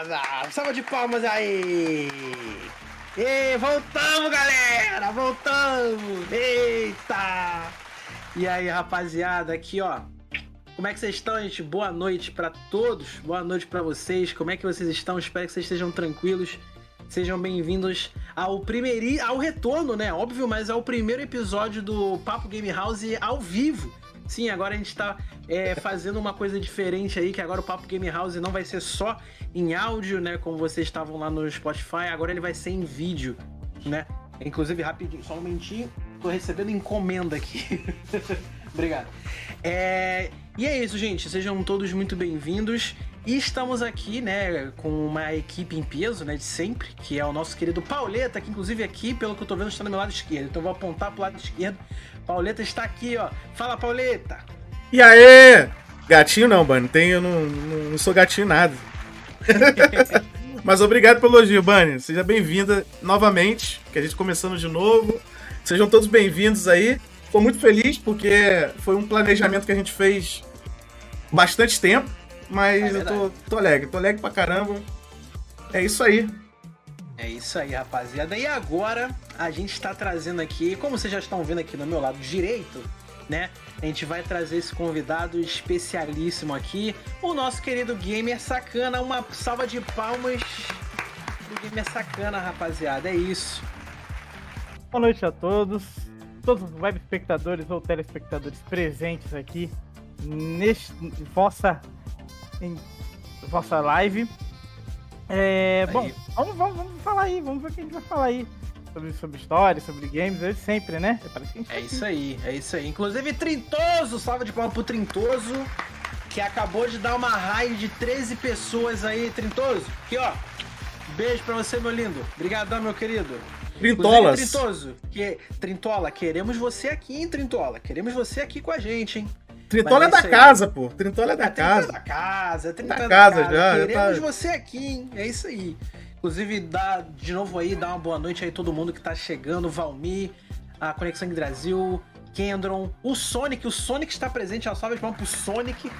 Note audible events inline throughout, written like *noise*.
rapaziada! Salva de palmas aí! E voltamos, galera! Voltamos! Eita! E aí, rapaziada, aqui ó. Como é que vocês estão, gente? Boa noite para todos. Boa noite para vocês. Como é que vocês estão? Espero que vocês estejam tranquilos. Sejam bem-vindos ao primeiro ao retorno, né? Óbvio, mas ao primeiro episódio do Papo Game House ao vivo. Sim, agora a gente tá é, fazendo uma coisa diferente aí, que agora o Papo Game House não vai ser só em áudio, né? Como vocês estavam lá no Spotify, agora ele vai ser em vídeo, né? Inclusive, rapidinho, só um momentinho, tô recebendo encomenda aqui. *laughs* Obrigado. É, e é isso, gente. Sejam todos muito bem-vindos. E estamos aqui, né, com uma equipe em peso, né, de sempre, que é o nosso querido Pauleta, que inclusive aqui, pelo que eu tô vendo, está no meu lado esquerdo. Então vou apontar pro lado esquerdo. Pauleta está aqui, ó. Fala, Pauleta! E aí? Gatinho não, mano. Tem, eu não, não, não sou gatinho nada. *laughs* Mas obrigado pelo elogio, Bunny. Seja bem-vinda novamente, que a gente começando de novo. Sejam todos bem-vindos aí. Estou muito feliz porque foi um planejamento que a gente fez bastante tempo, mas é eu tô, tô alegre, tô alegre pra caramba. É isso aí. É isso aí, rapaziada. E agora a gente está trazendo aqui, como vocês já estão vendo aqui no meu lado direito, né? A gente vai trazer esse convidado especialíssimo aqui, o nosso querido Gamer Sacana. Uma salva de palmas pro Gamer Sacana, rapaziada. É isso. Boa noite a todos, todos os web espectadores ou telespectadores presentes aqui neste vossa em vossa live. É, bom, vamos, vamos, vamos falar aí, vamos ver o que a gente vai falar aí sobre, sobre história, sobre games, é sempre, né? É, é isso aí, é isso aí. Inclusive, Trintoso, salva de palmas pro Trintoso, que acabou de dar uma raid de 13 pessoas aí, Trintoso. Aqui, ó. Beijo pra você, meu lindo. Obrigadão, meu querido. Trintolas. Trintoso, que, Trintola, queremos você aqui, hein, Trintola? Queremos você aqui com a gente, hein? Trintola é, é da casa, pô. Trintola é da é, casa. É da casa, Trintola é da casa. já. Queremos tá... você aqui, hein? É isso aí. Inclusive, dá de novo aí, dá uma boa noite aí todo mundo que tá chegando, Valmir, a Conexão Brasil, Kendron, o Sonic, o Sonic está presente, a salva de palmas pro Sonic.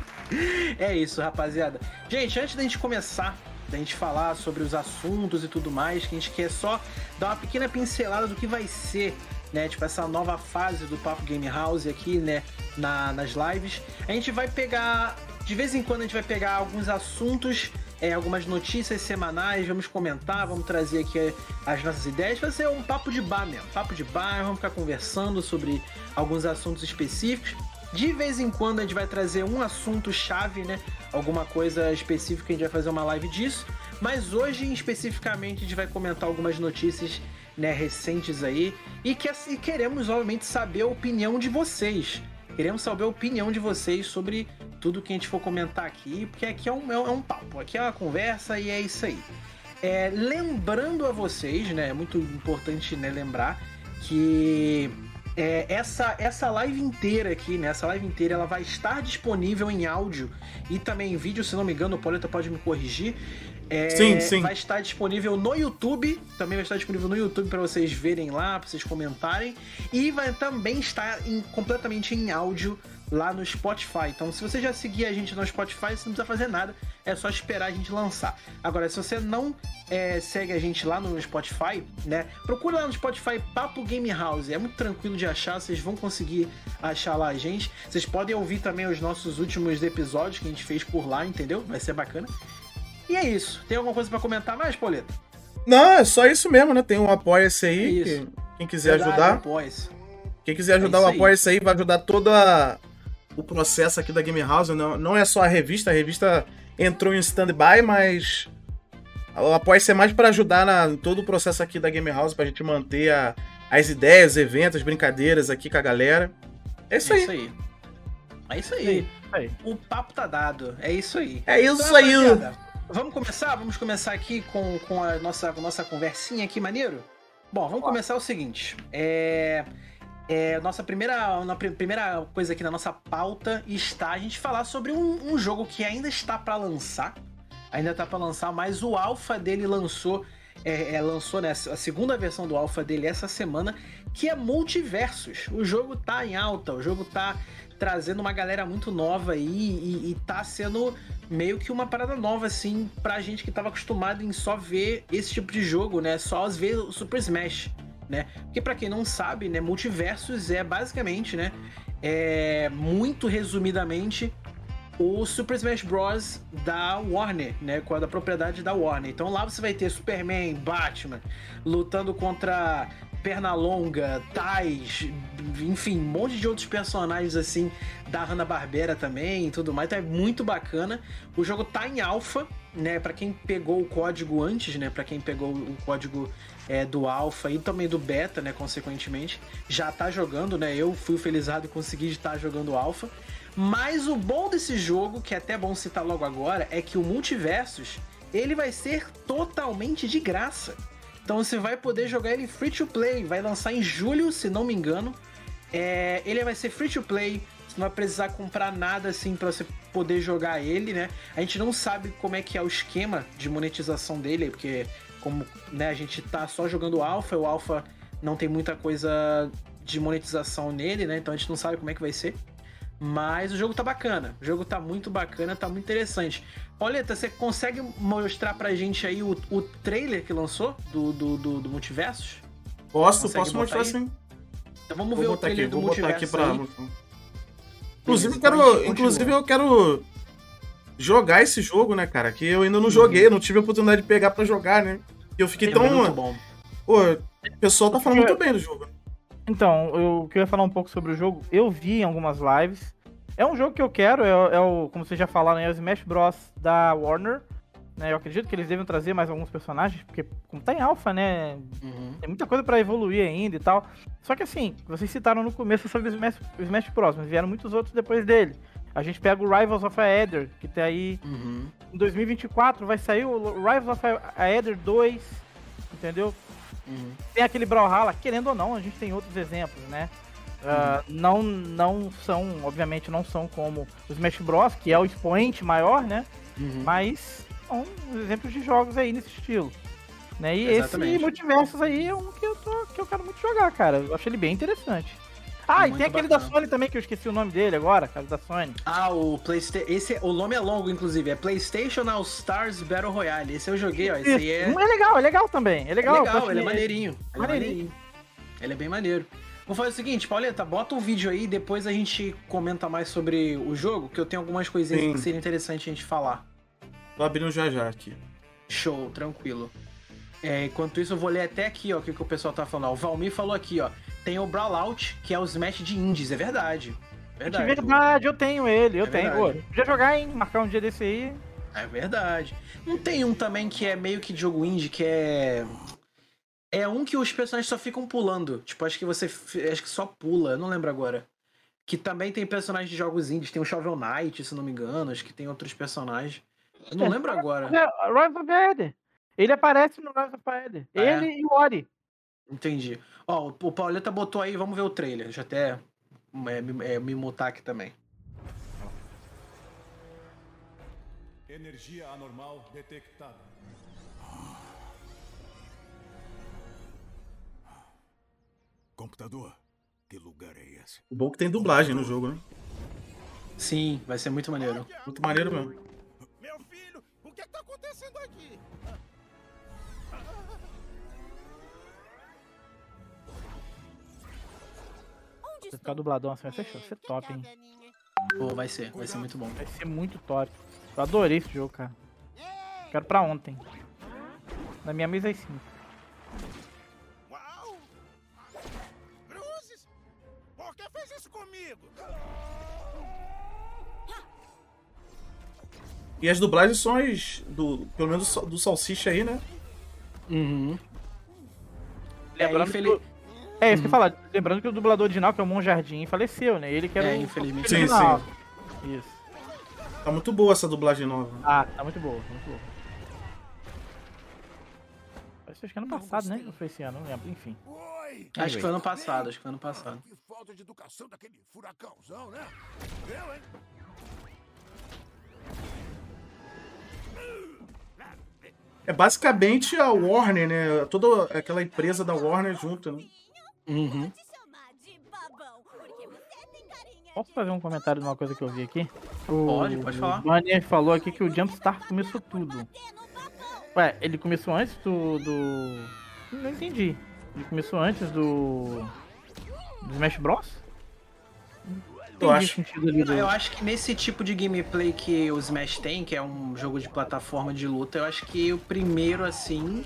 *laughs* é isso, rapaziada. Gente, antes da gente começar, da gente falar sobre os assuntos e tudo mais, que a gente quer só dar uma pequena pincelada do que vai ser, né? Tipo, essa nova fase do Papo Game House aqui, né? Na, nas lives. A gente vai pegar. De vez em quando a gente vai pegar alguns assuntos é, algumas notícias semanais, vamos comentar, vamos trazer aqui as nossas ideias. Vai ser um papo de bar mesmo, papo de bar, vamos ficar conversando sobre alguns assuntos específicos. De vez em quando a gente vai trazer um assunto chave, né? Alguma coisa específica, a gente vai fazer uma live disso. Mas hoje, especificamente, a gente vai comentar algumas notícias né, recentes aí. E, que, e queremos, obviamente, saber a opinião de vocês. Queremos saber a opinião de vocês sobre tudo que a gente for comentar aqui, porque aqui é um, é um papo, aqui é uma conversa e é isso aí. É, lembrando a vocês, né, é muito importante né, lembrar que é, essa, essa live inteira aqui, né, essa live inteira, ela vai estar disponível em áudio e também em vídeo, se não me engano, o Poleta pode me corrigir. É, sim, sim. Vai estar disponível no YouTube, também vai estar disponível no YouTube para vocês verem lá, para vocês comentarem, e vai também estar em, completamente em áudio lá no Spotify. Então, se você já seguir a gente no Spotify, você não precisa fazer nada, é só esperar a gente lançar. Agora, se você não é, segue a gente lá no Spotify, né? Procura lá no Spotify Papo Game House. É muito tranquilo de achar, vocês vão conseguir achar lá a gente. Vocês podem ouvir também os nossos últimos episódios que a gente fez por lá, entendeu? Vai ser bacana. E é isso. Tem alguma coisa para comentar mais, Pauleta? Não, é só isso mesmo, né? Tem um apoia-se aí. É que, quem quiser Verdade, ajudar. Apoia quem quiser ajudar é o apoia-se aí, vai ajudar toda o processo aqui da Game House. Não, não é só a revista, a revista entrou em stand-by, mas o apoia-se é mais para ajudar na, todo o processo aqui da Game House, pra gente manter a, as ideias, os eventos, as brincadeiras aqui com a galera. É isso, é aí. isso aí. É isso aí. É aí. O papo tá dado. É isso aí. É isso então, aí. Vamos começar? Vamos começar aqui com, com a nossa, nossa conversinha aqui, maneiro? Bom, vamos começar o seguinte. É. É, nossa primeira, na primeira coisa aqui na nossa pauta está a gente falar sobre um, um jogo que ainda está para lançar. Ainda está para lançar, mas o alpha dele lançou. É, é, lançou né, a segunda versão do alpha dele essa semana, que é Multiversos. O jogo tá em alta, o jogo tá, trazendo uma galera muito nova aí e, e tá sendo meio que uma parada nova, assim, pra gente que tava acostumado em só ver esse tipo de jogo, né? Só ver o Super Smash, né? Porque para quem não sabe, né, Multiversos é basicamente, né, é muito resumidamente o Super Smash Bros. da Warner, né? Com a da propriedade da Warner. Então lá você vai ter Superman, Batman, lutando contra Pernalonga, Tais, enfim, um monte de outros personagens assim da Hanna-Barbera também e tudo mais. Então é muito bacana. O jogo tá em alfa, né? Para quem pegou o código antes, né? Para quem pegou o código é, do alfa e também do beta, né? Consequentemente, já tá jogando, né? Eu fui felizado e consegui estar jogando alfa. Mas o bom desse jogo, que é até bom citar logo agora, é que o Multiversus ele vai ser totalmente de graça. Então você vai poder jogar ele free to play. Vai lançar em julho, se não me engano. É, ele vai ser free to play. Você não vai precisar comprar nada assim para você poder jogar ele, né? A gente não sabe como é que é o esquema de monetização dele, porque como né, a gente tá só jogando alpha, o alpha não tem muita coisa de monetização nele, né? Então a gente não sabe como é que vai ser. Mas o jogo tá bacana. O jogo tá muito bacana, tá muito interessante. Pauleta, você consegue mostrar pra gente aí o, o trailer que lançou do, do, do, do Multiversos? Posso, posso mostrar aí? sim. Então vamos vou ver o trailer aqui, do Multiverso. Pra... Inclusive, eu quero, inclusive eu quero jogar esse jogo, né, cara? Que eu ainda não uhum. joguei, não tive a oportunidade de pegar para jogar, né? E eu fiquei tão. Muito bom. Pô, o pessoal tá falando muito bem do jogo. Então, eu queria falar um pouco sobre o jogo. Eu vi em algumas lives. É um jogo que eu quero, é, é o, como vocês já falaram, é o Smash Bros. da Warner. Né? Eu acredito que eles devem trazer mais alguns personagens, porque como tá em alfa, né? Uhum. Tem muita coisa para evoluir ainda e tal. Só que assim, vocês citaram no começo sobre o Smash, Smash Bros, mas vieram muitos outros depois dele. A gente pega o Rivals of Aether, que tem aí uhum. em 2024 vai sair o Rivals of Aether 2, entendeu? Uhum. Tem aquele Brawlhalla, querendo ou não, a gente tem outros exemplos, né? Uh, não, não são, obviamente, não são como os Smash Bros, que é o expoente maior, né? Uhum. Mas são exemplos de jogos aí nesse estilo. Né? E Exatamente. esse Multiversos aí é um que eu, tô, que eu quero muito jogar, cara. Eu acho ele bem interessante. Ah, é e tem aquele bacana. da Sony também, que eu esqueci o nome dele agora, cara, da Sony. Ah, o PlayStation. Esse, o nome é longo, inclusive. É PlayStation All Stars Battle Royale. Esse eu joguei, ó. Esse aí é. É legal, é legal também. É legal. É legal, ele é maneirinho. Ele é maneirinho. Ele é bem maneiro. Vou fazer o seguinte, Pauleta, bota o um vídeo aí depois a gente comenta mais sobre o jogo, que eu tenho algumas coisinhas Sim. que seria interessante a gente falar. Tô abrindo já já aqui. Show, tranquilo. É, enquanto isso, eu vou ler até aqui, ó, o que, que o pessoal tá falando. Ó, o Valmir falou aqui, ó. Tem o Brawlout, que é o Smash de Indies, é verdade. Verdade. É verdade, eu tenho ele, eu é tenho. Pô, podia jogar, hein? Marcar um dia desse aí. É verdade. Não tem um também que é meio que de jogo indie, que é. É um que os personagens só ficam pulando. Tipo, acho que você. Acho que só pula, não lembro agora. Que também tem personagens de jogos indies. Tem o Shovel Knight, se não me engano. Acho que tem outros personagens. Eu não lembro agora. Rise of Eder. Ele aparece no Rise of Eder. Ah, ele é? e o Ori. Entendi. Ó, o Pauleta botou aí, vamos ver o trailer. Deixa eu até é, me, é, me mutar aqui também. Energia anormal detectada. Computador, que lugar é esse? O bom é que tem dublagem no jogo, né? Sim, vai ser muito maneiro. Muito maneiro mesmo. Meu filho, o que, é que tá acontecendo aqui? Se ficar dubladão assim vai ser show, vai ser top, hein? Pô, vai ser, vai ser muito bom. Vai ser muito top. Eu adorei esse jogo, cara. Quero pra ontem. Na minha mesa é 5. Uau! Cruzes! Por que fez isso comigo? E as dublagens são as do. Pelo menos do Salsicha aí, né? Uhum. Lembrando é, que, é, isso que eu uhum. falar. Lembrando que o dublador original, que é o Monjardim, faleceu, né? Ele que era é, o. infelizmente. Sim, sim. Isso. Tá muito boa essa dublagem nova. Ah, tá muito boa, muito boa. Acho que ano passado, né? Não foi esse ano, não lembro, enfim. Oi. Acho que foi ano passado, acho que foi ano passado. Que falta de educação daquele furacãozão, né? Eu, hein? É basicamente a Warner, né? Toda aquela empresa da Warner junto, né? Uhum. Posso fazer um comentário de uma coisa que eu vi aqui? O, pode, pode falar. O Banner falou aqui que o Jumpstart começou tudo. Ué, ele começou antes do. do... Não entendi. Ele começou antes do. do Smash Bros? Eu acho. Do... eu acho que nesse tipo de gameplay que o Smash tem, que é um jogo de plataforma de luta, eu acho que o primeiro, assim.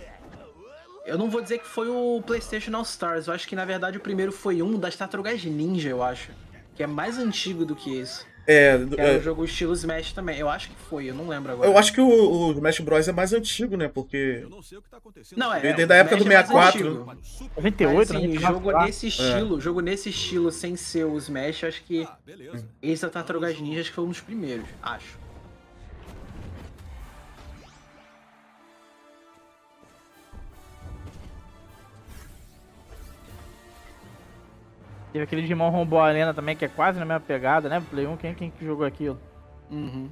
Eu não vou dizer que foi o PlayStation All Stars, eu acho que na verdade o primeiro foi um das Tartarugas Ninja, eu acho. Que é mais antigo do que esse. É, que é, um jogo estilo Smash também. Eu acho que foi, eu não lembro agora. Eu acho que o, o Smash Bros é mais antigo, né? Porque. Eu não sei o que tá acontecendo. Não, é. Desde a época do 64. 98, né? Jogo nesse é. estilo, é. jogo nesse estilo, sem ser o Smash, acho que. Ah, esse da Tartarugas Ninja acho que foi um dos primeiros, acho. Teve aquele Digimon Rombo Arena também, que é quase na mesma pegada, né? Play 1, quem, quem que jogou aquilo? Uhum.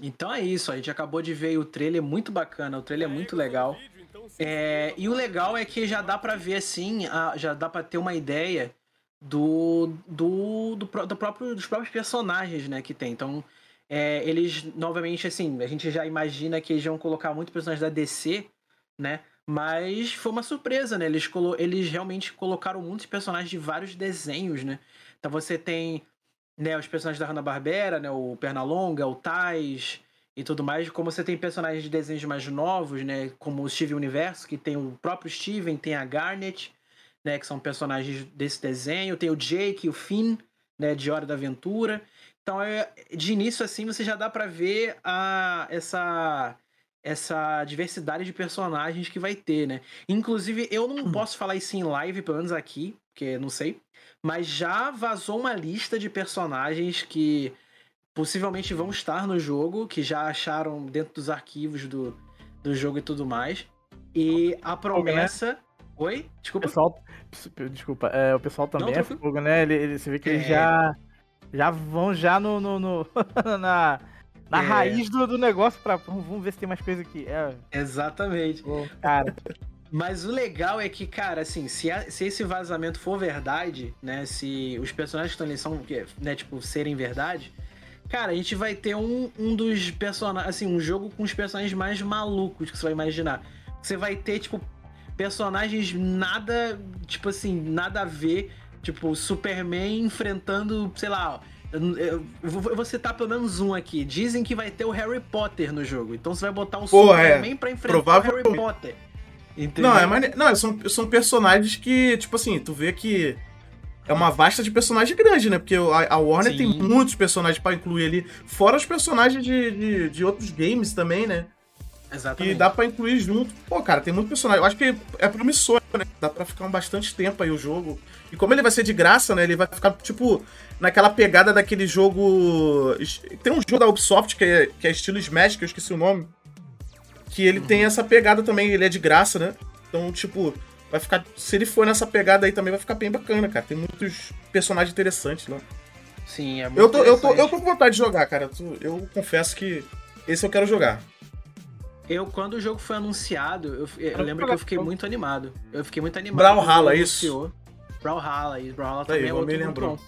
Então é isso, a gente acabou de ver o trailer muito bacana, o trailer é muito legal. É, e o legal é que já dá para ver assim, já dá para ter uma ideia do, do, do, do, próprio, dos próprios personagens né, que tem. Então, é, eles, novamente, assim, a gente já imagina que eles vão colocar muito personagens da DC, né? Mas foi uma surpresa, né? Eles, eles realmente colocaram muitos personagens de vários desenhos, né? Então você tem né, os personagens da Hanna-Barbera, né? O Pernalonga, o Tais e tudo mais. Como você tem personagens de desenhos mais novos, né? Como o Steven Universo, que tem o próprio Steven, tem a Garnet, né? Que são personagens desse desenho. Tem o Jake, o Finn, né? De Hora da Aventura. Então, é, de início, assim, você já dá para ver a, essa essa diversidade de personagens que vai ter, né? Inclusive, eu não hum. posso falar isso em live, pelo menos aqui, porque não sei. Mas já vazou uma lista de personagens que possivelmente vão estar no jogo, que já acharam dentro dos arquivos do, do jogo e tudo mais. E a promessa. Oi? Desculpa. Pessoal, desculpa, é, o pessoal também não, é fogo, né? Ele, ele, você vê que é... eles já, já vão já no, no, no *laughs* na, na é... raiz do, do negócio pra. Vamos ver se tem mais coisa aqui. É... Exatamente. Oh, *laughs* cara. Mas o legal é que, cara, assim, se, a, se esse vazamento for verdade, né? Se os personagens que estão ali são, né, tipo, serem verdade, cara, a gente vai ter um, um dos personagens, assim, um jogo com os personagens mais malucos que você vai imaginar. Você vai ter, tipo, personagens nada, tipo assim, nada a ver. Tipo, Superman enfrentando, sei lá, eu, vou citar pelo menos um aqui. Dizem que vai ter o Harry Potter no jogo. Então você vai botar um Pô, Superman é. pra enfrentar o Harry Potter. Entendeu? Não, é mane... Não, são, são personagens que, tipo assim, tu vê que é uma vasta de personagem grande, né? Porque a, a Warner Sim. tem muitos personagens para incluir ali, fora os personagens de, de, de, outros games também, né? Exatamente. E dá pra incluir junto. Pô, cara, tem muito personagem. Eu acho que é promissor, né? Dá pra ficar um bastante tempo aí o jogo. E como ele vai ser de graça, né? Ele vai ficar, tipo, naquela pegada daquele jogo. Tem um jogo da Ubisoft que é, que é estilo Smash, que eu esqueci o nome. Que ele uhum. tem essa pegada também, ele é de graça, né? Então, tipo, vai ficar. Se ele for nessa pegada aí também, vai ficar bem bacana, cara. Tem muitos personagens interessantes lá. Sim, é muito eu tô, eu tô, eu tô com vontade de jogar, cara. Eu confesso que esse eu quero jogar. Eu, quando o jogo foi anunciado, eu, eu lembro que eu fiquei muito animado. Eu fiquei muito animado. Brawlhalla, isso? Brawlhalla, isso. Brawlhalla também é outro me lembrou.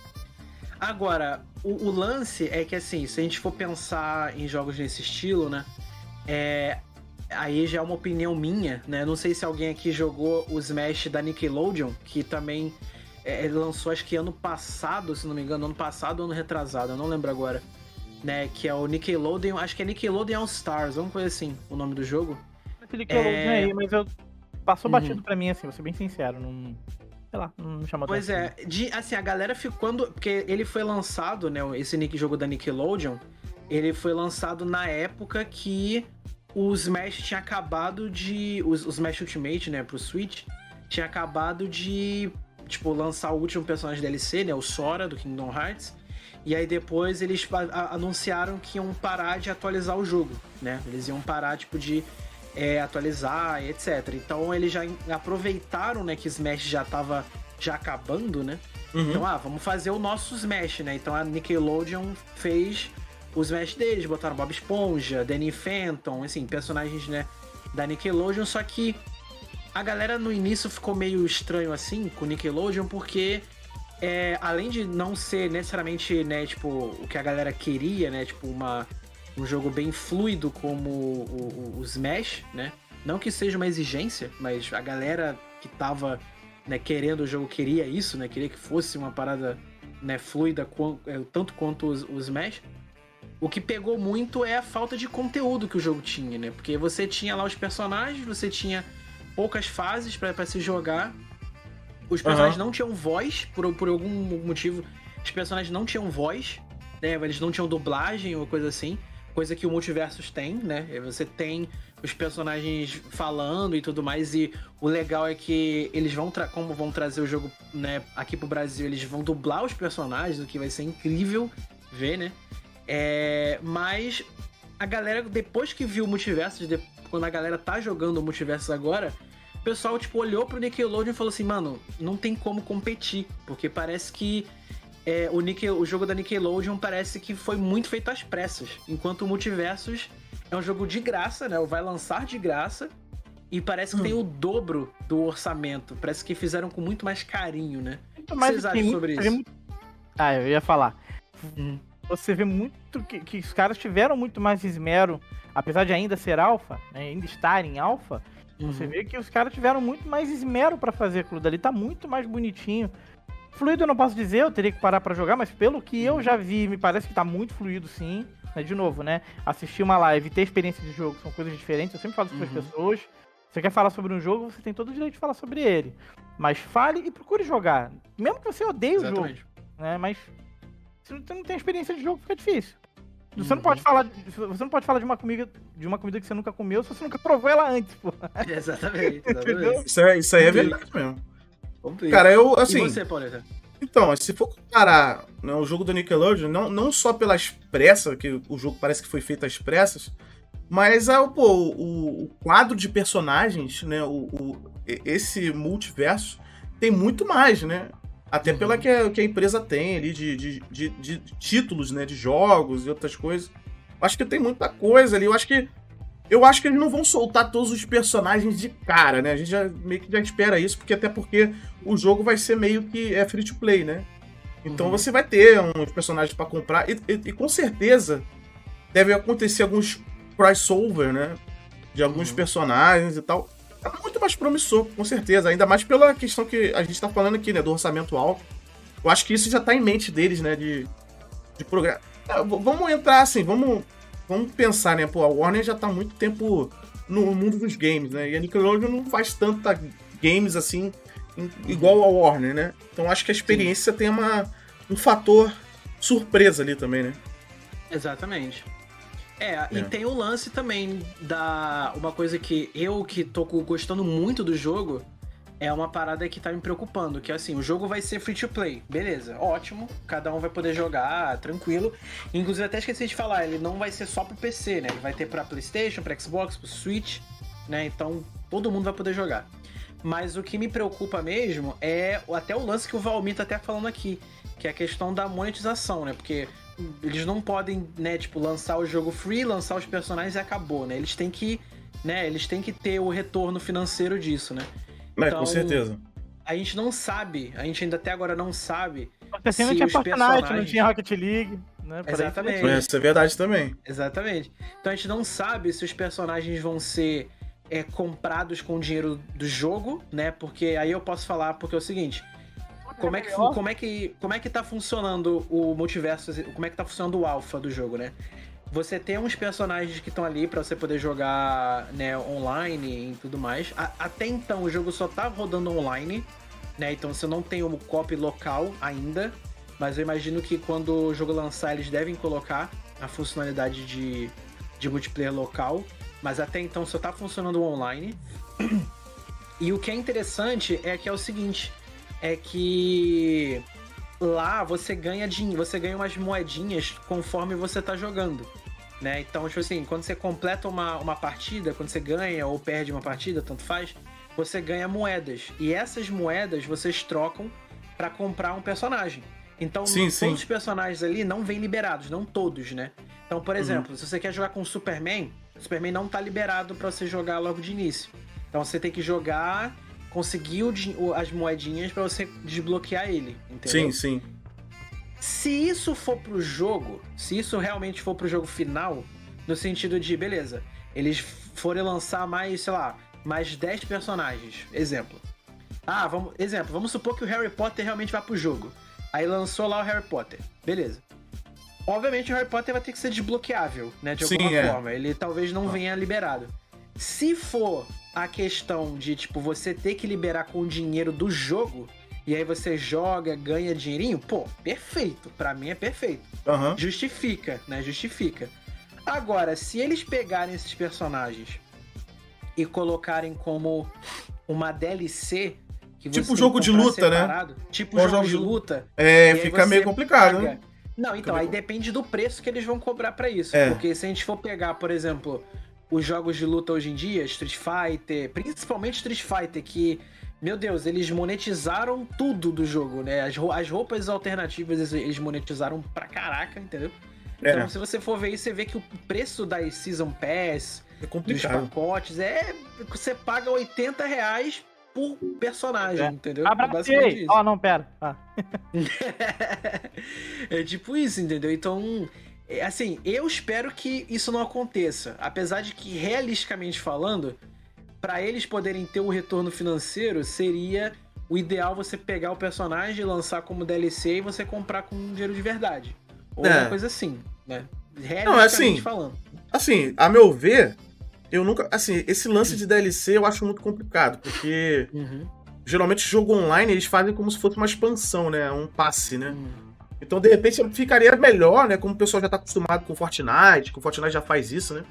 Agora, o, o, lance é que, assim, se a gente for pensar em jogos desse estilo, né? É, aí já é uma opinião minha, né? Não sei se alguém aqui jogou o Smash da Nickelodeon, que também é, lançou, acho que ano passado, se não me engano, ano passado ou ano retrasado, eu não lembro agora né? Que é o Nickelodeon, acho que é Nickelodeon All Stars, alguma coisa assim, o nome do jogo. Esse Nickelodeon é... aí, mas eu passou uhum. batido pra mim, assim, vou ser bem sincero, não. Sei lá, não chamou Pois é, de, assim, a galera ficou. Quando, porque ele foi lançado, né? Esse Nick jogo da Nickelodeon, ele foi lançado na época que o Smash tinha acabado de. Os Smash Ultimate, né, pro Switch, tinha acabado de, tipo, lançar o último personagem DLC, né? O Sora do Kingdom Hearts. E aí depois eles anunciaram que iam parar de atualizar o jogo, né? Eles iam parar, tipo, de é, atualizar e etc. Então eles já aproveitaram, né, que Smash já tava já acabando, né? Uhum. Então, ah, vamos fazer o nosso Smash, né? Então a Nickelodeon fez o Smash deles, botaram Bob Esponja, Danny Phantom, assim, personagens, né, da Nickelodeon, só que a galera no início ficou meio estranho assim com Nickelodeon porque é, além de não ser necessariamente, né, tipo, o que a galera queria, né, tipo, uma, um jogo bem fluido como o, o, o Smash, né? Não que seja uma exigência, mas a galera que tava né, querendo o jogo queria isso, né? Queria que fosse uma parada né, fluida é, tanto quanto os, os Smash. O que pegou muito é a falta de conteúdo que o jogo tinha, né? Porque você tinha lá os personagens, você tinha poucas fases para se jogar. Os personagens uhum. não tinham voz, por, por algum motivo. Os personagens não tinham voz, né? Eles não tinham dublagem ou coisa assim. Coisa que o Multiversus tem, né? Você tem os personagens falando e tudo mais. E o legal é que eles vão, como vão trazer o jogo né, aqui pro Brasil, eles vão dublar os personagens, o que vai ser incrível ver, né? É, mas a galera, depois que viu o multiverso, de, quando a galera tá jogando o multiverso agora, o pessoal, tipo, olhou pro Nickelodeon e falou assim, mano, não tem como competir, porque parece que é, o, Nickel, o jogo da Nickelodeon parece que foi muito feito às pressas, enquanto o Multiversus é um jogo de graça, né? Vai lançar de graça. E parece que hum. tem o dobro do orçamento. Parece que fizeram com muito mais carinho, né? Muito mais o que vocês acham sobre isso? Muito... Ah, eu ia falar. Hum. Você vê muito que, que, os caras tiveram muito mais esmero, apesar de ainda ser alfa, né, ainda estar em alfa. Uhum. Você vê que os caras tiveram muito mais esmero para fazer aquilo dali. Tá muito mais bonitinho. Fluido eu não posso dizer, eu teria que parar para jogar, mas pelo que eu já vi, me parece que tá muito fluido sim. Né? De novo, né? Assistir uma live e ter experiência de jogo são coisas diferentes. Eu sempre falo isso para as uhum. pessoas. Você quer falar sobre um jogo, você tem todo o direito de falar sobre ele. Mas fale e procure jogar. Mesmo que você odeie Exatamente. o jogo. Né? Mas se você não tem experiência de jogo, fica difícil. Você não uhum. pode falar, você não pode falar de uma comida, de uma comida que você nunca comeu se você nunca provou ela antes, pô. *laughs* Exatamente, *laughs* exatamente. isso, é, isso aí é verdade mesmo. Cara, eu assim. E você, Pauleta? Então, se for comparar né, o jogo do Nickelodeon, não, não só pelas pressas, que o jogo parece que foi feito às pressas, mas ah, pô, o, o, quadro de personagens, né? O, o, esse multiverso tem muito mais, né? Até uhum. pela que a, que a, empresa tem ali de, de, de, de, títulos, né? De jogos e outras coisas. Acho que tem muita coisa ali. Eu acho que. Eu acho que eles não vão soltar todos os personagens de cara, né? A gente já meio que já espera isso, porque até porque o jogo vai ser meio que é free to play, né? Então uhum. você vai ter uns personagens para comprar e, e, e, com certeza deve acontecer alguns crossover, né? De alguns uhum. personagens e tal. É muito mais promissor, com certeza. Ainda mais pela questão que a gente tá falando aqui, né? Do orçamento alto. Eu acho que isso já tá em mente deles, né? De, de programa. É, vamos entrar assim, vamos, vamos pensar, né? Pô, a Warner já tá há muito tempo no mundo dos games, né? E a Nickelodeon não faz tanta games assim igual ao Warner, né? Então acho que a experiência Sim. tem uma, um fator surpresa ali também, né? Exatamente. É, é, e tem o lance também da. Uma coisa que eu que tô gostando muito do jogo é uma parada que tá me preocupando, que é assim, o jogo vai ser free to play, beleza, ótimo, cada um vai poder jogar tranquilo. Inclusive até esqueci de falar, ele não vai ser só pro PC, né? Ele vai ter para PlayStation, para Xbox, pro Switch, né? Então todo mundo vai poder jogar. Mas o que me preocupa mesmo é até o lance que o Valmir tá até falando aqui, que é a questão da monetização, né? Porque eles não podem, né, tipo, lançar o jogo free, lançar os personagens e acabou, né? Eles têm que, né, eles têm que ter o retorno financeiro disso, né? É, então, com certeza. A gente não sabe, a gente ainda até agora não sabe. Assim não tinha Fortnite, personagens... não tinha Rocket League, né? Exatamente. Isso é verdade também. Exatamente. Então a gente não sabe se os personagens vão ser é, comprados com o dinheiro do jogo, né? Porque aí eu posso falar, porque é o seguinte. Como é, que, como, é que, como é que tá funcionando o multiverso, como é que tá funcionando o alpha do jogo, né? Você tem uns personagens que estão ali para você poder jogar né, online e tudo mais. A, até então o jogo só tá rodando online, né? Então você não tem o copy local ainda. Mas eu imagino que quando o jogo lançar, eles devem colocar a funcionalidade de, de multiplayer local mas até então só tá funcionando online. *clears throat* E o que é interessante é que é o seguinte, é que lá você ganha dinheiro, você ganha umas moedinhas conforme você tá jogando. Né? Então, tipo assim, quando você completa uma, uma partida, quando você ganha ou perde uma partida, tanto faz, você ganha moedas. E essas moedas vocês trocam para comprar um personagem. Então, sim, todos sim. os personagens ali não vêm liberados, não todos, né? Então, por uhum. exemplo, uhum. se você quer jogar com o Superman, o Superman não tá liberado para você jogar logo de início. Então você tem que jogar conseguir o, as moedinhas para você desbloquear ele, entendeu? Sim, sim. Se isso for pro jogo, se isso realmente for pro jogo final, no sentido de, beleza, eles forem lançar mais, sei lá, mais 10 personagens, exemplo. Ah, vamos, exemplo, vamos supor que o Harry Potter realmente vá pro jogo. Aí lançou lá o Harry Potter. Beleza. Obviamente o Harry Potter vai ter que ser desbloqueável, né? De alguma Sim, é. forma. Ele talvez não venha liberado. Se for a questão de, tipo, você ter que liberar com o dinheiro do jogo, e aí você joga, ganha dinheirinho, pô, perfeito. Para mim é perfeito. Uhum. Justifica, né? Justifica. Agora, se eles pegarem esses personagens e colocarem como uma DLC, tipo jogo de luta, né? separado, né? Tipo jogo, jogo de luta. É, fica meio complicado, paga... né? Não, então, aí depende do preço que eles vão cobrar para isso. É. Porque se a gente for pegar, por exemplo, os jogos de luta hoje em dia, Street Fighter, principalmente Street Fighter, que, meu Deus, eles monetizaram tudo do jogo, né? As, as roupas alternativas eles monetizaram pra caraca, entendeu? Então, é. se você for ver isso, você vê que o preço das Season Pass, é complicado. dos pacotes, é. Você paga 80 reais por personagem, é. entendeu? Abracei! Ó, oh, não, pera. Ah. *laughs* é tipo isso, entendeu? Então, é, assim, eu espero que isso não aconteça. Apesar de que, realisticamente falando, para eles poderem ter o retorno financeiro, seria o ideal você pegar o personagem, lançar como DLC e você comprar com dinheiro de verdade. Ou é. uma coisa assim, né? Realisticamente não, assim, falando. Assim, a meu ver, eu nunca. Assim, esse lance de DLC eu acho muito complicado, porque uhum. geralmente jogo online eles fazem como se fosse uma expansão, né? Um passe, né? Uhum. Então, de repente, ficaria melhor, né? Como o pessoal já tá acostumado com Fortnite, que o Fortnite já faz isso, né?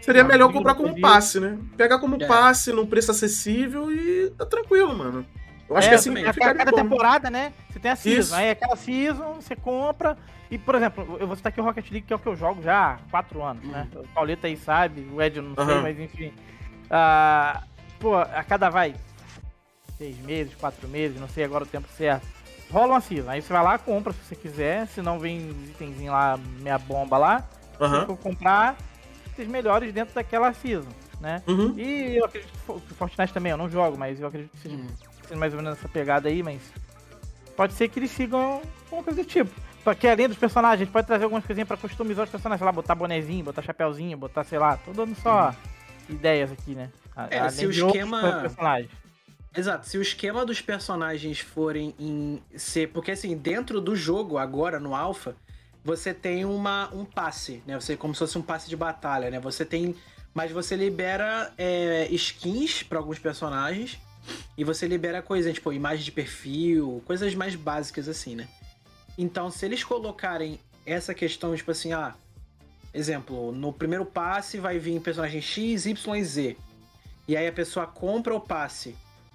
Seria melhor comprar como passe, né? Pegar como é. passe num preço acessível e tá tranquilo, mano. Eu acho é, que assim, a cada temporada, né? Você tem a season. Isso. Aí aquela season, você compra, e, por exemplo, eu vou citar aqui o Rocket League, que é o que eu jogo já há quatro anos, né? O Pauleta aí sabe, o Ed não sei, mas enfim. Uh, pô, a cada vai seis meses, quatro meses, não sei agora o tempo certo. Rola uma season. Aí você vai lá, compra se você quiser. Se não vem itemzinho lá, meia bomba lá. Uhum. Você for comprar os melhores dentro daquela season, né? Uhum. E eu acredito que o Fortnite também, eu não jogo, mas eu acredito que seja, uhum. seja mais ou menos essa pegada aí, mas pode ser que eles sigam uma coisa do tipo. Só que além dos personagens, a gente pode trazer algumas coisinhas pra customizar os personagens, sei lá, botar bonezinho, botar chapéuzinho, botar, sei lá, tô dando só uhum. ideias aqui, né? É, se o esquema. Exato, se o esquema dos personagens forem em ser. Porque assim, dentro do jogo, agora, no Alpha, você tem uma, um passe, né? Você como se fosse um passe de batalha, né? Você tem. Mas você libera é, skins para alguns personagens. E você libera coisas, tipo, imagem de perfil, coisas mais básicas assim, né? Então, se eles colocarem essa questão, tipo assim, ah, exemplo, no primeiro passe vai vir personagem X, Y e Z. E aí a pessoa compra o passe,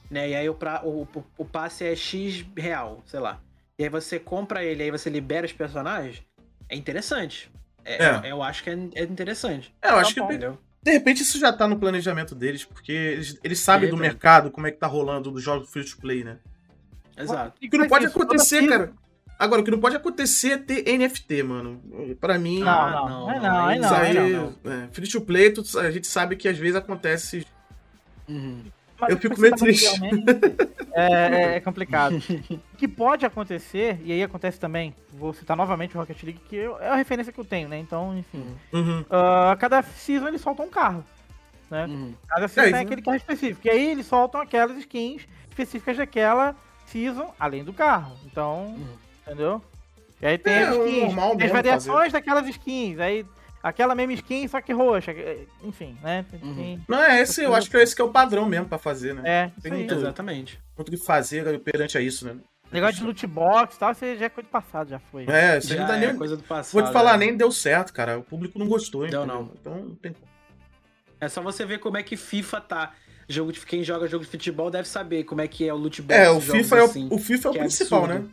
né? E aí o, pra, o, o passe é X real, sei lá. E aí você compra ele, aí você libera os personagens. É interessante. É, é. Eu acho que é, é interessante. É, eu acho tá que de, de repente isso já tá no planejamento deles, porque eles, eles sabem do mercado, como é que tá rolando dos jogos free to play, né? Exato. E que não pode acontecer, cara. Agora, o que não pode acontecer é ter NFT, mano. Pra mim. Não, não, não. É não, é não, aí, não, não. É, free to play, a gente sabe que às vezes acontece. Uhum. Eu fico meio triste. É, é, é, *laughs* complicado. o que pode acontecer, e aí acontece também, vou citar novamente o Rocket League, que é a referência que eu tenho, né? Então, enfim. Uhum. Uh, cada season eles soltam um carro. Né? Uhum. Cada season é, tem aquele carro específico. E aí eles soltam aquelas skins específicas daquela season, além do carro. Então. Uhum. Entendeu? E aí tem é, as skins, as variações fazer. daquelas skins. Aí aquela mesma skin, só que roxa. Enfim, né? Uhum. Não, é esse, eu acho que é esse que é o padrão mesmo pra fazer, né? É, tem muito, exatamente. Muito que fazer perante a isso, né? Negócio de loot box e tal, você já é coisa do passado, já foi. É, você já é nem... coisa do passado. Vou te falar, é. nem deu certo, cara. O público não gostou, hein? Não, não. Então não tem É só você ver como é que FIFA tá. Jogo de quem joga jogo de futebol deve saber como é que é o loot box. É, o FIFA é o, assim, o FIFA é o principal, absurdo. né?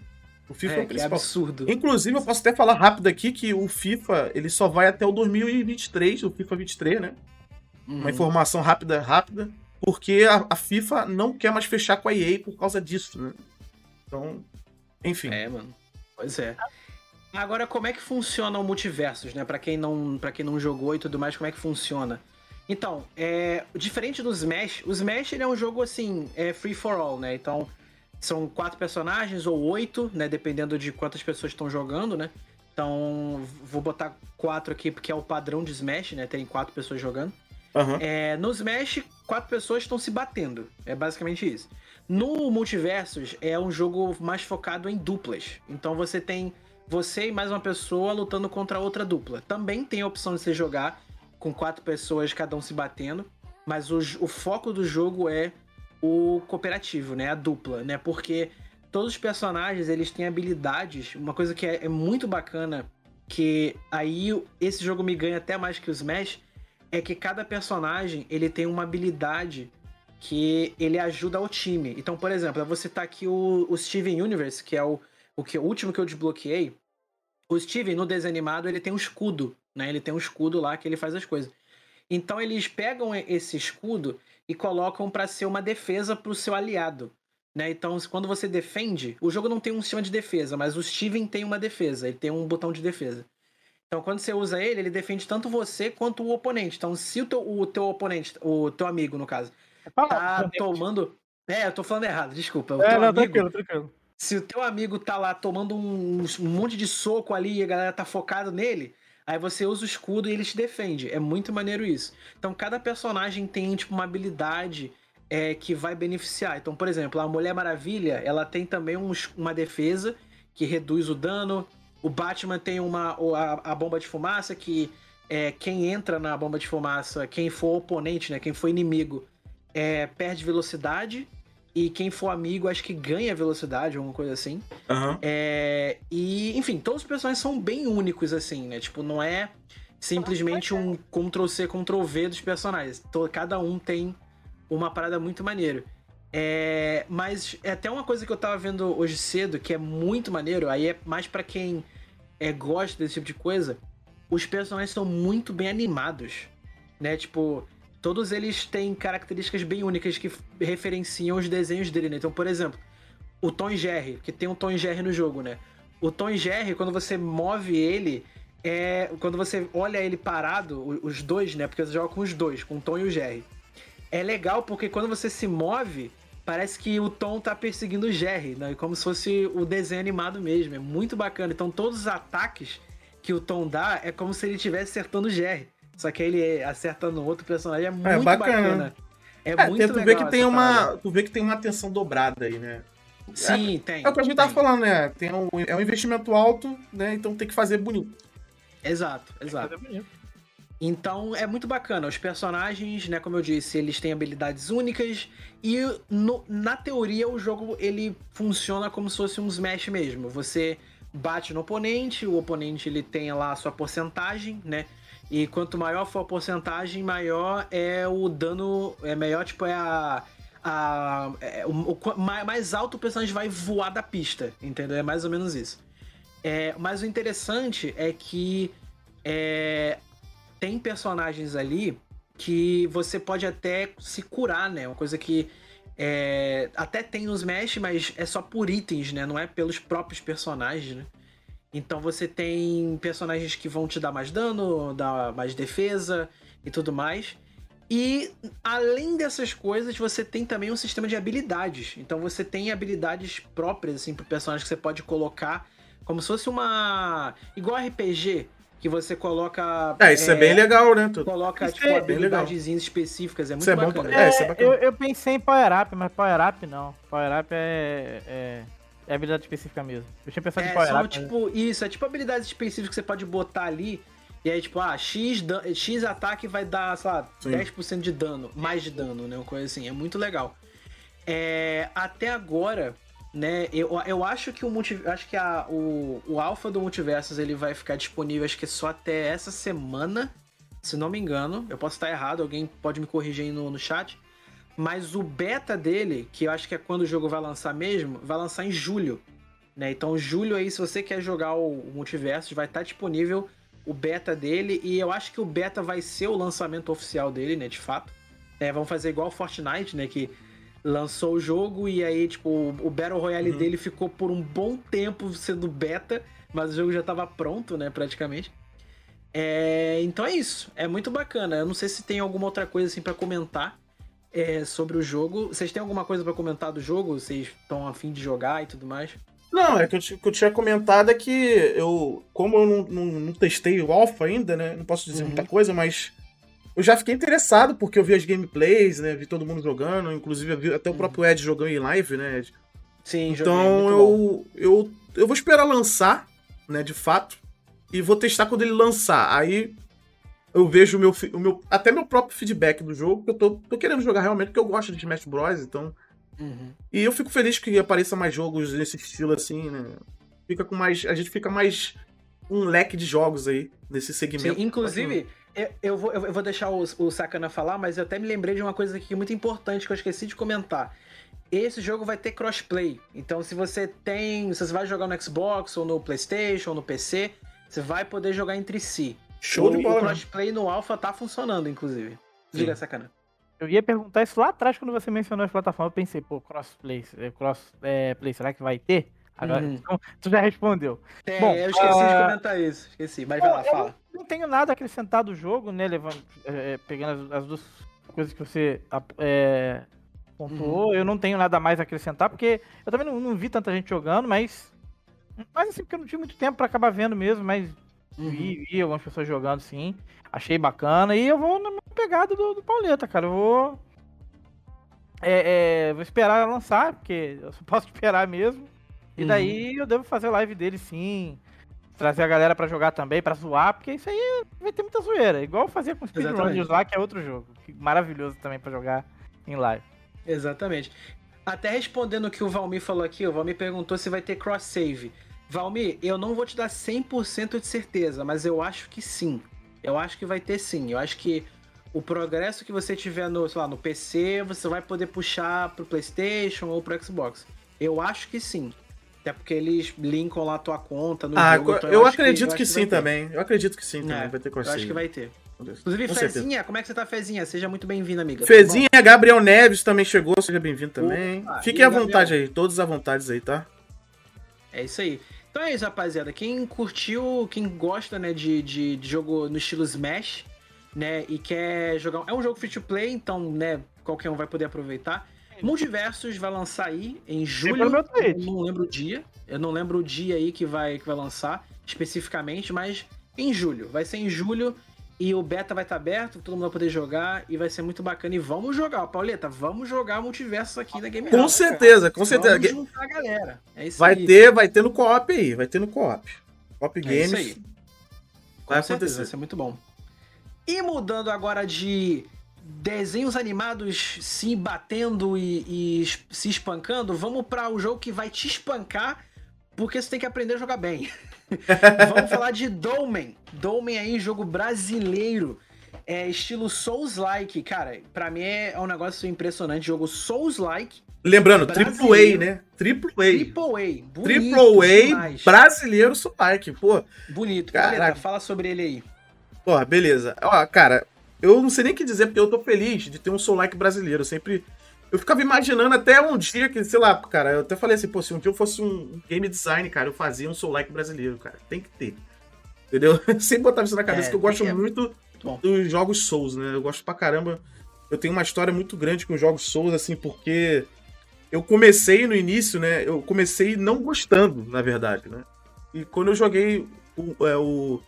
O FIFA é, é o principal. absurdo. Inclusive, eu posso até falar rápido aqui que o FIFA ele só vai até o 2023, o FIFA 23, né? Uhum. Uma informação rápida, rápida. Porque a, a, FIFA não quer mais fechar com a EA por causa disso, né? Então, enfim. É, mano. Pois é. Agora, como é que funciona o Multiversos, né? Para quem não, para quem não jogou e tudo mais, como é que funciona? Então, é, diferente do Smash, o Smash é um jogo assim, é free for all, né? Então, são quatro personagens ou oito, né? Dependendo de quantas pessoas estão jogando, né? Então, vou botar quatro aqui porque é o padrão de Smash, né? Tem quatro pessoas jogando. Uhum. É, no Smash, quatro pessoas estão se batendo. É basicamente isso. No Multiversos, é um jogo mais focado em duplas. Então você tem você e mais uma pessoa lutando contra outra dupla. Também tem a opção de você jogar com quatro pessoas, cada um se batendo. Mas o, o foco do jogo é o cooperativo, né? A dupla, né? Porque todos os personagens, eles têm habilidades. Uma coisa que é, é muito bacana, que aí esse jogo me ganha até mais que o Smash, é que cada personagem, ele tem uma habilidade que ele ajuda o time. Então, por exemplo, eu vou citar aqui o, o Steven Universe, que é o, o, que, o último que eu desbloqueei. O Steven, no desenho animado, ele tem um escudo, né? Ele tem um escudo lá que ele faz as coisas. Então eles pegam esse escudo e colocam para ser uma defesa para o seu aliado. Né? Então, quando você defende, o jogo não tem um sistema de defesa, mas o Steven tem uma defesa, ele tem um botão de defesa. Então, quando você usa ele, ele defende tanto você quanto o oponente. Então, se o teu, o teu oponente, o teu amigo, no caso, tá tomando. É, eu tô falando errado, desculpa. O é, não, amigo, tranquilo, tranquilo. Se o teu amigo tá lá tomando um, um monte de soco ali e a galera tá focado nele, Aí você usa o escudo e ele te defende. É muito maneiro isso. Então cada personagem tem tipo uma habilidade é, que vai beneficiar. Então, por exemplo, a Mulher Maravilha, ela tem também um, uma defesa que reduz o dano. O Batman tem uma a, a bomba de fumaça que é, quem entra na bomba de fumaça, quem for oponente, né, quem for inimigo, é, perde velocidade e quem for amigo acho que ganha velocidade, alguma coisa assim. Uhum. É, e, enfim, todos os personagens são bem únicos, assim, né? Tipo, não é simplesmente um Ctrl-C, Ctrl-V dos personagens. Cada um tem uma parada muito maneiro. É, mas é até uma coisa que eu tava vendo hoje cedo, que é muito maneiro, aí é mais para quem é, gosta desse tipo de coisa. Os personagens são muito bem animados, né? Tipo, todos eles têm características bem únicas que referenciam os desenhos dele, né? Então, por exemplo, o Tom Jerry, que tem um Tom Jerry no jogo, né? O Tom Jerry, quando você move ele, é quando você olha ele parado, os dois, né? Porque você joga com os dois, com o Tom e o Jerry. É legal porque quando você se move, parece que o Tom tá perseguindo o Jerry, né? Como se fosse o desenho animado mesmo. É muito bacana. Então, todos os ataques que o Tom dá é como se ele estivesse acertando o Jerry. Só que ele acerta no outro personagem é, é muito é, bacana. bacana. É, é muito tu legal. Vê que tem uma, tu vê que tem uma atenção dobrada aí, né? Sim, é, tem. É o que a gente tem. tava falando, né? Tem um, é um investimento alto, né? Então tem que fazer bonito. Exato, exato. Então é muito bacana. Os personagens, né, como eu disse, eles têm habilidades únicas e no, na teoria o jogo ele funciona como se fosse um Smash mesmo. Você bate no oponente, o oponente ele tem lá a sua porcentagem, né? E quanto maior for a porcentagem, maior é o dano. É melhor, tipo, é a. a é, o, o, mais alto o personagem vai voar da pista, entendeu? É mais ou menos isso. É, mas o interessante é que é, tem personagens ali que você pode até se curar, né? Uma coisa que é, até tem nos Smash, mas é só por itens, né? Não é pelos próprios personagens, né? Então você tem personagens que vão te dar mais dano, dar mais defesa e tudo mais. E além dessas coisas, você tem também um sistema de habilidades. Então você tem habilidades próprias assim pro personagem que você pode colocar como se fosse uma igual RPG que você coloca. É, isso é, é bem legal, né? Tu... Coloca, isso tipo, é habilidades específicas. É muito é bacana. É, é, é bacana. Eu, eu, pensei em Power Up, mas Power Up não. Power Up é, é, é habilidade específica mesmo. Eu tinha pensado é, em Power são, Up. Tipo, mas... Isso, é tipo habilidades específicas que você pode botar ali. E aí, tipo, ah, X, X ataque vai dar, sei lá, Sim. 10% de dano, mais de dano, né? Uma coisa assim. É muito legal. É, até agora, né? Eu, eu acho que o multi, acho que a, o, o alpha do Multiversos ele vai ficar disponível acho que só até essa semana, se não me engano. Eu posso estar errado, alguém pode me corrigir aí no, no chat. Mas o beta dele, que eu acho que é quando o jogo vai lançar mesmo, vai lançar em julho. Né? Então, julho aí, se você quer jogar o, o Multiversos, vai estar disponível o beta dele. E eu acho que o beta vai ser o lançamento oficial dele, né? De fato. É, vamos fazer igual o Fortnite, né? Que lançou o jogo e aí, tipo, o Battle Royale uhum. dele ficou por um bom tempo sendo beta, mas o jogo já estava pronto, né, praticamente. É, então é isso. É muito bacana. Eu não sei se tem alguma outra coisa assim para comentar é, sobre o jogo. Vocês têm alguma coisa para comentar do jogo? Vocês estão afim de jogar e tudo mais? Não, é que eu, que eu tinha comentado é que eu, como eu não, não, não testei o Alpha ainda, né? Não posso dizer uhum. muita coisa, mas eu já fiquei interessado porque eu vi as gameplays, né? Vi todo mundo jogando, inclusive vi até o uhum. próprio Ed jogando em live, né? Ed? Sim, Então eu, eu, eu vou esperar lançar, né? De fato e vou testar quando ele lançar. Aí eu vejo o meu, o meu até meu próprio feedback do jogo, que eu tô, tô querendo jogar realmente, porque eu gosto de Smash Bros, então... Uhum. E eu fico feliz que apareça mais jogos nesse estilo assim, né? Fica com mais... A gente fica mais um leque de jogos aí nesse segmento. Sim, inclusive... Eu, eu, vou, eu vou deixar o, o Sakana falar, mas eu até me lembrei de uma coisa aqui muito importante que eu esqueci de comentar esse jogo vai ter crossplay. Então, se você tem. Se você vai jogar no Xbox, ou no PlayStation, ou no PC, você vai poder jogar entre si. Show o, de bola. O crossplay no Alpha tá funcionando, inclusive. Diga, sacana. Eu ia perguntar isso lá atrás quando você mencionou as plataformas. Eu pensei, pô, crossplay, é, crossplay, é, será que vai ter? Agora, uhum. então, tu já respondeu. É, Bom, eu esqueci uh... de ah, comentar isso. Esqueci, mas vai lá, fala. Não tenho nada a acrescentar do jogo, né? Levando, é, pegando as, as, duas coisas que você é, pontuou. Uhum. Eu não tenho nada mais a acrescentar, porque eu também não, não vi tanta gente jogando, mas mas assim, porque eu não tive muito tempo para acabar vendo mesmo, mas uhum. vi, vi algumas pessoas jogando sim. Achei bacana. E eu vou na pegada do, do Pauleta, cara. Eu vou. É, é, vou esperar lançar, porque eu só *laughs* posso esperar mesmo. E daí uhum. eu devo fazer live dele sim. Trazer a galera para jogar também, para zoar, porque isso aí vai ter muita zoeira. Igual fazer com Speedrunners lá, que é outro jogo. Maravilhoso também para jogar em live. Exatamente. Até respondendo o que o Valmir falou aqui, o Valmir perguntou se vai ter cross-save. Valmir, eu não vou te dar 100% de certeza, mas eu acho que sim. Eu acho que vai ter sim. Eu acho que o progresso que você tiver no, lá, no PC, você vai poder puxar pro PlayStation ou pro Xbox. Eu acho que sim. Até porque eles linkam lá a tua conta no ah, jogo. Então eu, eu, acredito que, que, que sim também. Eu acredito que sim também. É, vai ter cross-save. Eu acho que vai ter. Inclusive, Com Fezinha, certeza. como é que você tá, Fezinha? Seja muito bem-vindo, amiga. Fezinha, Gabriel Neves também chegou, seja bem-vindo também. Opa, Fiquem à vontade aí, todos à vontade aí, tá? É isso aí. Então é isso, rapaziada. Quem curtiu, quem gosta, né, de, de, de jogo no estilo Smash, né, e quer jogar... É um jogo free-to-play, então, né, qualquer um vai poder aproveitar. Multiversos vai lançar aí em julho. Eu não lembro o dia. Eu não lembro o dia aí que vai, que vai lançar especificamente, mas em julho. Vai ser em julho. E o beta vai estar tá aberto, todo mundo vai poder jogar e vai ser muito bacana. E vamos jogar, Pauleta, vamos jogar multiversos aqui na Game Com House, certeza, cara. com certeza. Vamos juntar a galera. É isso vai aí. ter, vai ter no co-op aí, vai ter no co-op. Co-op é Games. Isso aí. Vai acontecer. Vai ser muito bom. E mudando agora de desenhos animados se batendo e, e se espancando, vamos para o jogo que vai te espancar, porque você tem que aprender a jogar bem. *laughs* *laughs* Vamos falar de Dolmen. Dolmen aí, jogo brasileiro. É estilo Souls-like. Cara, pra mim é um negócio impressionante. Jogo Souls-like. Lembrando, Triple A, né? Triple A. Triple A. Triple A brasileiro Souls-like. Pô. Bonito. Cara, fala sobre ele aí. Pô, beleza. Ó, cara, eu não sei nem o que dizer, porque eu tô feliz de ter um Soul-like brasileiro. Eu sempre eu ficava imaginando até um dia que, sei lá, cara, eu até falei assim, pô, se um dia eu fosse um game design, cara, eu fazia um Soul Like brasileiro, cara. Tem que ter. Entendeu? *laughs* Sempre botava isso na cabeça, é, que eu gosto é... muito Bom. dos jogos Souls, né? Eu gosto pra caramba. Eu tenho uma história muito grande com os jogos Souls, assim, porque eu comecei no início, né? Eu comecei não gostando, na verdade, né? E quando eu joguei o, é, o,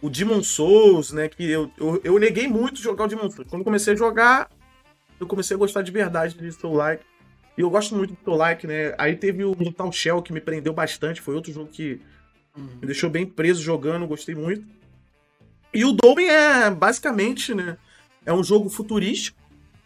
o Demon Souls, né? Que eu, eu, eu neguei muito jogar o Demon Souls. Quando eu comecei a jogar, eu comecei a gostar de verdade de Soul Like. E eu gosto muito do Soul Like, né? Aí teve o Mortal Shell que me prendeu bastante, foi outro jogo que uhum. me deixou bem preso jogando, gostei muito. E o Dolmen é basicamente, né? É um jogo futurístico,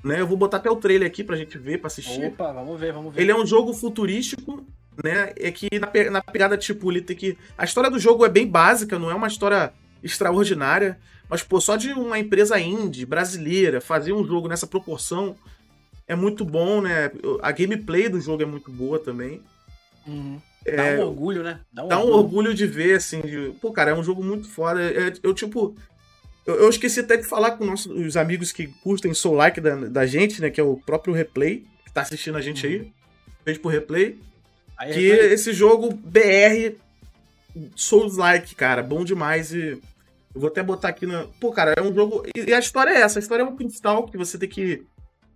né? Eu vou botar até o trailer aqui pra gente ver, pra assistir. Opa, vamos ver, vamos ver. Ele é um jogo futurístico, né? É que na, na pegada tipo, ele tem que. A história do jogo é bem básica, não é uma história extraordinária. Mas, pô, só de uma empresa indie, brasileira, fazer um jogo nessa proporção é muito bom, né? A gameplay do jogo é muito boa também. Uhum. É, dá um orgulho, né? Dá um, dá orgulho. um orgulho. de ver, assim. De, pô, cara, é um jogo muito foda. É, eu, tipo. Eu, eu, esqueci até de falar com nossos, os amigos que curtem Soul Like da, da gente, né? Que é o próprio Replay, que tá assistindo a gente uhum. aí. Beijo pro Replay. Aí, que replay. esse jogo BR Souls Like, cara, bom demais e Eu vou até botar aqui na. Pô, cara, é um jogo. E a história é essa: a história é um cristal que você tem que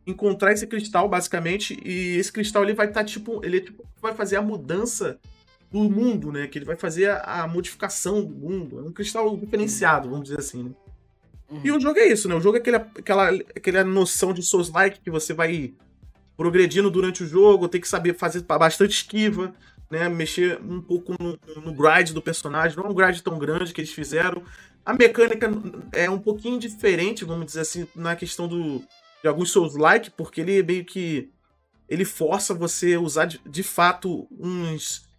encontrar esse cristal, basicamente. E esse cristal ele vai estar, tá, tipo. Ele tipo, vai fazer a mudança do mundo, né? Que ele vai fazer a, a modificação do mundo. É um cristal diferenciado, vamos dizer assim, né? Uhum. E o jogo é isso, né? O jogo é aquele, aquela, aquela noção de Souls-like que você vai progredindo durante o jogo, tem que saber fazer bastante esquiva, né? Mexer um pouco no, no grind do personagem. Não é um grind tão grande que eles fizeram. A mecânica é um pouquinho diferente, vamos dizer assim, na questão do, de alguns Souls-like, porque ele meio que. Ele força você a usar de, de fato uns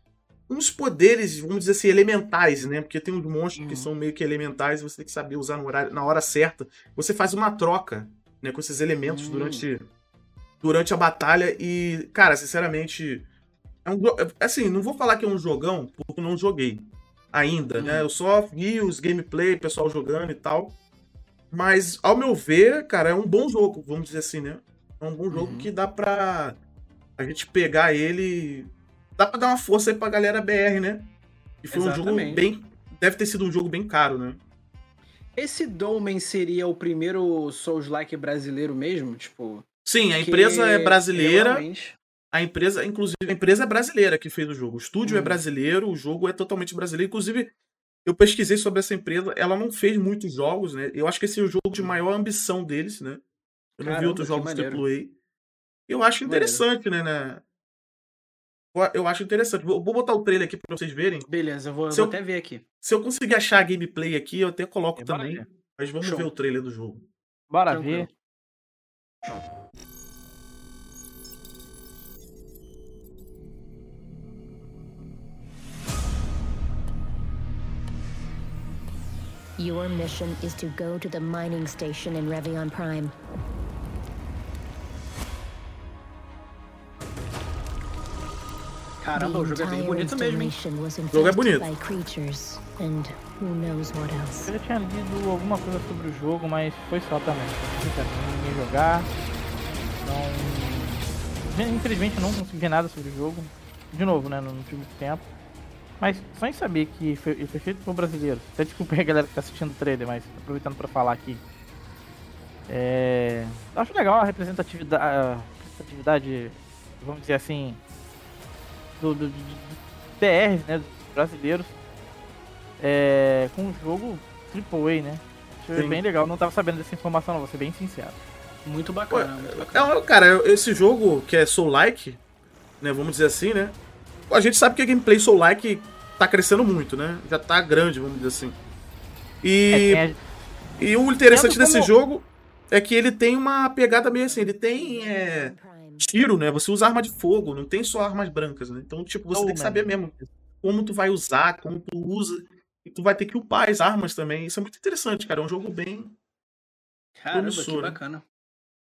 uns poderes, vamos dizer assim, elementais, né? Porque tem uns monstros uhum. que são meio que elementais e você tem que saber usar horário, na hora certa. Você faz uma troca né, com esses elementos uhum. durante, durante a batalha e, cara, sinceramente, é um, assim, não vou falar que é um jogão, porque eu não joguei ainda, né? uhum. né? Eu só vi os gameplay, pessoal jogando e tal. Mas, ao meu ver, cara, é um bom jogo, vamos dizer assim, né? É um bom jogo uhum. que dá pra a gente pegar ele dá pra dar uma força aí pra galera BR, né? E foi Exatamente. um jogo bem. Deve ter sido um jogo bem caro, né? Esse Dolmen seria o primeiro Souls-like brasileiro mesmo? Tipo. Sim, a empresa é brasileira. Realmente... A empresa, inclusive, a empresa é brasileira que fez o jogo. O estúdio é hum. é brasileiro, o jogo é totalmente brasileiro. Inclusive, eu pesquisei sobre essa empresa, ela não fez muitos jogos, né? Eu acho que esse é o jogo de maior ambição deles, né? Eu não Caramba, vi outros jogos que AAA. Eu acho interessante, né, né? eu acho interessante. Vou, vou botar o trailer aqui pra vocês verem. Beleza, eu vou, eu vou até ver aqui. Se eu conseguir achar a gameplay aqui, eu até coloco é, também. Mas vamos Show. ver o trailer do jogo. Bora Tranquilo. ver. Your mission is to go to the mining station in Revion Prime. Caramba, o jogo é bem bonito mesmo, hein? O jogo é bonito. Eu já tinha lido alguma coisa sobre o jogo, mas foi só também. Ninguém jogar. Então. Infelizmente eu não consegui ver nada sobre o jogo. De novo, né? Não tive muito tempo. Mas só em saber que foi, foi feito por brasileiro. Até desculpa aí a galera que tá assistindo o trailer, mas aproveitando para falar aqui. É... Acho legal a representatividade, a representatividade, vamos dizer assim, do, do, né, dos brasileiros, é, com um jogo AAA, né? Achei bem legal, não tava sabendo dessa informação, não, vou ser bem sincero. Muito bacana, muito bacana. É, cara, esse jogo que é Soul-like, né, vamos dizer assim, né? A gente sabe que a gameplay Soul-like tá crescendo muito, né? Já tá grande, vamos dizer assim. E, é, e o interessante desse como... jogo é que ele tem uma pegada meio assim, ele tem é, tiro, né? Você usa arma de fogo, não tem só armas brancas, né? Então, tipo, você oh, tem que saber mesmo como tu vai usar, como tu usa. E tu vai ter que upar as armas também. Isso é muito interessante, cara. É um jogo bem. Caramba, promissor, que bacana.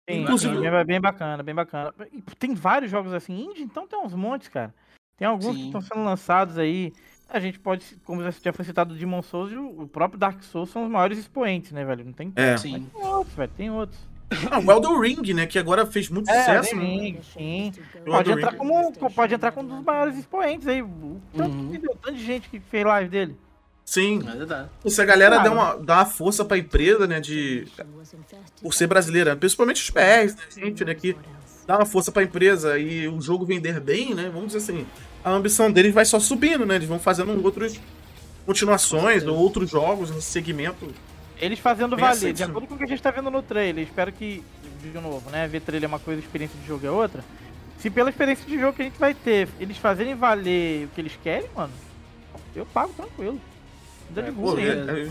Sim, Inclusive, é bem bacana, bem bacana. Tem vários jogos assim, indie, então tem uns montes, cara. Tem alguns Sim. que estão sendo lançados aí. A gente pode, como já foi citado, o Demon Souls e o próprio Dark Souls são os maiores expoentes, né, velho? Não tem. É. Sim. Tem outros, velho. Tem outros. *coughs* Ah, o Elden Ring, né? Que agora fez muito é, sucesso. Né? Ring, sim. Pode entrar, como, pode entrar como um dos maiores expoentes aí. Tanto, uhum. tanto de gente que fez live dele. Sim. É Se a galera dá uma, dá uma força pra empresa, né? De. Por ser brasileira, principalmente os PRs, né, gente, né? Que dá uma força pra empresa e o jogo vender bem, né? Vamos dizer assim. A ambição deles vai só subindo, né? Eles vão fazendo outras continuações ou outros jogos nesse segmento eles fazendo valer, assim, de acordo com o que a gente tá vendo no trailer, espero que, de novo, né, ver trailer é uma coisa, experiência de jogo é outra. Se pela experiência de jogo que a gente vai ter, eles fazerem valer o que eles querem, mano, eu pago tranquilo. Ainda é, de boa, é, é,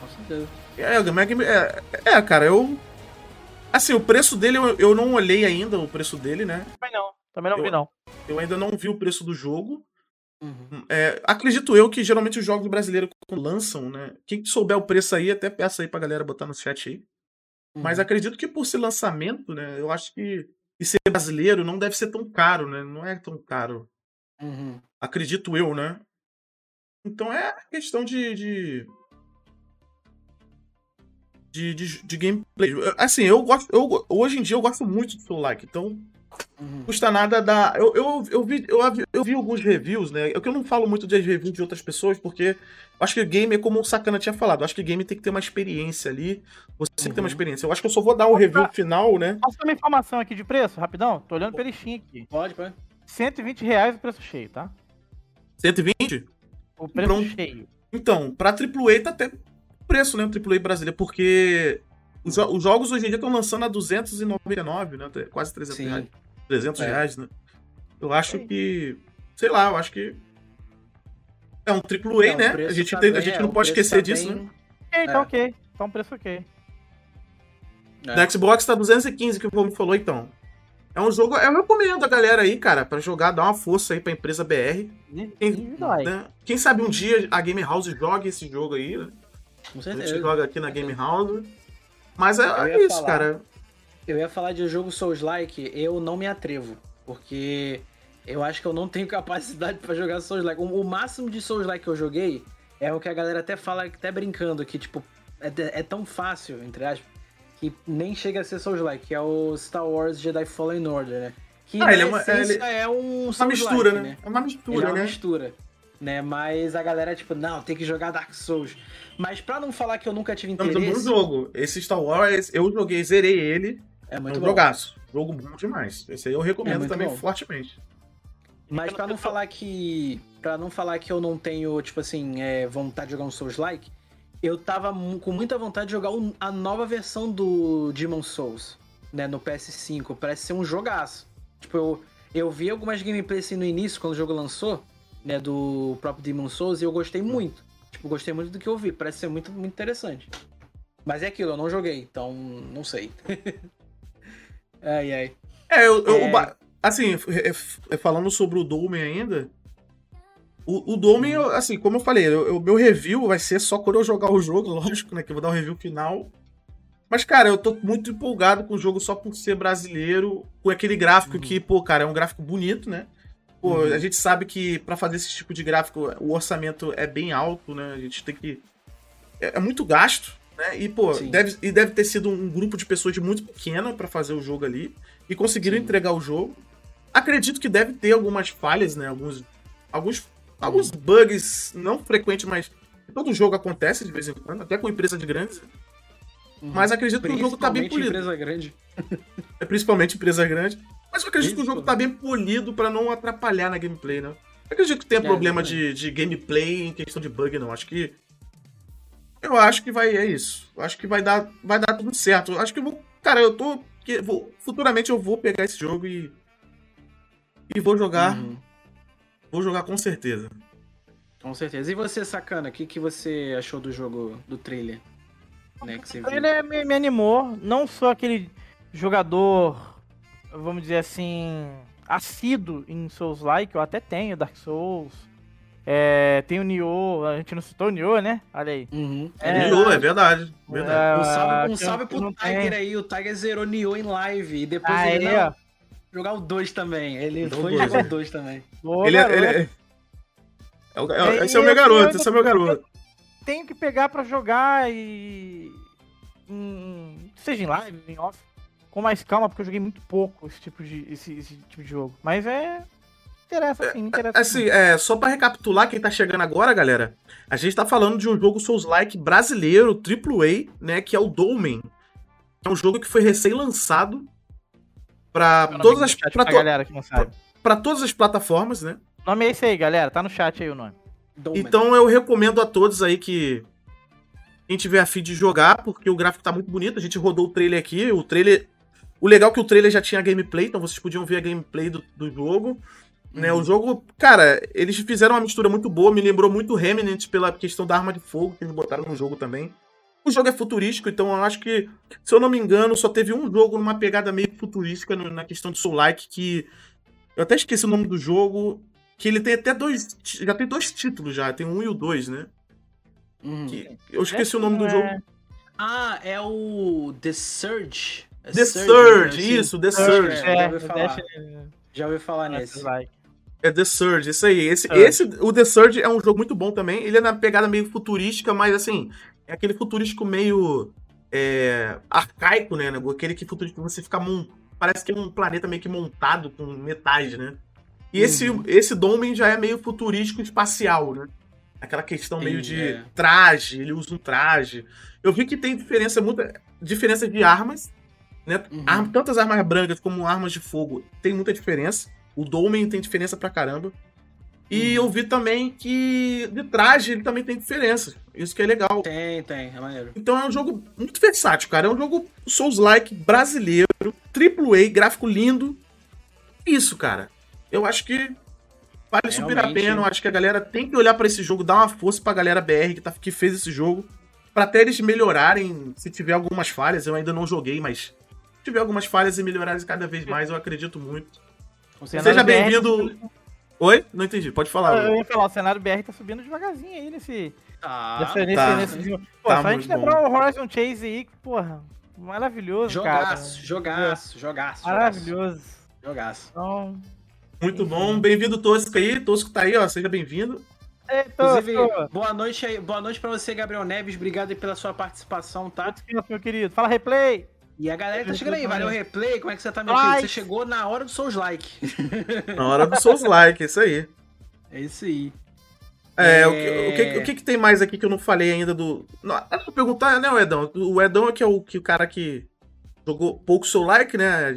Com certeza. É, é, é, cara, eu. Assim, o preço dele eu, eu não olhei ainda, o preço dele, né? Também não, também não eu, vi não. Eu ainda não vi o preço do jogo. Uhum. É, acredito eu que geralmente os jogos brasileiros lançam, né? Quem souber o preço aí, até peça aí pra galera botar no chat aí. Uhum. Mas acredito que por ser lançamento, né? Eu acho que e ser brasileiro não deve ser tão caro, né? Não é tão caro. Uhum. Acredito eu, né? Então é questão de. de... De, de, de, gameplay. Assim, eu gosto. Eu, hoje em dia eu gosto muito do Like. Então, Uhum. Custa nada dar. Eu, eu, eu, vi, eu, eu vi alguns reviews, né? Eu que eu não falo muito de reviews de outras pessoas, porque acho que o game é como o Sacana tinha falado. acho que o game tem que ter uma experiência ali. Você uhum. tem que ter uma uhum. experiência. Eu acho que eu só vou dar o review final, né? Posso dar uma informação aqui de preço, rapidão? Tô olhando pelo Steam aqui. Pode, pode. 120 reais o preço cheio, tá? 120? O preço Pronto. cheio. Então, pra AAA tá até preço, né? O AAA brasileiro, porque os, os, jogos hoje em dia estão lançando a 299, né? Quase 300 Sim. reais. 300 é. reais, né? Eu acho que. Sei lá, eu acho que. É um AAA, é, né? A gente, tá tem, bem, a gente não pode esquecer tá disso, bem... né? Ok, tá é. ok. Tá um preço ok. É. Na Xbox tá 215, que o Vamos falou, então. É um jogo. Eu recomendo a galera aí, cara, para jogar, dar uma força aí pra empresa BR. Quem, né? Quem sabe um dia a Game House jogue esse jogo aí, né? Com certeza. A gente joga aqui na Game House. Mas é, é isso, falar, cara. Eu ia falar de um jogo Souls-like, eu não me atrevo. Porque eu acho que eu não tenho *laughs* capacidade para jogar Souls-like. O, o, máximo de Souls-like que eu joguei é o que a galera até fala, até brincando, que, tipo, é, é tão fácil, entre aspas, que nem chega a ser Souls-like, que é o Star Wars Jedi Fallen Order, né? Que ah, ele é, uma, ele... é um uma mistura, né? né? É uma mistura, ele é uma né? mistura. Né? Mas a galera, tipo, não, tem que jogar Dark Souls. Mas pra não falar que eu nunca tive interesse... Não, um jogo. Esse Star Wars, eu joguei, zerei ele. É muito é um bom. jogaço. Jogo bom demais. Esse aí eu recomendo é também bom. fortemente. Mas pra não falar que... para não falar que eu não tenho, tipo assim, é, vontade de jogar um Souls-like eu tava com muita vontade de jogar a nova versão do Demon Souls, né, no PS5. Parece ser um jogaço. Tipo, eu, eu vi algumas gameplays assim no início, quando o jogo lançou, né, do próprio Demon Souls, e eu gostei muito. Tipo, gostei muito do que eu vi. Parece ser muito, muito interessante. Mas é aquilo, eu não joguei, então não sei. *laughs* ai, ai. É, eu, eu é... assim, falando sobre o Dome ainda, o, o Domen, assim, como eu falei, o meu review vai ser só quando eu jogar o jogo, *laughs* lógico, né? Que eu vou dar o um review final. Mas, cara, eu tô muito empolgado com o jogo só por ser brasileiro, com aquele gráfico uhum. que, pô, cara, é um gráfico bonito, né? Pô, uhum. a gente sabe que para fazer esse tipo de gráfico, o orçamento é bem alto, né? A gente tem que. É, é muito gasto, né? E, pô, deve, e deve ter sido um grupo de pessoas de muito pequena para fazer o jogo ali. E conseguiram Sim. entregar o jogo. Acredito que deve ter algumas falhas, né? Alguns, alguns alguns bugs não frequentes, mas todo jogo acontece de vez em quando, até com empresa de grandes. Uhum. Mas acredito que o jogo tá bem polido. empresa grande. *laughs* é principalmente empresa grande. Mas eu acredito que o jogo tá bem polido para não atrapalhar na gameplay, né? Eu acredito que tenha é, problema de, de gameplay em questão de bug, não. Acho que. Eu acho que vai. É isso. Eu acho que vai dar, vai dar tudo certo. Eu acho que eu vou. Cara, eu tô. Que, vou, futuramente eu vou pegar esse jogo e. E vou jogar. Uhum. Vou jogar com certeza. Com certeza. E você, Sacana, o que, que você achou do jogo, do trailer? Né, que você o trailer me, me animou. Não sou aquele jogador, vamos dizer assim, assíduo em Souls-like. Eu até tenho Dark Souls. É, tem o Nioh, a gente não citou o Nioh, né? Olha aí. Uhum. É, Nioh, é verdade. verdade. É, um salve, um salve pro Tiger tem. aí. O Tiger zerou Nioh em live. E depois ah, ele, não, jogar o 2 também. Ele foi jogar o 2 também. Boa, ele, é, ele é... É, é, esse é o meu garoto, esse é o meu garoto. Tenho que pegar pra jogar e. Em, seja em live, em off, com mais calma, porque eu joguei muito pouco esse tipo de, esse, esse tipo de jogo. Mas é. Interessa sim, interessa. Assim, sim. é, só pra recapitular quem tá chegando agora, galera. A gente tá falando de um jogo Souls-like brasileiro, AAA, né? Que é o Dolmen. É um jogo que foi recém-lançado Pra todas as. Pra, to... galera que não sabe. Pra, todas as plataformas, né? O nome é esse aí, galera. Tá no chat aí o nome. Então eu recomendo a todos aí que. Quem tiver a fim de jogar, porque o gráfico tá muito bonito. A gente rodou o trailer aqui. O trailer. O legal é que o trailer já tinha gameplay, então vocês podiam ver a gameplay do, do jogo. Uhum. Né, o uhum. jogo, cara, eles fizeram uma mistura muito boa, me lembrou muito Remnant pela questão da arma de fogo que eles botaram no jogo também. O jogo é futurístico, então eu acho que, se eu não me engano, só teve um jogo numa pegada meio futurística na questão de Soul-like, que. Eu até esqueci o nome do jogo. Que ele tem até dois. Já tem dois títulos já, tem um e o dois, né? Hum. Que, eu esqueci é, o nome do jogo. Ah, é o The Surge. É The Surge, Surge né? isso, The Surge. É, já ouvi falar. Já ouvi falar nesse. É The Surge, isso aí. Esse, esse, o The Surge é um jogo muito bom também. Ele é na pegada meio futurística, mas assim, é aquele futurístico meio é, arcaico, né? Aquele que futurístico você fica parece que é um planeta meio que montado com metais, né? E uhum. esse, esse Domen já é meio futurístico espacial, né? Aquela questão meio de é. traje, ele usa um traje. Eu vi que tem diferença, muita diferença de armas, né? Uhum. Arma, tantas armas brancas como armas de fogo tem muita diferença. O Dolmen tem diferença pra caramba. E uhum. eu vi também que de traje ele também tem diferença. Isso que é legal. Tem, tem, é maneiro. Então é um jogo muito versátil, cara. É um jogo Souls-like brasileiro, AAA, gráfico lindo. Isso, cara. Eu acho que vale Realmente. super a pena. Eu acho que a galera tem que olhar para esse jogo, dar uma força pra galera BR que, tá, que fez esse jogo. Pra até eles melhorarem, se tiver algumas falhas. Eu ainda não joguei, mas tiver algumas falhas e melhorarem cada vez mais, eu acredito muito. Seja bem-vindo. Oi? Não entendi, pode falar. Eu ia falar, o cenário BR tá subindo devagarzinho aí nesse. Ah, nesse, tá. nesse. Pô, tá só a gente lembrar o Horizon Chase aí, porra, maravilhoso, jogaço, cara. Jogaço, jogaço, Maravilhoso. Jogaço. Então, Muito bom, bem-vindo Tosco aí, Tosco tá aí, ó, seja bem-vindo. Inclusive, boa noite aí, boa noite pra você, Gabriel Neves, obrigado pela sua participação, tá? Meu querido, fala replay! E a galera tá chegando aí, valeu replay, como é que você tá, meu like. Você chegou na hora do Souls Like. *laughs* Na hora do Souls Like, isso aí. É isso aí. É, é... O, que, o, que, o que, que tem mais aqui que eu não falei ainda do. Não, eu vou perguntar, né, o Edão? O Edão é que é o, que o cara que jogou pouco Soul Like, né,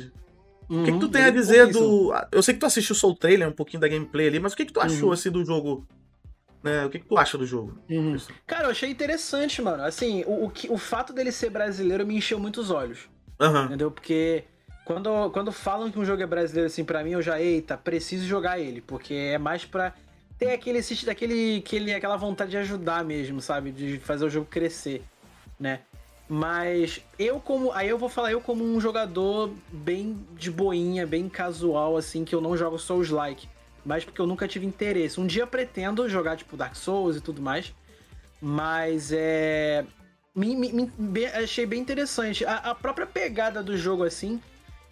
Uhum, o que, que tu uhum, tem a dizer do. Eu sei que tu assistiu o Soul Trailer, um pouquinho da gameplay ali, mas o que, que tu achou uhum. assim do jogo? Né? O que, que tu acha do jogo? Uhum. Cara, eu achei interessante, mano. Assim, o, o, o fato dele ser brasileiro me encheu muitos olhos. Uhum. Entendeu? Porque quando, quando falam que um jogo é brasileiro, assim, para mim, eu já, eita, preciso jogar ele. Porque é mais pra ter aquele, daquele, aquele, aquela vontade de ajudar mesmo, sabe? De fazer o jogo crescer, né? Mas eu como. Aí eu vou falar eu como um jogador bem de boinha, bem casual, assim, que eu não jogo Souls-like. Mas porque eu nunca tive interesse. Um dia pretendo jogar, tipo, Dark Souls e tudo mais. Mas é me, me, me, achei bem interessante. A, a, própria pegada do jogo, assim,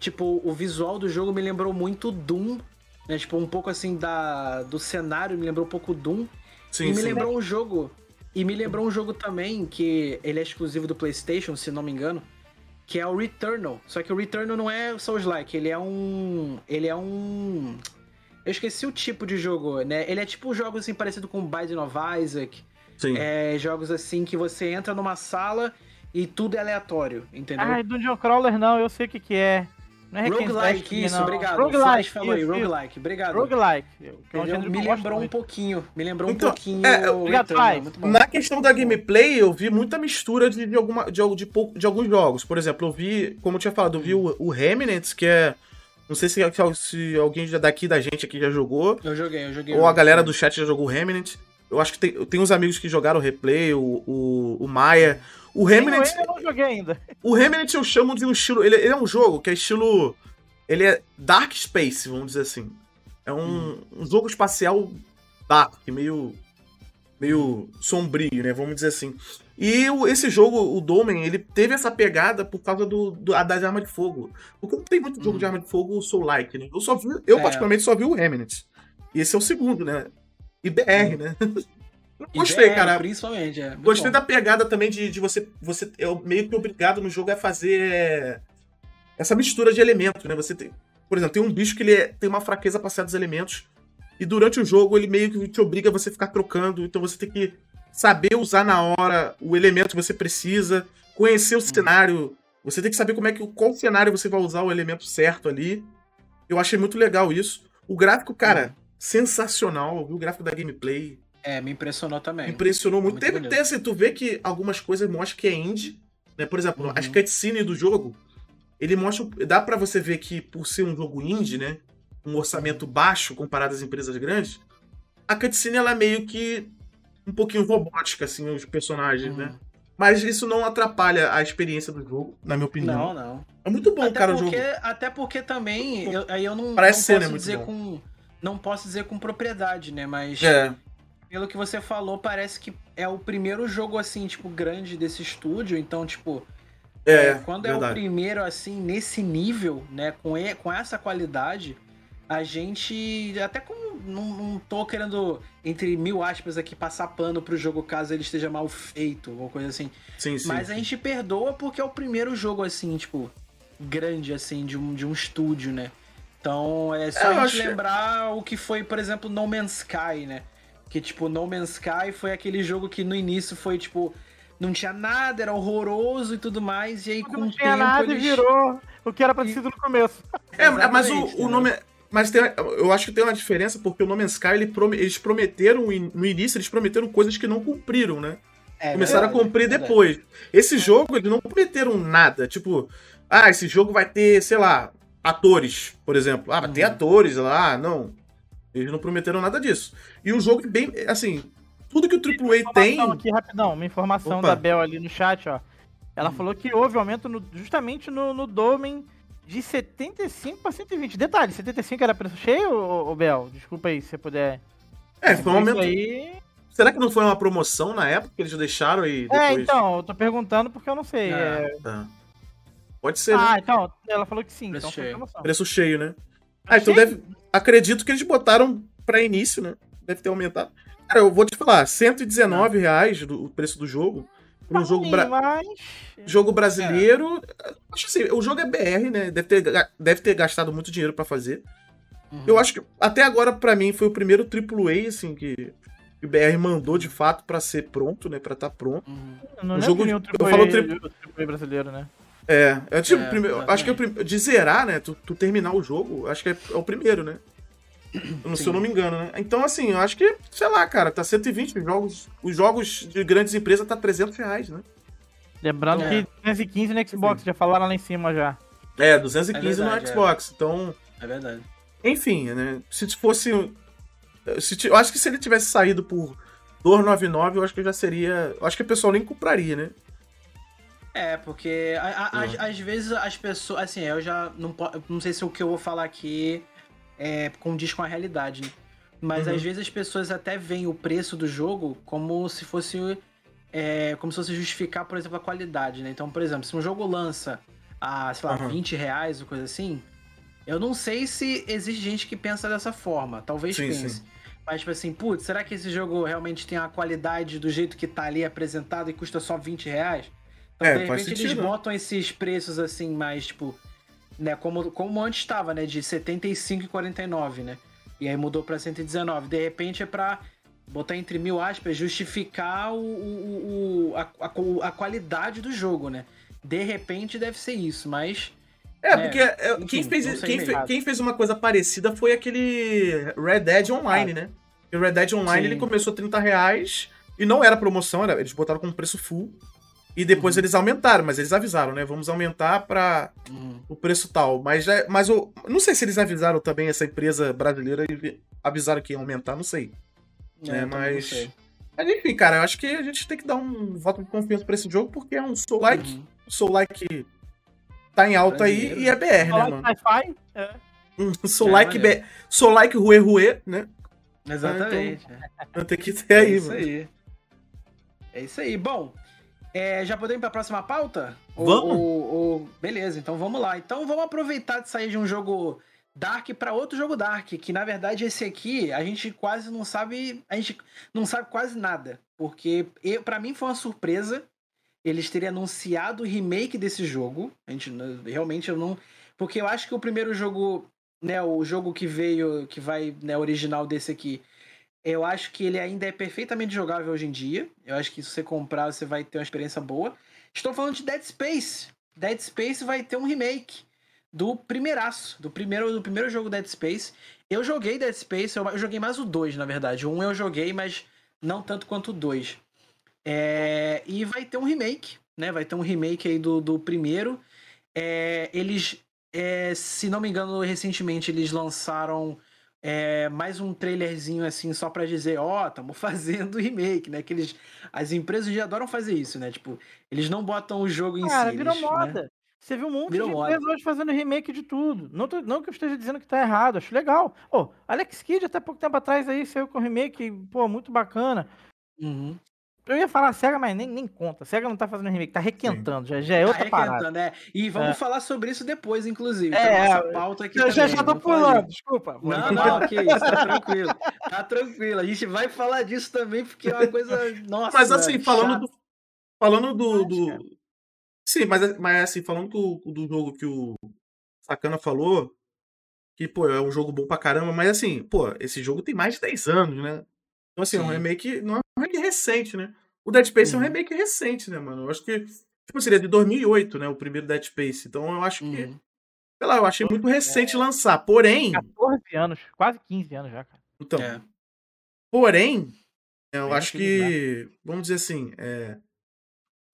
tipo, o visual do jogo me lembrou muito Doom, né? Tipo, um pouco assim da, do cenário, me lembrou um pouco Doom. Sim, e me sim. lembrou um jogo. E me lembrou um jogo também que ele é exclusivo do PlayStation, se não me engano, que é o Returnal. Só que o Returnal não é Souls-like, ele é um. Ele é um. Eu esqueci o tipo de jogo, né? Ele é tipo jogos assim parecido com Binding of Isaac. Sim. É, jogos assim que você entra numa sala e tudo é aleatório, entendeu? Ah, Dungeon Crawler não, eu sei o que que é. Não é roguelike, isso, não. obrigado. Roguelike, falou aí, roguelike, obrigado. Roguelike. É me lembrou um pouquinho, me lembrou então, um pouquinho. É, obrigado, Na questão da gameplay, eu vi muita mistura de, de, alguma, de, de, de alguns jogos. Por exemplo, eu vi, como eu tinha falado, eu vi o, o Remnants, que é não sei se, se alguém já daqui da gente aqui já jogou. Eu joguei, eu joguei. Ou a galera do chat já jogou o Remnant. Eu acho que tem, tem uns amigos que jogaram o replay, o, o, o Maia. O Remnant. Eu não joguei ainda. O Remnant eu chamo de um estilo. Ele, ele, é um jogo que é estilo. Ele é Dark Space, vamos dizer assim. É um, hum. um jogo espacial dark, meio. Meio sombrio, né? Vamos dizer assim. E o, esse jogo, o Domen, ele teve essa pegada por causa do, do das armas de fogo. Porque não tem muito jogo de hum. arma de fogo soul-like, né? Eu só vi, eu é. particularmente só vi o Remnant. E esse é o segundo, né? E BR, né? *laughs* Gostei, BR, cara. Principalmente, é. Gostei bom. da pegada também de, de você. Você é meio que obrigado no jogo a fazer essa mistura de elementos, né? Você tem. Por exemplo, tem um bicho que ele é, tem uma fraqueza para certos elementos. E durante o jogo ele meio que te obriga a você ficar trocando. Então você tem que saber usar na hora o elemento que você precisa, conhecer o hum. cenário. Você tem que saber como é que qual cenário você vai usar o elemento certo ali. Eu achei muito legal isso. O gráfico, cara, hum sensacional. viu o gráfico da gameplay. É, me impressionou também. Impressionou muito. muito Teve até assim, tu vê que algumas coisas mostram que é indie. Né? Por exemplo, uhum. as cutscenes do jogo, ele mostra. Dá para você ver que, por ser um jogo indie, né? Um orçamento baixo comparado às empresas grandes, a cutscene ela é meio que um pouquinho robótica, assim, os personagens, né? uhum. né? Mas isso não atrapalha a experiência do jogo, na minha opinião. Não, não. É muito bom, até cara, porque, o jogo. Até porque também, eu, aí eu não, Parece não ser, posso né, dizer com não posso dizer com propriedade, né? Mas é. pelo que você falou, parece que é o primeiro jogo assim, tipo, grande desse estúdio. Então, tipo, é, é quando verdade. é o primeiro assim nesse nível, né? Com e, com essa qualidade, a gente até como não, não tô querendo entre mil aspas aqui passar pano pro jogo caso ele esteja mal feito ou coisa assim. Sim, sim. Mas a gente perdoa porque é o primeiro jogo assim, tipo grande, assim, de um, de um estúdio, né? Então é só é, a gente acho... lembrar o que foi, por exemplo, No Man's Sky, né? Que, tipo, No Man's Sky foi aquele jogo que no início foi, tipo, não tinha nada, era horroroso e tudo mais, e aí com não o tinha tempo nada eles... e virou o que era pra ter sido no começo. É, mas o, o nome... Mas tem, eu acho que tem uma diferença, porque o No Man's Sky, ele eles prometeram, no início, eles prometeram coisas que não cumpriram, né? É, Começaram verdade, a cumprir é depois. Esse jogo, eles não prometeram nada. Tipo, ah, esse jogo vai ter, sei lá, atores, por exemplo. Ah, vai ter uhum. atores lá. Não. Eles não prometeram nada disso. E o jogo é bem, assim, tudo que o AAA tem. Aqui, rapidão, uma informação Opa. da Bel ali no chat, ó. Ela hum. falou que houve aumento no, justamente no, no Domen de 75 para 120. Detalhe, 75 era preço cheio, ô, Bel? Desculpa aí, se você puder. É, foi um aumento. Aí... Será que não foi uma promoção na época que eles deixaram e é, depois... É, então, eu tô perguntando porque eu não sei. É, é... Tá. Pode ser, Ah, né? então, ela falou que sim. Preço então cheio. Preço cheio, né? Ah, então cheio? deve... Acredito que eles botaram pra início, né? Deve ter aumentado. Cara, eu vou te falar, 119 reais do, o preço do jogo. Para um jogo, bra... mas... jogo brasileiro. É. Acho assim, o jogo é BR, né? Deve ter, deve ter gastado muito dinheiro para fazer. Uhum. Eu acho que até agora, para mim, foi o primeiro AAA, assim, que, o BR mandou de fato para ser pronto, né? Pra estar tá pronto. Uhum. Não o jogo, eu falo AAA brasileiro, né? É, é tipo, é, primeiro, acho que é de zerar, né? Tu, tu, terminar o jogo, acho que é, é o primeiro, né? Se eu não me engano, né? Então, assim, eu acho que, sei lá, cara, tá 120 os jogos. Os jogos de grandes empresas tá 300 reais, né? Lembrando é. que 215 no Xbox, Sim. já falaram lá em cima já. É, 215 é verdade, no Xbox, é. então. É verdade. Enfim, né? Se fosse. Se, eu acho que se ele tivesse saído por 299, eu acho que já seria. Eu acho que o pessoal nem compraria, né? É, porque a, a, às, às vezes as pessoas. Assim, eu já. Não, não sei se o que eu vou falar aqui é, condiz com a realidade, né? Mas uhum. às vezes as pessoas até veem o preço do jogo como se fosse. É, como se fosse justificar, por exemplo, a qualidade, né? Então, por exemplo, se um jogo lança a, sei lá, uhum. 20 reais ou coisa assim, eu não sei se existe gente que pensa dessa forma. Talvez sim, pense. Sim. Mas, tipo assim, putz, será que esse jogo realmente tem a qualidade do jeito que tá ali apresentado e custa só 20 reais? Então, é, de repente, eles botam esses preços assim, mais, tipo, né, como, como antes estava, né, de 75,49, né? E aí mudou para 119. De repente é para botar entre mil aspas, justificar o, o, o a, a, a, qualidade do jogo, né? De repente deve ser isso, mas. É, né, porque é, enfim, quem, fez, quem, fez, quem fez uma coisa parecida foi aquele Red Dead Online, ah. né? O Red Dead Online Sim. ele começou a 30 reais e não era promoção, era, eles botaram com preço full. E depois uhum. eles aumentaram, mas eles avisaram, né? Vamos aumentar para uhum. o preço tal. Mas, já, mas eu não sei se eles avisaram também essa empresa brasileira e avisaram que ia aumentar, não sei. É, né? Mas. Sei. Mas enfim, cara, eu acho que a gente tem que dar um voto de confiança para esse jogo, porque é um Soul Like. Uhum. Soul Like tá em alta aí e é BR, Soul né, mano? Sci-Fi? É. *laughs* Soul Like, é, Soul Like Rue Rue, né? Exatamente. Ah, então, tem que ter aí, é isso mano. aí. É isso aí. Bom, é, já podemos ir para a próxima pauta? Vamos. Ou, ou, ou... Beleza, então vamos lá. Então vamos aproveitar de sair de um jogo Dark para outro jogo Dark, que na verdade esse aqui a gente quase não sabe, a gente não sabe quase nada, porque para mim foi uma surpresa eles terem anunciado o remake desse jogo. A gente realmente eu não, porque eu acho que o primeiro jogo, né, o jogo que veio, que vai, né, original desse aqui, eu acho que ele ainda é perfeitamente jogável hoje em dia. Eu acho que se você comprar, você vai ter uma experiência boa. Estou falando de Dead Space. Dead Space vai ter um remake do primeiraço, do primeiro, do primeiro jogo Dead Space. Eu joguei Dead Space, eu, joguei mais o 2, na verdade. O 1 eu joguei, mas não tanto quanto o 2. É, e vai ter um remake, né? Vai ter um remake aí do, do primeiro. É, eles, é, se não me engano, recentemente eles lançaram é, mais um trailerzinho assim só para dizer, ó, oh, estamos *laughs* fazendo remake, né? Que eles, as empresas já adoram fazer isso, né? Tipo, eles não botam o jogo em Cara, si. virou eles, né? moda. Né? Você viu um monte virou de moda. empresas hoje fazendo remake de tudo. Não, tô, não que eu esteja dizendo que tá errado, acho legal. Pô, Alex Kidd até pouco tempo atrás aí saiu com remake, pô, muito bacana. Uhum. Eu ia falar SEGA, mas nem, nem conta. SEGA não tá fazendo remake, tá requentando, já, já é tá outra tá parada. É. E vamos é. falar sobre isso depois, inclusive. É, nossa pauta aqui eu também. já, já tô pulando, desculpa. Não, não, que isso, tá tranquilo. Tá tranquilo. A gente vai falar disso também, porque é uma coisa. Nossa. Mas assim, falando do. Falando do, do, Sim, mas, mas assim, falando do, do jogo que o Sacana falou, que, pô, é um jogo bom pra caramba, mas assim, pô, esse jogo tem mais de 10 anos, né? Então, assim, Sim. é um remake, não é um remake recente, né? O Dead Space uhum. é um uhum. remake recente, né, mano? Eu acho que, tipo, seria de 2008, né, o primeiro Dead Space. Então, eu acho que, uhum. sei lá, eu achei muito recente lançar, porém... 14 anos, quase 15 anos já, cara. Então, é. porém, eu Bem acho que, vamos dizer assim, é...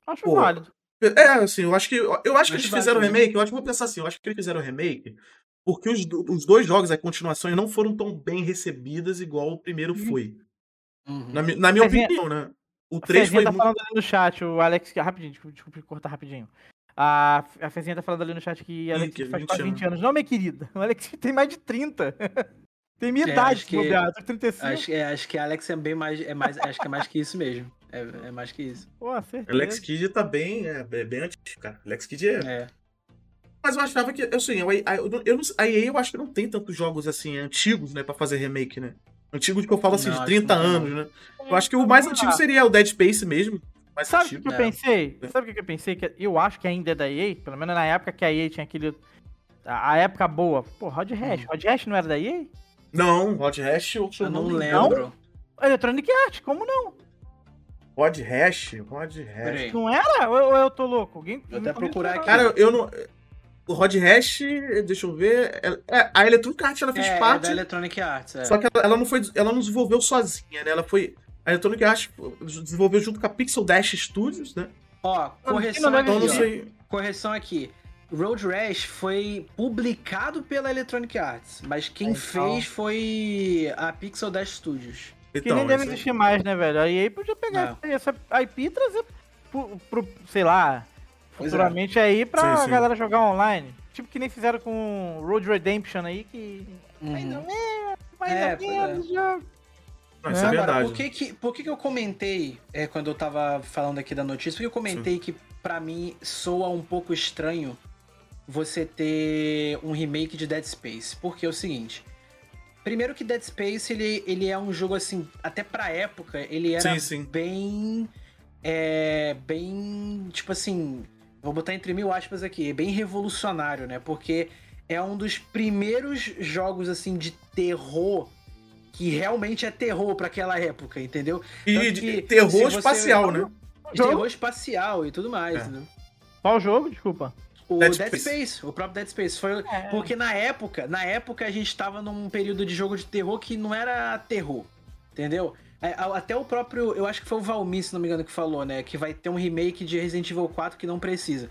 Acho pô, válido. É, assim, eu acho que. Eu acho que eles fizeram o remake. Eu acho que vou pensar assim, eu acho que eles fizeram o remake porque os, os dois jogos, a continuação, não foram tão bem recebidas igual o primeiro uhum. foi. Uhum. Na, na, minha opinião, né? O 3 foi. tá muito... falando ali no chat, o Alex. Rapidinho, desculpa, desculpa cortar rapidinho. A, a Fezinha tá falando ali no chat que Alex Ih, faz quase 20 anos. Não, minha querida. O Alex *laughs* tem mais de 30. tem minha é, idade, que, bobear, 35. Acho, é, acho que a Alex é bem mais. É mais acho que é mais que isso mesmo. É, é mais que isso. Pô, certeza. Alex Kidd tá bem, é, bem antigo, cara. Alex Kidd é. é. Mas eu achava que, assim, eu, eu, eu, a EA eu acho que não tem tantos jogos assim antigos, né, pra fazer remake, né? Antigo de que eu falo assim, não, de 30 anos, né? Eu acho que o mais antigo seria o Dead Space mesmo. Sabe o que, eu pensei? É. Sabe o que eu pensei? Que eu acho que ainda é da EA, pelo menos na época que a EA tinha aquele. A, época boa. Pô, Rod Hash. Rod Hash não era da EA? Não, Rod Hash eu, eu não, não lembro. Não? Electronic Arts, como não? Rod Hash? Rod Hash. Não era? Ou eu, eu tô louco? Alguém. Vou até procurar aqui. Cara, eu não. O Rod Hash, deixa eu ver. É, é a Electronic Arts ela fez é, parte. É da Electronic Arts, é. Só que ela, ela, não foi. Ela não desenvolveu sozinha, né? Ela foi. A Electronic Arts desenvolveu junto com a Pixel Dash Studios, né? Ó, correção aqui. Ó. Correção aqui. Road Rash foi publicado pela Electronic Arts, mas quem fez foi a Pixel Dash Studios. Então, que nem deve existir mais, né, velho? Aí podia pegar é. essa IP e trazer pro, pro, sei lá, é. Futuramente é. aí pra sim, sim. galera jogar online. Tipo que nem fizeram com Road Redemption aí, que uhum. ainda é, mais é, ou menos é. jogo. Não, isso é, é verdade. Por que, que, por que, que eu comentei, é, quando eu tava falando aqui da notícia, por que eu comentei Sim. que para mim soa um pouco estranho você ter um remake de Dead Space? Porque é o seguinte, primeiro que Dead Space, ele, ele é um jogo assim, até pra época, ele era sim, sim. bem... É, bem, tipo assim, vou botar entre mil aspas aqui, bem revolucionário, né? Porque é um dos primeiros jogos assim de terror que realmente é terror para aquela época, entendeu? E de terror espacial, né? Terror espacial e tudo mais, é. né? Qual jogo? Desculpa. O Dead, Dead Space. Space. o próprio Dead Space. Foi é. porque na época, na época a gente tava num período de jogo de terror que não era terror, entendeu? É, até o próprio, eu acho que foi o Valmir, se não me engano, que falou, né? Que vai ter um remake de Resident Evil 4 que não precisa.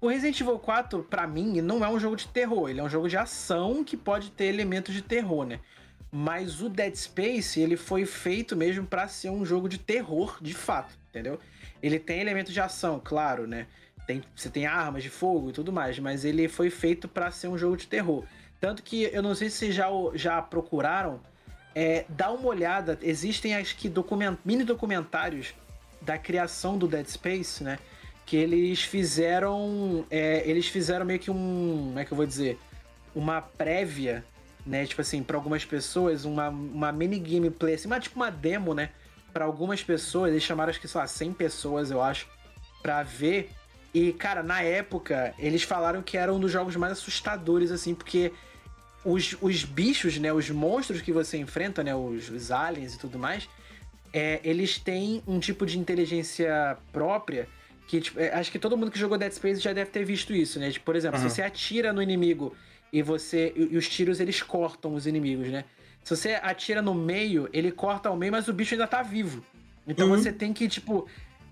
O Resident Evil 4, para mim, não é um jogo de terror, ele é um jogo de ação que pode ter elementos de terror, né? Mas o Dead Space, ele foi feito mesmo para ser um jogo de terror, de fato, entendeu? Ele tem elementos de ação, claro, né? Tem, você tem armas de fogo e tudo mais, mas ele foi feito para ser um jogo de terror. Tanto que eu não sei se já, já procuraram, é, dá uma olhada, existem acho que document, mini documentários da criação do Dead Space, né? Que eles fizeram. É, eles fizeram meio que um. Como é que eu vou dizer? Uma prévia, né? Tipo assim, para algumas pessoas, uma, uma mini gameplay, assim, uma, tipo uma demo, né? Para algumas pessoas, eles chamaram acho que, sei lá, 100 pessoas, eu acho, para ver. E, cara, na época, eles falaram que era um dos jogos mais assustadores, assim, porque os, os bichos, né, os monstros que você enfrenta, né, os, os aliens e tudo mais, é, eles têm um tipo de inteligência própria que, tipo, é, acho que todo mundo que jogou Dead Space já deve ter visto isso, né? Tipo, por exemplo, uhum. se você atira no inimigo e você e, e, os tiros eles cortam os inimigos, né? Se você atira no meio, ele corta ao meio, mas o bicho ainda tá vivo. Então uhum. você tem que, tipo,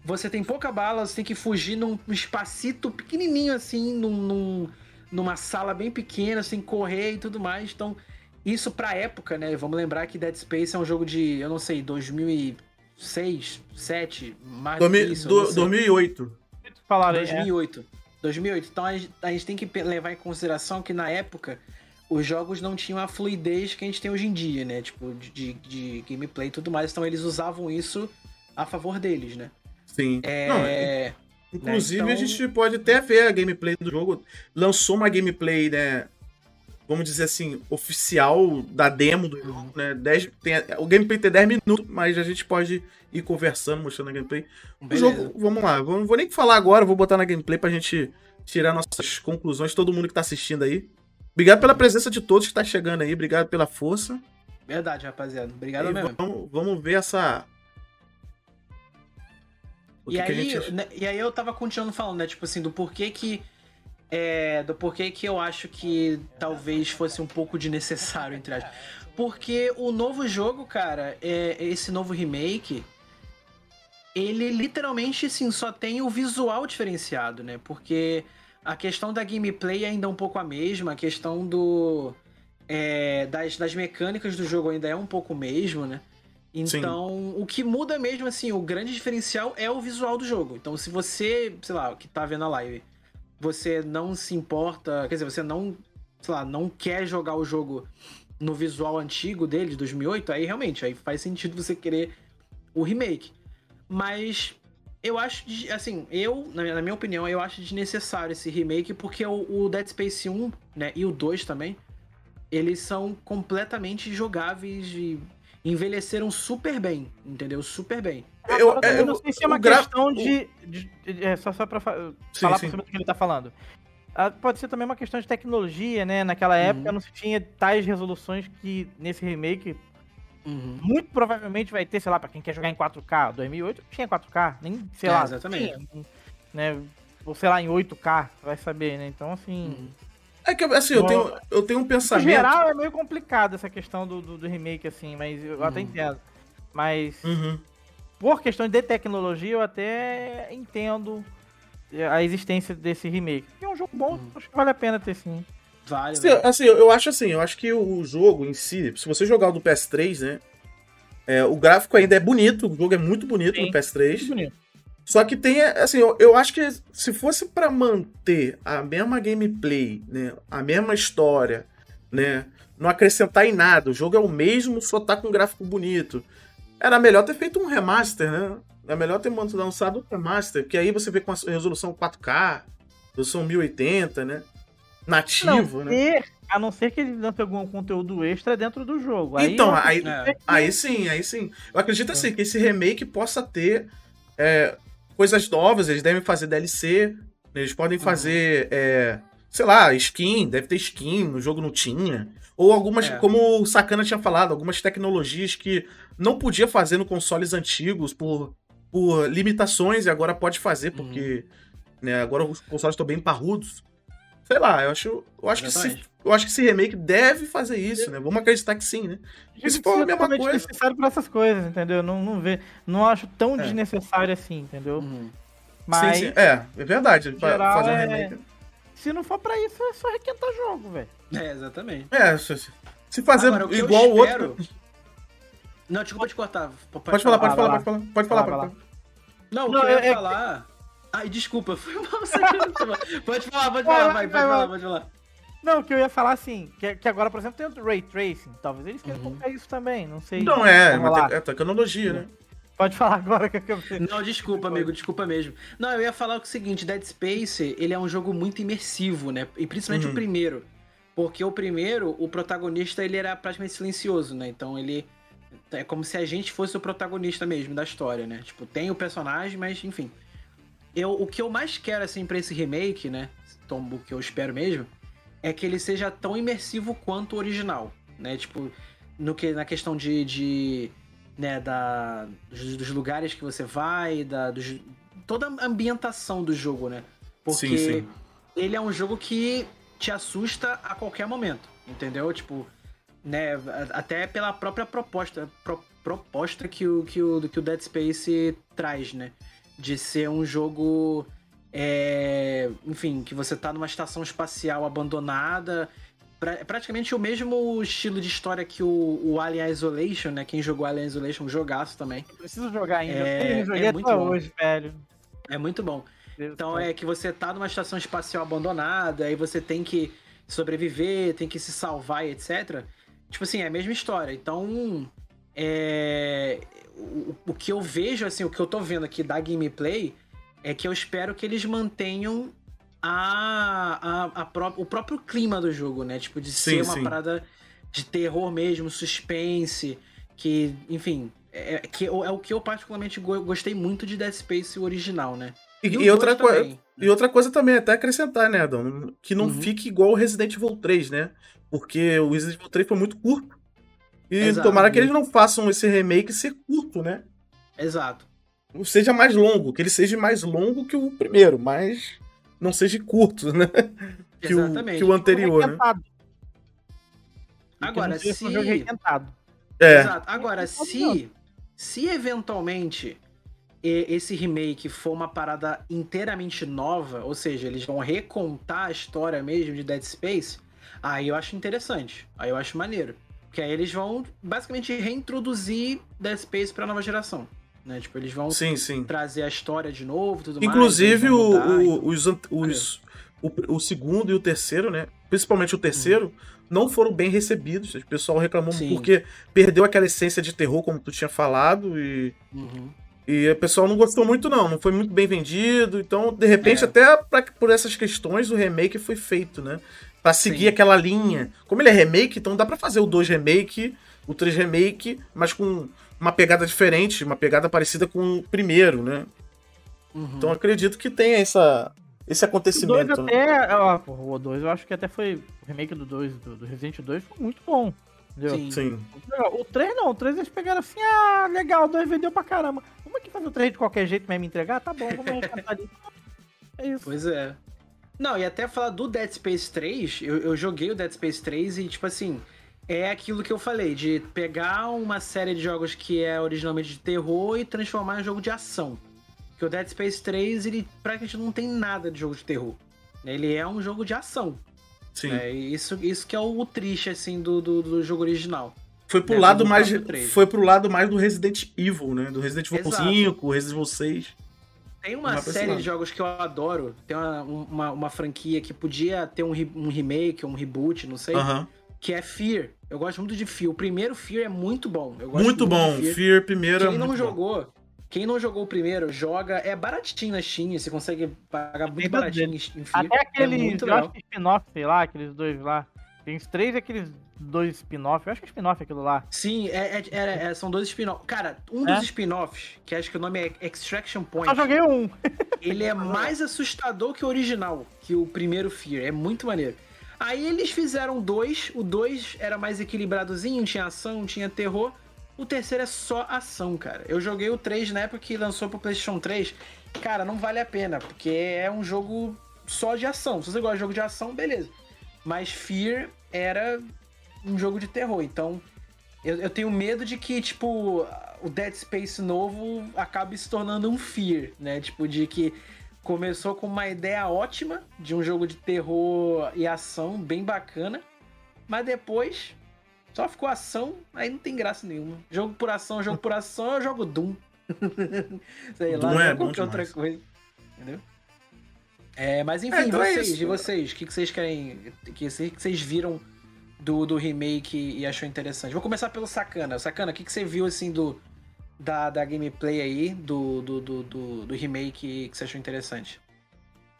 você tem pouca bala, você tem que fugir num espacito pequenininho assim, num, num numa sala bem pequena, sem correr e tudo mais. Então, isso pra época, né? Vamos lembrar que Dead Space é um jogo de, eu não sei, 2006, 2007, mais Domi isso. Do, 2008. Falaram, 2008. É. 2008. Então a gente, a gente tem que levar em consideração que na época os jogos não tinham a fluidez que a gente tem hoje em dia, né? Tipo, de, de gameplay e tudo mais. Então eles usavam isso a favor deles, né? Sim. É... Não, é... Inclusive, né? então... a gente pode até ver a gameplay do jogo. Lançou uma gameplay, né? vamos dizer assim, oficial da demo do jogo, né? 10, tem, o gameplay tem 10 minutos, mas a gente pode ir conversando, mostrando a gameplay. O jogo, vamos lá, não vou nem falar agora, vou botar na gameplay pra gente tirar nossas conclusões, todo mundo que tá assistindo aí. Obrigado pela presença de todos que tá chegando aí, obrigado pela força. Verdade, rapaziada. Obrigado mesmo. Vamos, vamos ver essa. O e, aí, gente... né, e aí eu tava continuando falando, né? Tipo assim, do porquê que é, do porquê que eu acho que talvez fosse um pouco de necessário, entre aspas. Porque o novo jogo, cara, é, esse novo remake, ele literalmente, sim, só tem o visual diferenciado, né? Porque a questão da gameplay é ainda um pouco a mesma, a questão do... É, das, das mecânicas do jogo ainda é um pouco o mesmo, né? Então, Sim. o que muda mesmo, assim, o grande diferencial é o visual do jogo. Então, se você, sei lá, que tá vendo a live, você não se importa, quer dizer, você não, sei lá, não quer jogar o jogo no visual antigo dele, de 2008, aí realmente, aí faz sentido você querer o remake. Mas eu acho, assim, eu, na minha opinião, eu acho desnecessário esse remake, porque o, o Dead Space 1, né, e o 2 também, eles são completamente jogáveis e envelheceram super bem, entendeu? Super bem. Eu, eu, eu não sei se é uma questão de, de, de, é, Só, só pra fa sim, falar sim. sobre o que ele tá falando. Ah, pode ser também uma questão de tecnologia, né? Naquela uhum. época não se tinha tais resoluções que nesse remake uhum. muito provavelmente vai ter, sei lá, pra quem quer jogar em 4K. 2008 tinha 4K, nem, sei é, lá. Exatamente. Tinha, né? Ou sei lá, em 8K, vai saber, né? Então, assim. Uhum. É que, assim, eu tenho, eu tenho um pensamento. No geral, é meio complicado essa questão do, do, do remake, assim, mas eu uhum. até entendo. Mas, uhum. por questões de tecnologia, eu até entendo a existência desse remake. É um jogo bom, uhum. acho que vale a pena ter sim. Vale, assim, assim, eu acho assim, eu acho que o jogo em si, se você jogar o do PS3, né? É, o gráfico ainda é bonito, o jogo é muito bonito sim, no PS3. Muito bonito. Só que tem, assim, eu, eu acho que se fosse para manter a mesma gameplay, né, a mesma história, né, não acrescentar em nada, o jogo é o mesmo, só tá com um gráfico bonito. Era melhor ter feito um remaster, né? É melhor ter lançado um remaster, que aí você vê com a resolução 4K, resolução 1080, né? Nativo, não, né? A não ser que ele lance algum conteúdo extra dentro do jogo. Aí então, aí, é. aí sim, aí sim. Eu acredito assim, que esse remake possa ter é, coisas novas, eles devem fazer DLC, eles podem fazer, uhum. é, sei lá, skin, deve ter skin, no jogo não tinha. Ou algumas, é. como o Sakana tinha falado, algumas tecnologias que não podia fazer no consoles antigos por, por limitações e agora pode fazer, porque uhum. né, agora os consoles estão bem parrudos. Sei lá, eu acho, eu acho que se, eu acho que esse remake deve fazer isso, né? Vamos acreditar que sim, né? Se for a mesma coisa. necessário para essas coisas, entendeu? Não, não, vê, não acho tão é. desnecessário assim, entendeu? Uhum. Mas. Sim, sim. É, é verdade. Geral, fazer um é remake. É... Se não for pra isso, é só requentar jogo, velho. É, exatamente. É, se, se fazer Agora, igual o outro. Não, desculpa te cortar. Pode, pode falar, pode falar, pode falar, pode falar, pode falar. Não, o que eu ia é... falar. Ai, desculpa, foi mal. pode falar, pode falar, vai, pode falar, pode falar. Não, que eu ia falar assim, que, que agora, por exemplo, tem o Ray Tracing. Talvez eles queiram uhum. colocar isso também, não sei. Não, é, é, é tecnologia, né? Pode falar agora que eu Não, desculpa, amigo, desculpa mesmo. Não, eu ia falar o seguinte, Dead Space, ele é um jogo muito imersivo, né? E principalmente uhum. o primeiro. Porque o primeiro, o protagonista, ele era praticamente silencioso, né? Então ele é como se a gente fosse o protagonista mesmo da história, né? Tipo, tem o personagem, mas enfim. Eu, o que eu mais quero, assim, pra esse remake, né? O que eu espero mesmo, é que ele seja tão imersivo quanto o original, né? Tipo, no que, na questão de, de né, da, dos, dos, lugares que você vai, da, dos, toda a ambientação do jogo, né? Porque sim, sim. ele é um jogo que te assusta a qualquer momento, entendeu? Tipo, né, até pela própria proposta, pro, proposta que o, que, o, que o Dead Space traz, né? De ser um jogo é, enfim, que você tá numa estação espacial abandonada. Pra, praticamente o mesmo estilo de história que o, o Alien Isolation, né? Quem jogou Alien Isolation, um jogaço também. Eu preciso jogar ainda. É, eu joguei é muito bom. hoje, velho. É muito bom. Então é que você tá numa estação espacial abandonada, aí você tem que sobreviver, tem que se salvar e etc. Tipo assim, é a mesma história. Então, é... o, o que eu vejo, assim, o que eu tô vendo aqui da gameplay é que eu espero que eles mantenham a, a, a pró o próprio clima do jogo, né? Tipo, de sim, ser uma sim. parada de terror mesmo, suspense, que, enfim, é, é que, é o que eu particularmente gostei muito de Dead Space original, né? E, e outra coisa. E outra coisa também, até acrescentar, né, Adão? Que não uhum. fique igual o Resident Evil 3, né? Porque o Resident Evil 3 foi muito curto. E Exato. tomara que eles não façam esse remake ser curto, né? Exato. Seja mais longo, que ele seja mais longo que o primeiro, mas não seja curto, né? *laughs* Que Exatamente. o, que o anterior, né? Agora, se. É. Exato. Agora, se. Se eventualmente esse remake for uma parada inteiramente nova, ou seja, eles vão recontar a história mesmo de Dead Space, aí eu acho interessante. Aí eu acho maneiro. Porque aí eles vão basicamente reintroduzir Dead Space pra nova geração. Né? Tipo, eles vão sim, sim. trazer a história de novo, tudo Inclusive, mais, o, o, os, os, o, o, segundo e o terceiro, né? Principalmente o terceiro, uhum. não foram bem recebidos. O pessoal reclamou sim. porque perdeu aquela essência de terror, como tu tinha falado, e. Uhum. E o pessoal não gostou muito, não. Não foi muito bem vendido. Então, de repente, é. até pra, por essas questões, o remake foi feito, né? Pra seguir Sim. aquela linha. Como ele é remake, então dá para fazer o 2 remake, o 3 remake, mas com uma pegada diferente, uma pegada parecida com o primeiro, né? Uhum. Então acredito que tenha essa, esse acontecimento. O 2 né? até. Ó, o 2 eu acho que até foi. O remake do 2, do, do Resident 2 foi muito bom. Entendeu? Sim. Sim. O 3 não, o 3 eles pegaram assim, ah, legal, o 2 vendeu pra caramba. Vamos aqui fazer o 3 de qualquer jeito mesmo entregar? Tá bom, vamos resgatar ali. É isso. Pois é. Não, e até falar do Dead Space 3, eu, eu joguei o Dead Space 3 e, tipo assim, é aquilo que eu falei, de pegar uma série de jogos que é originalmente de terror e transformar em jogo de ação. Porque o Dead Space 3, ele praticamente não tem nada de jogo de terror. Ele é um jogo de ação. Sim. É, isso, isso que é o, triste, assim, do, do, do jogo original. Foi pro, é, lado mais, foi pro lado mais do Resident Evil, né? Do Resident Evil Exato. 5, Resident Evil 6. Tem uma série de jogos que eu adoro. Tem uma, uma, uma, franquia que podia ter um, um remake, um reboot, não sei. Uh -huh. Que é Fear. Eu gosto muito de Fear. O primeiro Fear é muito bom. muito, muito bom. Fear. Fear primeiro Quem é não jogou, bom. Quem não jogou o primeiro, joga. É baratinho na Steam, você consegue pagar muito baratinho em Steam. Até é aqueles, é eu acho que spin-off, sei lá, aqueles dois lá. Tem os três aqueles dois spin-off. Eu acho que é spin-off aquilo lá. Sim, é, é, é, é são dois spin-offs. Cara, um dos spin-offs, que acho que o nome é Extraction Point. Eu joguei um. ele é *laughs* mais assustador que o original, que o primeiro Fear. É muito maneiro. Aí eles fizeram dois. O dois era mais equilibradozinho, tinha ação, tinha terror. O terceiro é só ação, cara. Eu joguei o 3 na época que lançou pro PlayStation 3. Cara, não vale a pena, porque é um jogo só de ação. Se você gosta de jogo de ação, beleza. Mas Fear era um jogo de terror, então eu, eu tenho medo de que, tipo, o Dead Space novo acabe se tornando um Fear, né? Tipo, de que começou com uma ideia ótima de um jogo de terror e ação bem bacana, mas depois só ficou ação, aí não tem graça nenhuma. Jogo por ação, jogo por ação, eu jogo Doom. *laughs* Sei Doom lá, é qualquer outra coisa. Entendeu? É, mas enfim, é, então vocês, é de vocês, o que, que vocês querem. O que, que vocês viram do, do remake e achou interessante? Vou começar pelo Sacana. Sacana, o que, que você viu assim do. Da, da gameplay aí, do, do, do, do, do remake que você achou interessante?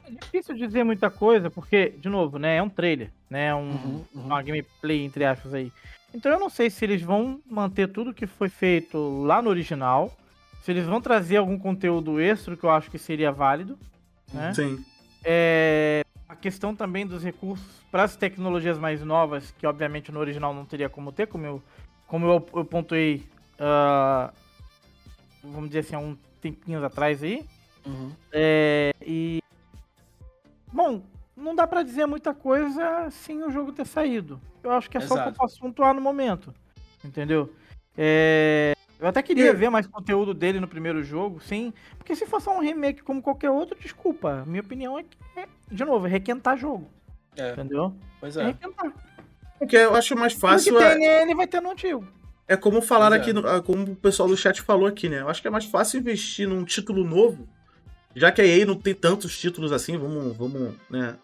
É difícil dizer muita coisa, porque, de novo, né, é um trailer, né? É um, uhum, uhum. Uma gameplay, entre aspas, aí. Então eu não sei se eles vão manter tudo que foi feito lá no original. Se eles vão trazer algum conteúdo extra que eu acho que seria válido. Né? Sim. É, a questão também dos recursos para as tecnologias mais novas, que obviamente no original não teria como ter, como eu, como eu, eu pontuei, uh, vamos dizer assim, há um tempinhos atrás aí. Uhum. É, e. Bom, não dá para dizer muita coisa sem o jogo ter saído. Eu acho que é Exato. só o que eu posso pontuar no momento. Entendeu? É... Eu até queria ver mais conteúdo dele no primeiro jogo, sim. Porque se fosse um remake como qualquer outro, desculpa. Minha opinião é que, é, de novo, é requentar jogo. É. Entendeu? Pois é. é requentar. Porque eu acho mais fácil. O que tem é... nele vai ter no antigo. É como falaram é. aqui, no, ah, como o pessoal do chat falou aqui, né? Eu acho que é mais fácil investir num título novo, já que a EA não tem tantos títulos assim, vamos, vamos né,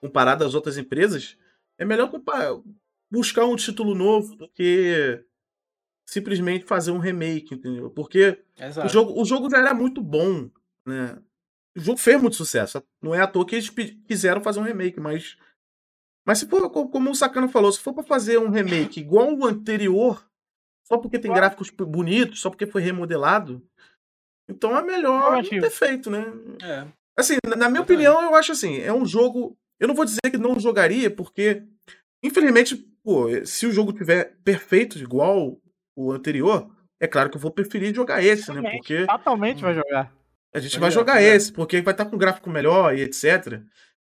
comparado às outras empresas, é melhor buscar um título novo do que simplesmente fazer um remake, entendeu? Porque o jogo, o jogo já era muito bom, né? o jogo fez muito sucesso. Não é à toa que eles quiseram fazer um remake, mas. Mas se for, como o Sacano falou, se for para fazer um remake igual o anterior, só porque tem gráficos bonitos, só porque foi remodelado, então é melhor não ter feito, né? É. Assim, na minha opinião, eu acho assim, é um jogo. Eu não vou dizer que não jogaria, porque, infelizmente, pô, se o jogo tiver perfeito, igual o anterior, é claro que eu vou preferir jogar esse, né? Porque. Fatalmente vai jogar. A gente vai, vai jogar esse, porque vai estar com um gráfico melhor e etc.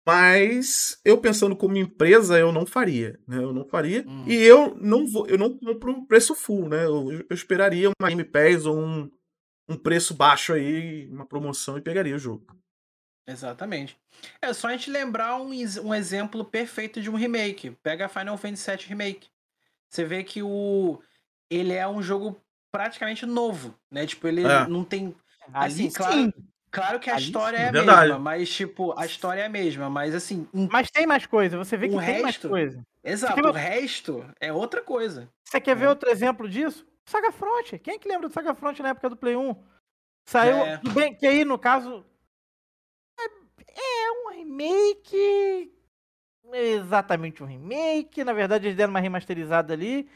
Mas eu pensando como empresa, eu não faria, né? Eu não faria. Hum. E eu não vou, eu não compro um preço full, né? Eu, eu esperaria uma Game Pass ou um, um preço baixo aí, uma promoção e pegaria o jogo. Exatamente. É só a gente lembrar um, um exemplo perfeito de um remake. Pega Final Fantasy VII Remake. Você vê que o ele é um jogo praticamente novo, né? Tipo, ele é. não tem assim, claro, claro que a Ali história é a Verdade. mesma, mas tipo, a história é a mesma, mas assim, um... mas tem mais coisa, você vê que tem mais coisa. Exato, o resto é outra coisa. Você quer ver é. outro exemplo disso? Saga Front. Quem é que lembra do Saga Front na época do Play 1? Saiu, é. bem que aí no caso é um remake. Exatamente um remake. Na verdade, eles deram uma remasterizada ali.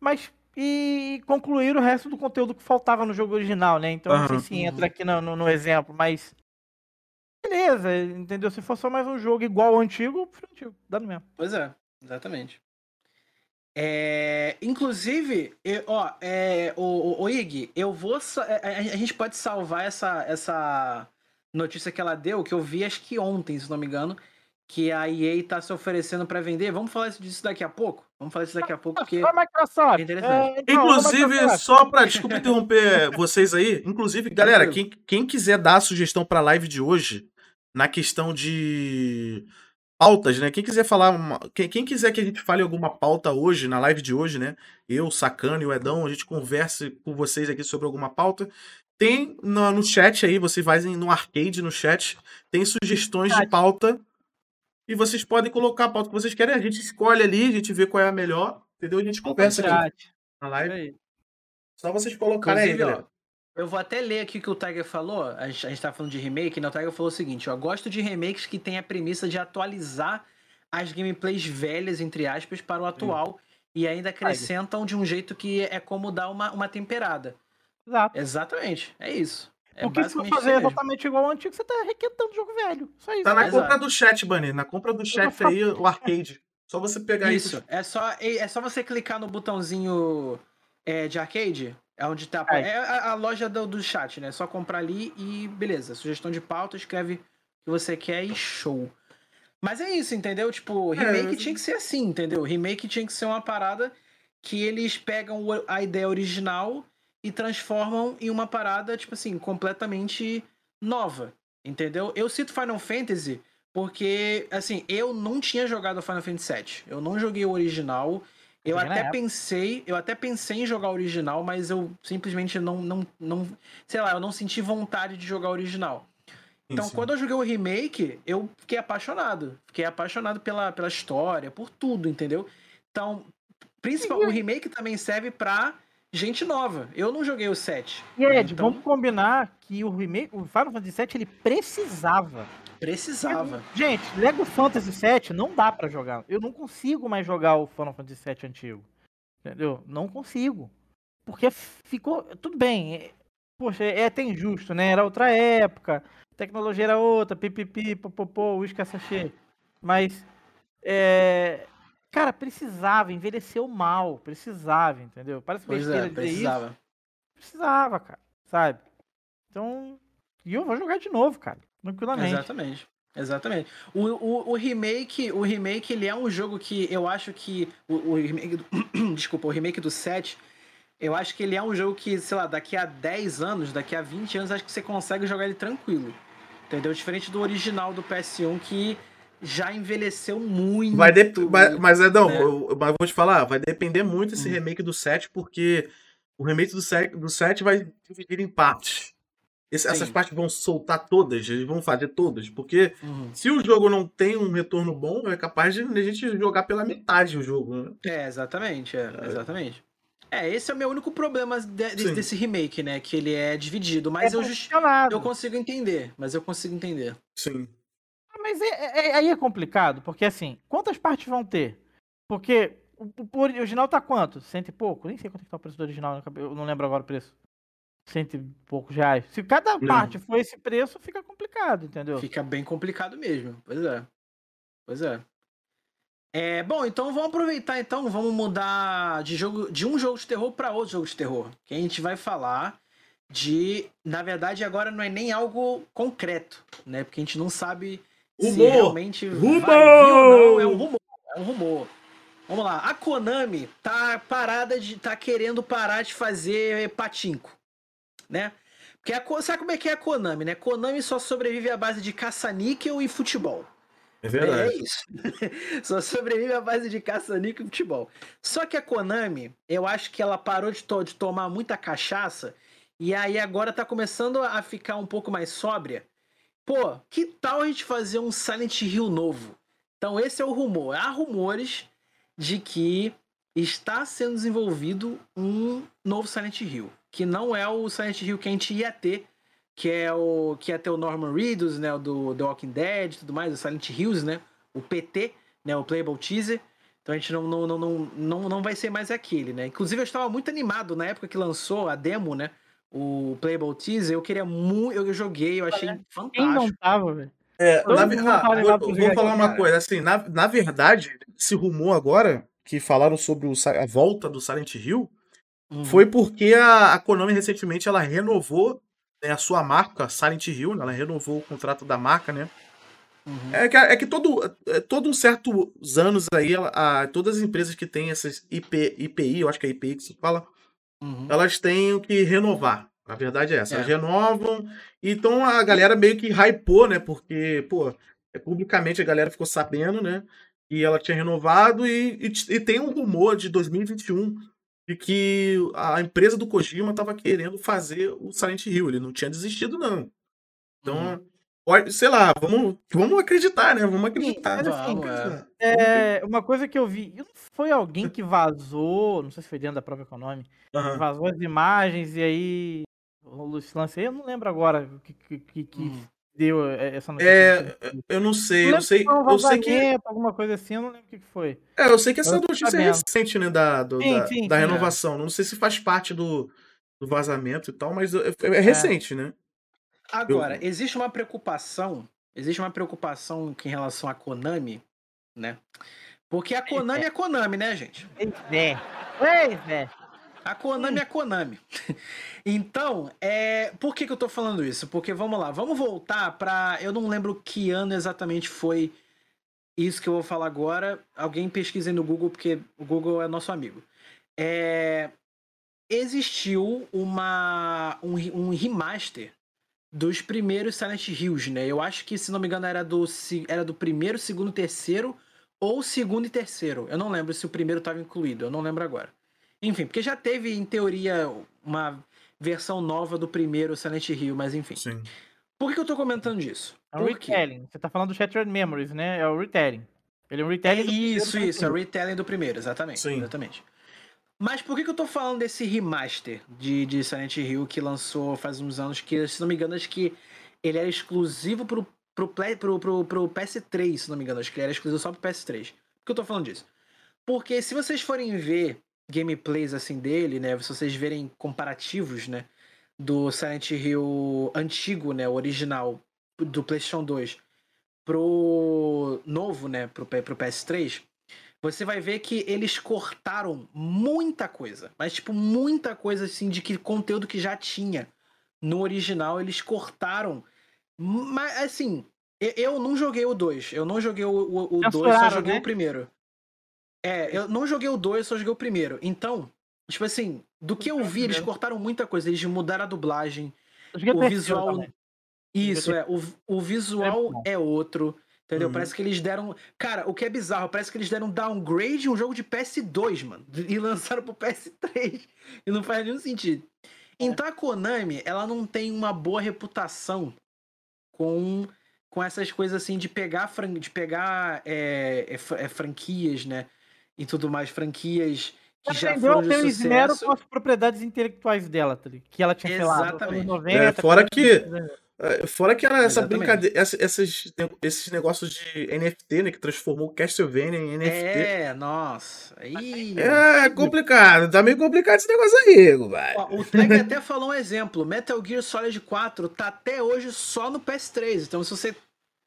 Mas. E concluíram o resto do conteúdo que faltava no jogo original, né? Então, uhum. não sei se entra aqui no, no, no, exemplo, mas. Beleza, entendeu? Se for só mais um jogo igual ao antigo, antigo, dá no mesmo. Pois é, exatamente. É, inclusive, eu, ó, é, o, o, o Ig, eu vou. A, a, a, gente pode salvar essa, essa notícia que ela deu, que eu vi acho que ontem, se não me engano, que a EA tá se oferecendo para vender. Vamos falar disso daqui a pouco? Vamos falar disso daqui a pouco, porque. Microsoft. É interessante. É, então, inclusive, só para desculpa interromper *laughs* vocês aí. Inclusive, galera, quem, quem quiser dar a sugestão para a live de hoje, na questão de pautas, né? Quem quiser falar, uma... quem, quem, quiser que a gente fale alguma pauta hoje, na live de hoje, né? Eu, Sacano e o Edão, a gente converse com vocês aqui sobre alguma pauta. Tem no, no chat aí, você vai no arcade no chat, tem sugestões de pauta. E vocês podem colocar a pauta que vocês querem. A gente escolhe ali, a gente vê qual é a melhor. Entendeu? A gente conversa aqui na live. Só vocês colocarem aí, galera. Eu vou até ler aqui o que o Tiger falou. A gente, a gente tá falando de remake, né? O Tiger falou o seguinte: ó, gosto de remakes que tem a premissa de atualizar as gameplays velhas, entre aspas, para o atual. Sim. E ainda acrescentam de um jeito que é como dar uma, uma temperada. Exato. Exatamente, é isso. É Porque se for fazer exatamente igual ao antigo, você tá requentando o jogo velho. Só isso. Tá na Exato. compra do chat, Bunny. Na compra do chat aí, o arcade. Só você pegar isso. Isso. É só, é só você clicar no botãozinho é, de arcade. É onde tá. É, é a, a, loja do, do chat, né? É só comprar ali e beleza. Sugestão de pauta, escreve o que você quer e show. Mas é isso, entendeu? Tipo, é, remake é. tinha que ser assim, entendeu? Remake tinha que ser uma parada que eles pegam a ideia original e transformam em uma parada, tipo assim, completamente nova. Entendeu? Eu cito Final Fantasy porque, assim, eu não tinha jogado Final Fantasy VII. Eu não joguei o original. Eu até pensei, eu até pensei em jogar o original, mas eu simplesmente não, não, não, sei lá, eu não senti vontade de jogar o original. Então, quando eu joguei o remake, eu fiquei apaixonado. Fiquei apaixonado pela, pela história, por tudo, entendeu? Então, principal, o remake também serve pra gente nova. Eu não joguei o 7. E Ed, então... vamos combinar que o remake, o Final Fantasy VII, ele precisava. Precisava. Gente, Lego Fantasy VII não dá para jogar. Eu não consigo mais jogar o Final Fantasy VII antigo. Entendeu? Não consigo. Porque ficou. Tudo bem. É, poxa, é até injusto, né? Era outra época. Tecnologia era outra. Pipipi, popopô, uísque sachê. Mas. É, Cara, precisava, envelheceu mal, precisava, entendeu? Parece pois besteira é, precisava. Isso. Precisava, cara, sabe? Então, e eu vou jogar de novo, cara, tranquilamente. Exatamente. Exatamente. O, o, o, remake, o remake, ele é um jogo que eu acho que o, o remake do, *clears throat* desculpa, o remake do 7, eu acho que ele é um jogo que, sei lá, daqui a 10 anos, daqui a 20 anos, acho que você consegue jogar ele tranquilo. Entendeu? Diferente do original do PS1 que já envelheceu muito. Vai de... mas, mas, Edão, né? eu, eu, vou te falar, vai depender muito esse hum. remake do 7, porque o remake do 7, do 7 vai dividir em partes. Esse, essas partes vão soltar todas, eles vão fazer todas, porque uhum. se o jogo não tem um retorno bom, é capaz de a gente jogar pela metade o jogo. Né? É, exatamente, é, é. exatamente. É, esse é o meu único problema de, de, desse remake, né? Que ele é dividido. Mas é eu, eu consigo entender. Mas eu consigo entender. Sim. Mas é, é, é, aí é complicado, porque assim, quantas partes vão ter? Porque o, o original tá quanto? Cento e pouco? Nem sei quanto é que tá o preço do original, eu não lembro agora o preço. Cento e poucos reais. Se cada parte for esse preço, fica complicado, entendeu? Fica bem complicado mesmo. Pois é. Pois é. É, bom, então vamos aproveitar então, vamos mudar de jogo de um jogo de terror para outro jogo de terror. Que a gente vai falar de, na verdade, agora não é nem algo concreto, né? Porque a gente não sabe rumor. se realmente rumor. não, é um rumor, é um rumor. Vamos lá, a Konami tá parada de tá querendo parar de fazer patinco, né? Porque a, sabe como é que é a Konami, né? Konami só sobrevive à base de caça-níquel e futebol. É verdade. É isso. *laughs* Só sobrevive à base de caça-níquel e futebol. Só que a Konami, eu acho que ela parou de, to de, tomar muita cachaça e aí agora tá começando a ficar um pouco mais sóbria. Pô, que tal a gente fazer um Silent Hill novo? Então esse é o rumor. Há rumores de que está sendo desenvolvido um novo Silent Hill, que não é o Silent Hill que a gente ia ter que é o que é ter o Norman Reedus, né, do The Walking Dead e tudo mais, o Silent Hills, né, o PT, né, o Playable Teaser. Então a gente não, não, não, não, não, não vai ser mais aquele, né? Inclusive eu estava muito animado na época que lançou a demo, né, o Playable Teaser, eu queria muito, eu joguei, eu achei fantástico. Quem não tava, velho? É, na, ah, vou, vou falar uma coisa, assim, na, na verdade, se rumor agora, que falaram sobre o, a volta do Silent Hill, uhum. foi porque a, a Konami recentemente ela renovou né, a sua marca, Silent Hill, né, ela renovou o contrato da marca, né? Uhum. É, que, é que todo, é, todo um certos anos aí, a, todas as empresas que têm essas IP, IPI, eu acho que é IPI que se fala, uhum. elas têm que renovar. A verdade é essa. É. Elas renovam. Então a galera meio que hypou, né? Porque, pô, é, publicamente a galera ficou sabendo, né? E ela tinha renovado e, e, e tem um rumor de 2021 de que a empresa do Kojima estava querendo fazer o Silent Hill. Ele não tinha desistido, não. Então, uhum. Pode, sei lá, vamos, vamos acreditar, né? Vamos acreditar. Sim, assim, é. é, uma coisa que eu vi, foi alguém que vazou, não sei se foi dentro da própria Konami, uhum. vazou as imagens e aí rolou esse lance aí, eu não lembro agora que, que, que, uhum deu é, essa notícia? É, eu não sei, eu sei, eu sei que alguma coisa assim, eu não lembro o que foi. É, eu sei que essa notícia é recente, né, da, do, sim, da, sim, da sim, renovação. É. Não sei se faz parte do, do vazamento e tal, mas é, é, é recente, né? Agora, eu... existe uma preocupação, existe uma preocupação em relação à Konami, né? Porque a Konami é, é Konami, né, gente? Pois é. Pois é. A Konami é a Konami. *laughs* então, é... por que, que eu tô falando isso? Porque, vamos lá, vamos voltar pra. Eu não lembro que ano exatamente foi isso que eu vou falar agora. Alguém pesquise no Google, porque o Google é nosso amigo. É... Existiu uma... um, um remaster dos primeiros Silent Hills, né? Eu acho que, se não me engano, era do, era do primeiro, segundo, terceiro ou segundo e terceiro. Eu não lembro se o primeiro estava incluído, eu não lembro agora. Enfim, porque já teve, em teoria, uma versão nova do primeiro Silent Hill, mas enfim. Sim. Por que eu tô comentando disso? É o retelling. Você tá falando do Shattered Memories, né? É o retelling. Ele é um retelling é Isso, isso. É o retelling do primeiro, exatamente. Sim. Exatamente. Mas por que, que eu tô falando desse remaster de, de Silent Hill que lançou faz uns anos, que, se não me engano, acho que ele era exclusivo pro, pro, play, pro, pro, pro PS3, se não me engano. Acho que ele era exclusivo só pro PS3. Por que eu tô falando disso? Porque se vocês forem ver gameplays assim dele, né? Se vocês verem comparativos, né? Do Silent Hill antigo, né? O original do PlayStation 2 pro novo, né? Pro, pro PS3, você vai ver que eles cortaram muita coisa. Mas, tipo, muita coisa assim de que conteúdo que já tinha no original, eles cortaram. Mas, assim, eu não joguei o 2. Eu não joguei o 2, só joguei né? o primeiro. É, eu não joguei o 2, só joguei o primeiro. Então, tipo assim, do que eu vi, eles cortaram muita coisa. Eles mudaram a dublagem. O visual. Isso, é. O, o visual é outro. Entendeu? Uhum. Parece que eles deram. Cara, o que é bizarro, parece que eles deram downgrade um jogo de PS2, mano. *laughs* E lançaram pro PS3. E não faz nenhum sentido. É. Então a Konami, ela não tem uma boa reputação com, com essas coisas assim de pegar, de pegar é, é, é franquias, né? e tudo mais, franquias que já foram de sucesso. esmero com as propriedades intelectuais dela, tá que ela tinha Exatamente. 90, é, fora que é, fora que era essa brincadeira, esses, esses negócios de NFT, né? Que transformou Castlevania em NFT. É, nossa. Aí... É complicado, tá meio complicado esse negócio aí, velho. O Tag até falou um exemplo: Metal Gear Solid 4 tá até hoje só no PS3. Então, se você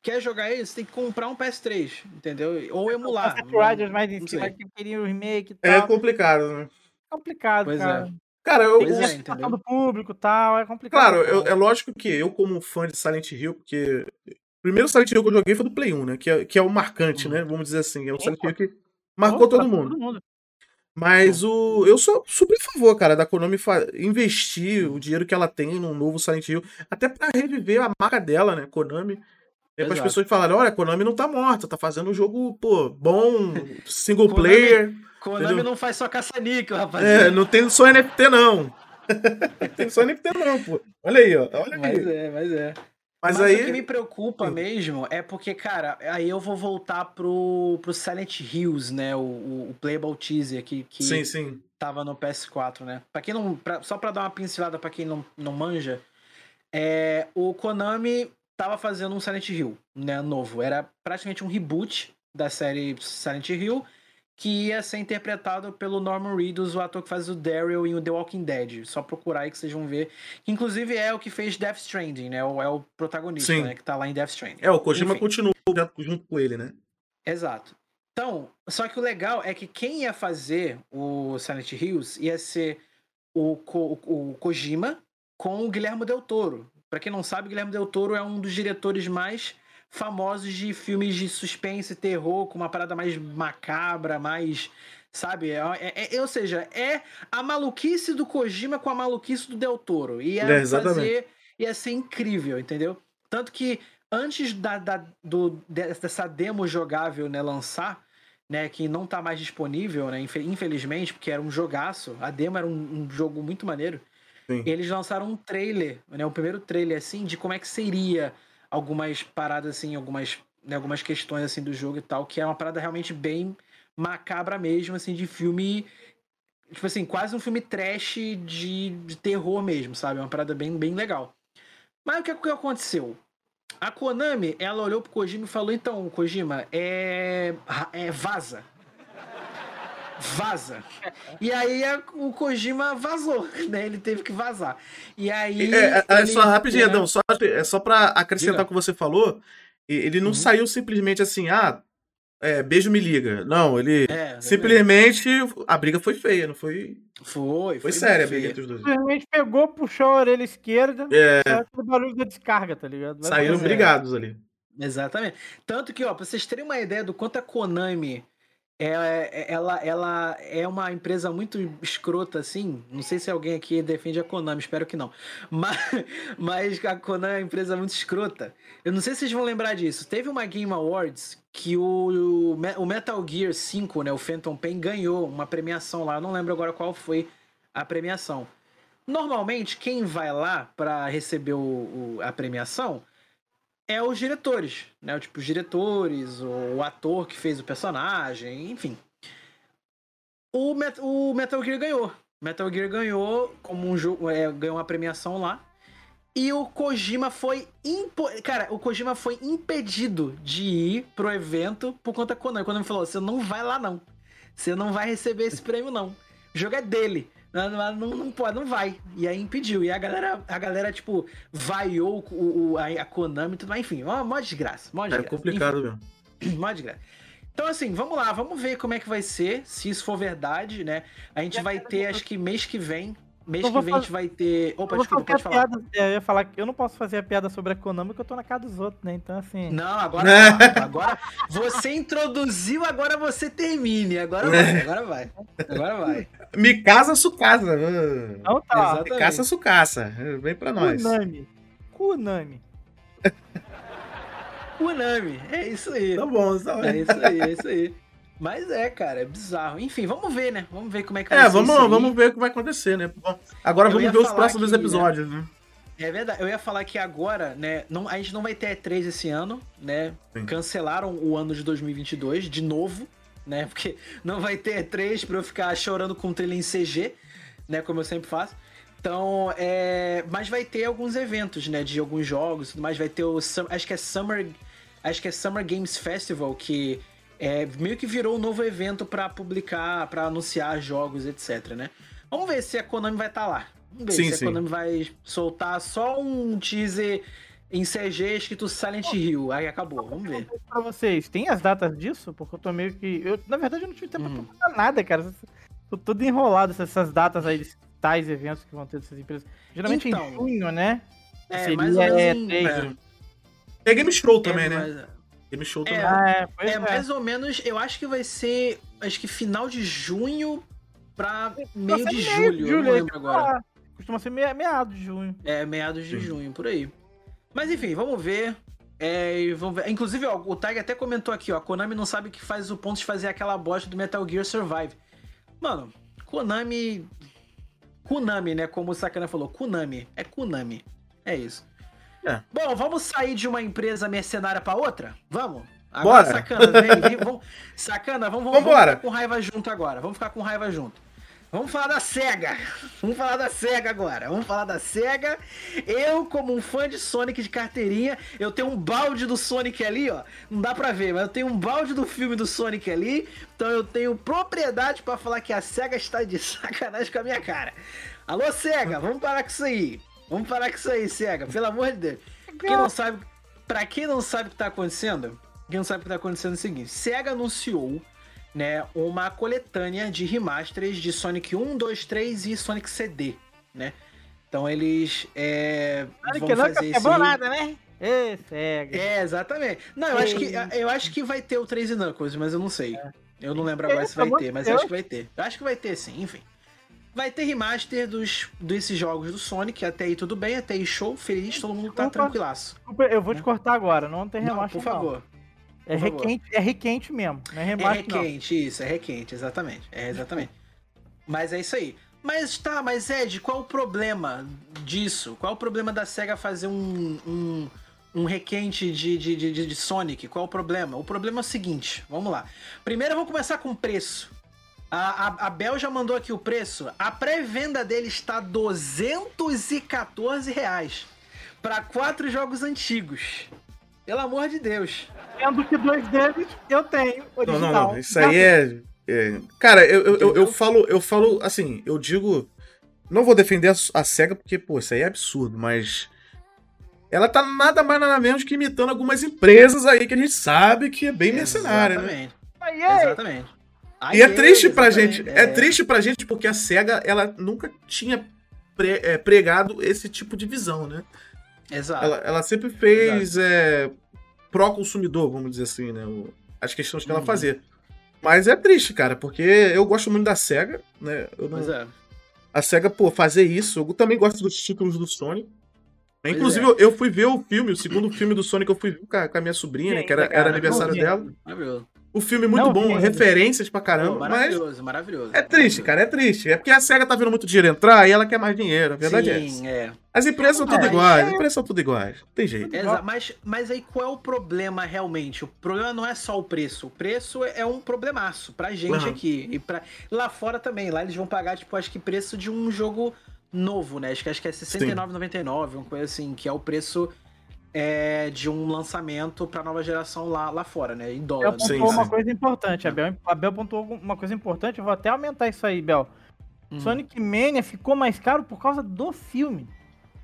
quer jogar ele, você tem que comprar um PS3, entendeu? Ou emular. Riders mais em cima que queria o remake é. É complicado, né? Complicado, pois cara. É. Cara, eu. É, do público tal, é complicado. Claro, eu, é lógico que eu, como fã de Silent Hill, porque. O primeiro Silent Hill que eu joguei foi do Play 1, né? Que é, que é o marcante, uhum. né? Vamos dizer assim. É o Silent Hill que marcou Opa, todo, mundo. todo mundo. Mas o. Eu sou super a favor, cara, da Konami investir o dinheiro que ela tem num novo Silent Hill. Até para reviver a marca dela, né? Konami. É para as pessoas falarem, olha, a Konami não tá morta, tá fazendo um jogo, pô, bom, single Konami, player. Konami entendeu? não faz só caça-níquel, rapaziada. É, não tem só NFT, não. não *laughs* tem só NFT, não, pô. Olha aí, ó. Olha mas aí. é, mas é. Mas, mas aí... o que me preocupa mesmo é porque, cara, aí eu vou voltar pro, pro Silent Hills, né? O, o, o Playable Teaser que, que sim, sim. tava no PS4, né? Pra quem não. Pra, só pra dar uma pincelada pra quem não, não manja, é, o Konami tava fazendo um Silent Hill, né, novo. Era praticamente um reboot da série Silent Hill, que ia ser interpretado pelo Norman Reedus, o ator que faz o Daryl em o The Walking Dead. Só procurar aí que vocês vão ver. Que, inclusive é o que fez Death Stranding, né? É o protagonista, Sim. né? Que tá lá em Death Stranding. É, o Kojima Enfim. continuou junto com ele, né? Exato. Então, só que o legal é que quem ia fazer o Silent Hills ia ser o, Ko o Kojima com o Guilherme Del Toro, para quem não sabe, Guilherme Del Toro é um dos diretores mais famosos de filmes de suspense e terror, com uma parada mais macabra, mais. Sabe? É, é, é, ou seja, é a maluquice do Kojima com a maluquice do Del Toro. Ia é, fazer. Ia ser incrível, entendeu? Tanto que antes da, da, do, dessa demo jogável né, lançar, né, que não tá mais disponível, né, infelizmente, porque era um jogaço, a demo era um, um jogo muito maneiro. Sim. Eles lançaram um trailer, né? O primeiro trailer, assim, de como é que seria algumas paradas, assim, algumas, né, algumas questões, assim, do jogo e tal, que é uma parada realmente bem macabra mesmo, assim, de filme. Tipo assim, quase um filme trash de, de terror mesmo, sabe? Uma parada bem, bem legal. Mas o que, que aconteceu? A Konami, ela olhou pro Kojima e falou: então, Kojima, é. é vaza vaza. E aí o Kojima vazou, *laughs* né? Ele teve que vazar. E aí. É, é, é só rapidinho, Adão, só, é só pra acrescentar o que você falou. Ele não uhum. saiu simplesmente assim, ah, é, beijo me liga. Não, ele é, simplesmente a briga foi feia, não foi. Foi, foi, foi séria a briga entre os dois. Simplesmente pegou, puxou a orelha esquerda, é. o barulho da descarga, tá ligado? Saíram brigados ali. Exatamente. Tanto que, ó, pra vocês terem uma ideia do quanto a Konami ela, ela, ela é uma empresa muito escrota, assim. Não sei se alguém aqui defende a Konami, espero que não. *laughs* Mas, mas a Konami é uma empresa muito escrota. Eu não sei se vocês vão lembrar disso. Teve uma Game Awards que o, o Metal Gear 5, né, o Phantom Pain, ganhou uma premiação lá. Eu não lembro agora qual foi a premiação. Normalmente, quem vai lá para receber o, o, a premiação é os diretores, né? Tipo, os diretores, o ator que fez o personagem, enfim. O, Met o Metal Gear ganhou. Metal Gear ganhou como um jogo, é, ganhou uma premiação lá. E o Kojima foi impo... cara, o Kojima foi impedido de ir pro evento por conta da Konami. Quando ele falou: "Você não vai lá não. Você não vai receber esse prêmio não. O jogo é dele." Não, não, não, pode, não vai. E aí impediu. E a galera, a galera tipo, vaiou o, o a, a Konami e tudo mais. Enfim, uma mó desgraça. Mó é desgraça. É complicado Enfim, mesmo. *clears throat* Mó desgraça. Então, assim, vamos lá, vamos ver como é que vai ser, se isso for verdade, né? A gente vai ter, acho que mês que vem, Mês que vem a gente vai ter. Opa, desculpa, pode falar. Piada, eu ia falar que eu não posso fazer a piada sobre a Konami porque eu tô na casa dos outros, né? Então, assim. Não, agora não. Agora você introduziu, agora você termine. Agora vai, agora vai. Agora vai. Me casa, sucasa. Então tá. Exatamente. Me caça, sucaça. Vem pra nós. Kunami. Kunami. *laughs* Kunami. É isso aí. Tá bom, tá bom. É isso aí, é isso aí. Mas é, cara, é bizarro. Enfim, vamos ver, né? Vamos ver como é que vai é, vamos, vamos ver o que vai acontecer, né? Agora eu vamos ver os próximos que, episódios, né? É verdade. Eu ia falar que agora, né, não, a gente não vai ter E3 esse ano, né? Sim. Cancelaram o ano de 2022 de novo, né? Porque não vai ter três para eu ficar chorando com trilha em CG, né? Como eu sempre faço. Então, é... mas vai ter alguns eventos, né? De alguns jogos, mas vai ter o acho que é Summer, acho que é Summer Games Festival que é, meio que virou um novo evento para publicar, para anunciar jogos, etc, né? Vamos ver se a Konami vai estar tá lá. Vamos ver sim, se sim. a Konami vai soltar só um teaser em CG escrito Silent Hill. Aí acabou, vamos ver. Pra vocês, tem as datas disso? Porque eu tô meio que. Eu, na verdade, eu não tive tempo hum. pra procurar nada, cara. Tô todo enrolado essas datas aí, tais eventos que vão ter dessas empresas. Geralmente então, em junho, né? É, Seria, mais ou menos. É, em, é. é Game Show também, é, né? Mas... Game Show é, também. É, é, é, mais ou menos, eu acho que vai ser. Acho que final de junho pra meio de julho. julho. Eu não lembro agora. Costuma ser meados de junho. É, meados de Sim. junho, por aí. Mas enfim, vamos ver. É, vamos ver. Inclusive, ó, o Tag até comentou aqui, ó. A Konami não sabe que faz o ponto de fazer aquela bosta do Metal Gear Survive. Mano, Konami. Konami, né? Como o Sakana falou, Konami. É Konami. É isso. É. Bom, vamos sair de uma empresa mercenária para outra? Vamos? Agora, Bora. Sacana, vem, vem, vamos, *laughs* sacana, vamos, vamos, vamos ficar com raiva junto agora. Vamos ficar com raiva junto. Vamos falar da SEGA. Vamos falar da SEGA agora. Vamos falar da SEGA. Eu, como um fã de Sonic de carteirinha, eu tenho um balde do Sonic ali, ó. Não dá pra ver, mas eu tenho um balde do filme do Sonic ali. Então eu tenho propriedade para falar que a SEGA está de *laughs* sacanagem com a minha cara. Alô, SEGA, vamos parar com isso aí. Vamos parar com isso aí, SEGA. Pelo amor de Deus. Quem não sabe, pra quem não sabe o que tá acontecendo, quem não sabe o que tá acontecendo é o seguinte: SEGA anunciou né, uma coletânea de remasters de Sonic 1, 2, 3 e Sonic CD, né? Então eles é, vão que fazer esse... nada, né? É, é, exatamente. Não, eu acho, que, eu acho que vai ter o 3 e Knuckles, mas eu não sei. É. Eu não lembro agora se vai ter, mas eu acho que vai ter. Eu acho que vai ter sim, enfim. Vai ter remaster dos, desses jogos do Sonic, até aí tudo bem, até aí show, feliz, todo mundo tá Opa, tranquilaço. Eu vou te cortar agora, não tem remaster. Não, por favor. Não. É requente, é requente mesmo, não é remaster. É requente, não. isso, é requente, exatamente. É exatamente. Mas é isso aí. Mas tá, mas Ed, qual o problema disso? Qual o problema da SEGA fazer um, um, um requente de, de, de, de Sonic? Qual o problema? O problema é o seguinte, vamos lá. Primeiro vamos começar com o preço. A, a, a Bel já mandou aqui o preço. A pré-venda dele está 214 reais para quatro jogos antigos. Pelo amor de Deus. Sendo que dois deles eu tenho original. Não, não, não. Isso aí é. é... Cara, eu, eu, eu, eu, falo, eu falo assim, eu digo. Não vou defender a, a SEGA, porque, pô, isso aí é absurdo, mas. Ela tá nada mais nada menos que imitando algumas empresas aí que a gente sabe que é bem mercenária, né? Exatamente. e é triste pra gente. É. é triste pra gente porque a SEGA, ela nunca tinha pre, é, pregado esse tipo de visão, né? Exato. Ela, ela sempre fez é, pró-consumidor, vamos dizer assim, né? O, as questões que uhum. ela fazia. Mas é triste, cara, porque eu gosto muito da SEGA, né? Eu não... É. A SEGA, pô, fazer isso. Eu também gosto dos títulos do Sony. Inclusive, é. eu fui ver o filme, o segundo filme do Sonic, eu fui ver com a, com a minha sobrinha, né? Que era, era aniversário dela. O filme muito não, bom, referências pra caramba. Pô, maravilhoso, mas maravilhoso. É triste, cara, é triste. É porque a SEGA tá vendo muito dinheiro entrar e ela quer mais dinheiro. A verdade é Sim, é é. As empresas são tudo iguais, as empresas são tudo iguais. Não tem jeito. Exato, mas, mas aí qual é o problema realmente? O problema não é só o preço. O preço é um problemaço pra gente uhum. aqui. E pra... lá fora também. Lá eles vão pagar, tipo, acho que preço de um jogo novo, né? Acho que, acho que é R$69,99, uma coisa assim, que é o preço é, de um lançamento para nova geração lá, lá fora, né? Em dólar. Bel pontuou uma coisa importante. A Bel, a Bel pontuou uma coisa importante. Eu vou até aumentar isso aí, Bel. Hum. Sonic Mania ficou mais caro por causa do filme.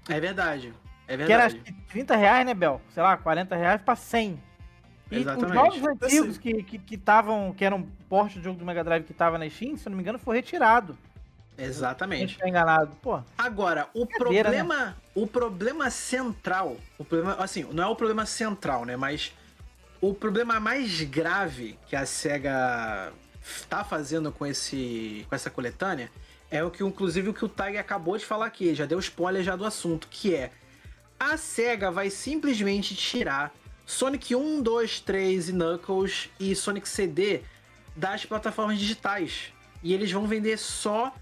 É verdade. É verdade. Que era 30 reais, né, Bel? Sei lá, 40 reais pra 100. E Exatamente. os jogos antigos que, que, que, tavam, que eram porte de jogo do Mega Drive que tava na Steam, se eu não me engano, foi retirado. Exatamente. Tá enganado. Pô. Agora, o problema, né? o problema central, o problema, assim, não é o problema central, né, mas o problema mais grave que a Sega tá fazendo com esse com essa coletânea é o que inclusive o que o Tiger acabou de falar aqui, já deu spoiler já do assunto, que é a Sega vai simplesmente tirar Sonic 1, 2, 3 e Knuckles e Sonic CD das plataformas digitais. E eles vão vender só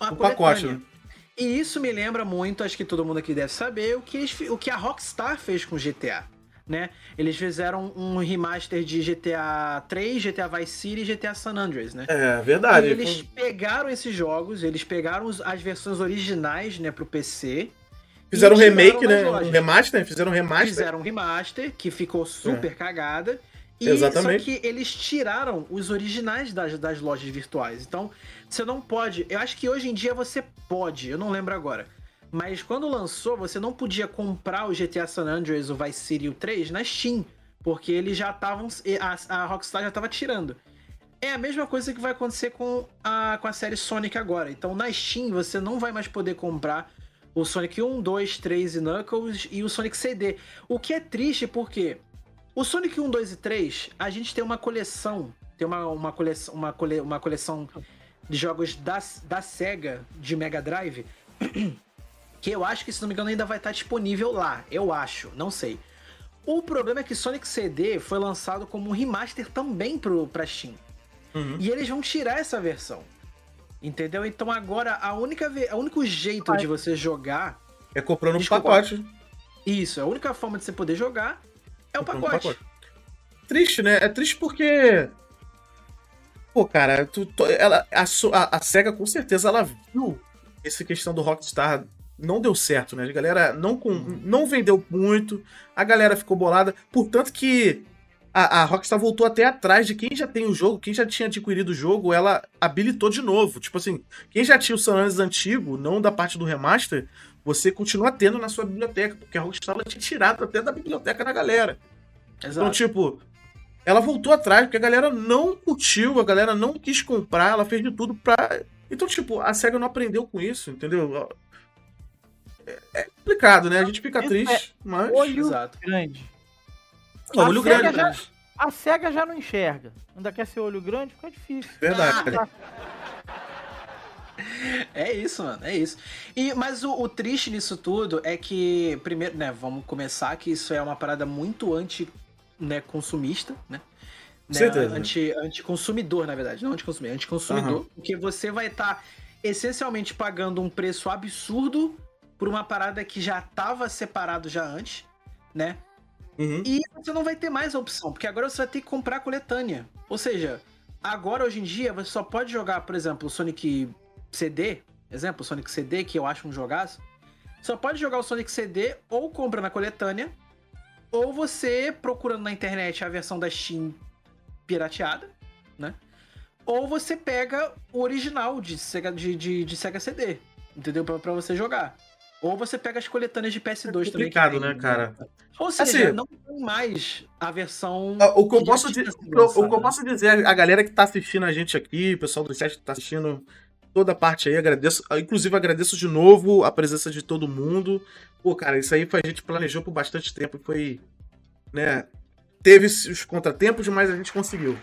o pacote, né? E isso me lembra muito, acho que todo mundo aqui deve saber, o que, o que a Rockstar fez com GTA. né? Eles fizeram um remaster de GTA 3, GTA Vice City e GTA San Andreas, né? É, verdade. E eles pegaram esses jogos, eles pegaram as versões originais, né, pro PC. Fizeram um remake, né? Um remaster, fizeram um remaster. Fizeram um remaster que ficou super é. cagada. E Exatamente. Só que eles tiraram os originais das, das lojas virtuais. Então, você não pode. Eu acho que hoje em dia você pode, eu não lembro agora. Mas quando lançou, você não podia comprar o GTA San Andreas, o Vice City o 3 na Steam. Porque eles já estavam. A, a Rockstar já estava tirando. É a mesma coisa que vai acontecer com a, com a série Sonic agora. Então na Steam você não vai mais poder comprar o Sonic 1, 2, 3 e Knuckles e o Sonic CD. O que é triste porque o Sonic 1, 2 e 3, a gente tem uma coleção, tem uma, uma, coleção, uma, cole, uma coleção de jogos da, da SEGA de Mega Drive, *clears throat* que eu acho que, se não me engano, ainda vai estar disponível lá. Eu acho, não sei. O problema é que Sonic CD foi lançado como um remaster também pro, pra Steam. Uhum. E eles vão tirar essa versão. Entendeu? Então agora a única o único jeito Ai. de você jogar é comprando um pacote. Isso, a única forma de você poder jogar é o pacote. pacote. Triste, né? É triste porque. Pô, cara, tu, tu, ela, a, a, a, SEGA com certeza ela viu essa questão do Rockstar não deu certo, né? A galera não, com, uhum. não vendeu muito, a galera ficou bolada, portanto que a, a, Rockstar voltou até atrás de quem já tem o jogo, quem já tinha adquirido o jogo, ela habilitou de novo. Tipo assim, quem já tinha o San Andreas antigo, não da parte do remaster, você continua tendo na sua biblioteca, porque a Rockstar ela tinha tirado até da biblioteca da galera. Então, Exato. Então, tipo, ela voltou atrás, porque a galera não curtiu, a galera não quis comprar, ela fez de tudo pra. Então, tipo, a SEGA não aprendeu com isso, entendeu? É, é complicado, né? A gente fica isso triste, é mas. Olho Exato. grande. Não, olho grande. Já, a SEGA já não enxerga. Ainda quer ser olho grande, fica difícil. Verdade. Ah, É isso, mano, é isso. E, mas o, o, triste nisso tudo é que, primeiro, né, vamos começar que isso é uma parada muito anti-consumista, né? né? Certeza. Anti, anti-consumidor, na verdade, não anti-consumidor, anti-consumidor, uhum. porque você vai estar tá, essencialmente pagando um preço absurdo por uma parada que já estava separado já antes, né? Uhum. E você não vai ter mais a opção, porque agora você vai ter que comprar coletânea. Ou seja, agora hoje em dia você só pode jogar, por exemplo, o Sonic CD, exemplo, Sonic CD, que eu acho um jogaço, só pode jogar o Sonic CD ou compra na coletânea, ou você procurando na internet a versão da Steam pirateada, né? Ou você pega o original de Sega, de, de, de Sega CD, entendeu? Pra, pra você jogar. Ou você pega as coletâneas de PS2 é também. Complicado, né, cara? Ou seja, assim, não tem mais a versão. O que, eu posso, dizer, o que eu posso dizer, a galera que tá assistindo a gente aqui, o pessoal do chat que tá assistindo, toda a parte aí, agradeço. Inclusive, agradeço de novo a presença de todo mundo. Pô, cara, isso aí foi, a gente planejou por bastante tempo. Foi. Né? Teve os contratempos, mas a gente conseguiu.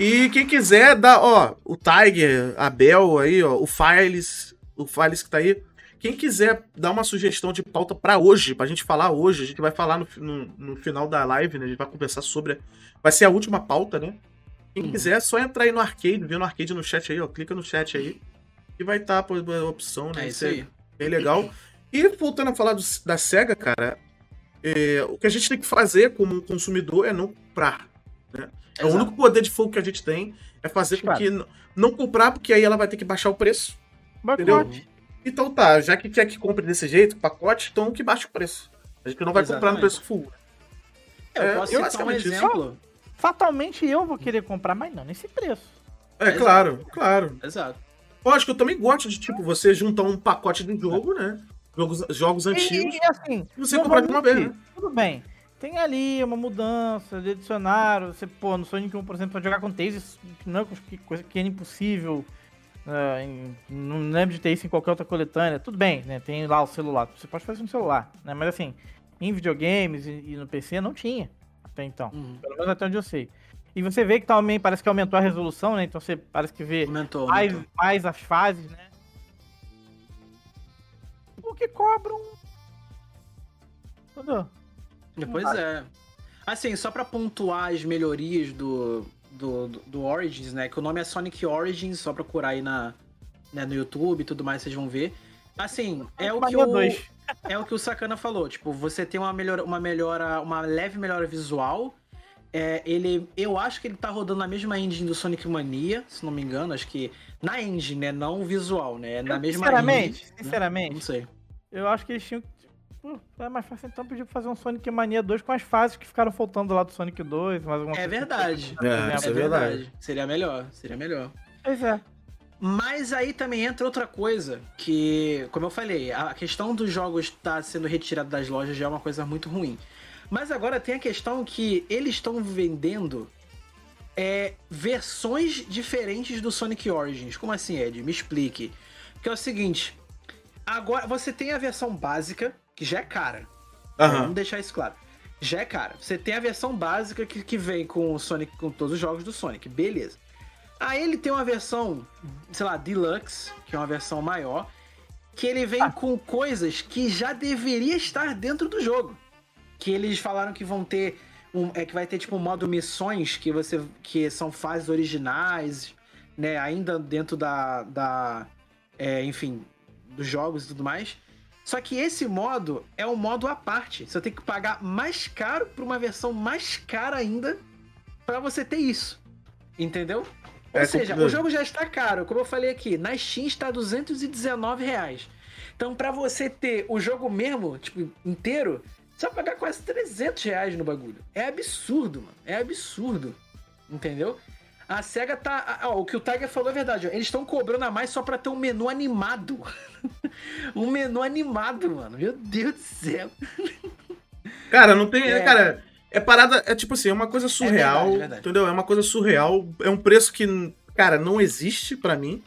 E quem quiser, dá, ó, o Tiger, a Bel aí, ó, o Files, o Files que tá aí. Quem quiser dar uma sugestão de pauta para hoje, pra gente falar hoje, a gente vai falar no, no, no, final da live, né? A gente vai conversar sobre. Vai ser a última pauta, né? Quem quiser, é só entrar aí no arcade, ver no arcade no chat aí, ó. Clica no chat aí e vai estar tá, a opção, né? É isso aí. Bem legal. E voltando a falar do, da SEGA, cara, é, o que a gente tem que fazer como consumidor é não comprar. Né? É o único poder de fogo que a gente tem é fazer com que não comprar, porque aí ela vai ter que baixar o preço. Pacote. Entendeu? Então tá, já que quer que compre desse jeito, pacote, então que baixe o preço. A gente não vai Exatamente. comprar no preço full. Eu é, posso citar um exemplo. Fatalmente eu vou querer comprar, mas não nesse preço. É, claro, claro. Exato. Lógico, eu também gosto de, tipo, você juntar um pacote de jogo, né? Jogos, jogos antigos. E, e assim, você comprar de uma vez, né? Tudo bem. Tem ali uma mudança de adicionar. Você, pô, no Sonic 1, por exemplo, pode jogar com Taze, não coisa que é impossível. Uh, em, não lembro de ter isso em qualquer outra coletânea. Tudo bem, né? Tem lá o celular. Você pode fazer no celular, né? Mas assim, em videogames e, e no PC não tinha até então. Uhum. Pelo menos até onde eu sei. E você vê que também parece que aumentou a resolução, né? Então você parece que vê aumentou, mais, aumentou. mais as fases, né? Porque cobram. Entendeu? Pois é. Assim, só para pontuar as melhorias do, do, do, do, Origins, né? Que o nome é Sonic Origins, só procurar aí na, né, no YouTube e tudo mais, vocês vão ver. Assim, é o que eu. é o que o Sakana falou. Tipo, você tem uma melhora, uma melhora, uma leve melhora visual. É, ele, eu acho que ele tá rodando na mesma engine do Sonic Mania, se não me engano. Acho que na engine, né? Não visual, né? Na eu, mesma sinceramente, engine. Sinceramente, não sei. Eu acho que eles tinham Pô, é mais fácil então pedir pra fazer um Sonic Mania 2 com as fases que ficaram faltando lá do Sonic 2, mais alguma É verdade. É, isso é verdade. Seria melhor, seria melhor. Pois é. Mas aí também entra outra coisa, que, como eu falei, a questão dos jogos estar tá sendo retirado das lojas já é uma coisa muito ruim. Mas agora tem a questão que eles estão vendendo é, versões diferentes do Sonic Origins. Como assim, Ed? Me explique. Que é o seguinte: agora você tem a versão básica, que já é cara. Uhum. Vamos deixar isso claro. Já é cara. Você tem a versão básica que, que vem com o Sonic, com todos os jogos do Sonic, beleza. Aí ele tem uma versão, sei lá, Deluxe, que é uma versão maior, que ele vem ah. com coisas que já deveria estar dentro do jogo. Que eles falaram que vão ter um, é que vai ter tipo um modo missões que você que são fases originais, né, ainda dentro da da é, enfim, dos jogos e tudo mais. Só que esse modo é um modo à parte. Você tem que pagar mais caro por uma versão mais cara ainda para você ter isso. Entendeu? Ou é seja, o jogo já está caro. Como eu falei aqui, na Steam está 219 reais. Então, para você ter o jogo mesmo, tipo, inteiro, você vai pagar quase 300 reais no bagulho. É absurdo, mano. É absurdo. Entendeu? A SEGA tá. Ó, o que o Tiger falou é verdade. Ó. Eles estão cobrando a mais só pra ter um menu animado. *laughs* um menu animado, mano. Meu Deus do céu. Cara, não tem. É. Cara, é parada. É tipo assim, é uma coisa surreal. É verdade, é verdade. Entendeu? É uma coisa surreal. É um preço que, cara, não existe pra mim.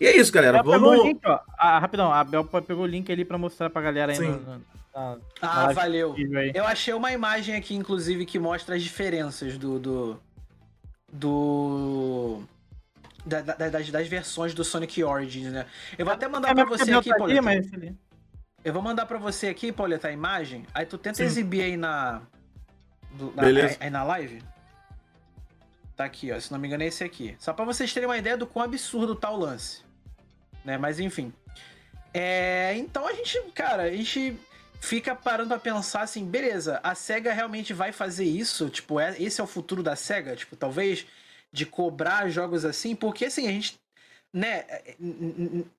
E é isso, galera. Vamos. O link, ó. Ah, rapidão, a Bel pegou o link ali pra mostrar pra galera aí. Sim. No, ah, na valeu. Eu achei uma imagem aqui, inclusive, que mostra as diferenças do, do do. Da, da, das, das, versões do Sonic Origins, né? Eu vou até mandar é, pra você aqui, Pauleta. Mas... Eu vou mandar pra você aqui, Pauleta, a imagem. Aí tu tenta Sim. exibir aí na. Do, na aí, aí, na live. Tá aqui, ó. Se não me engano, é esse aqui. Só pra vocês terem uma ideia do quão absurdo tá o lance. Né? Mas enfim. É, então a gente, cara, a gente fica parando pra pensar assim, beleza, a SEGA realmente vai fazer isso? Tipo, é, esse é o futuro da SEGA? Tipo, talvez de cobrar jogos assim, porque assim, a gente, né,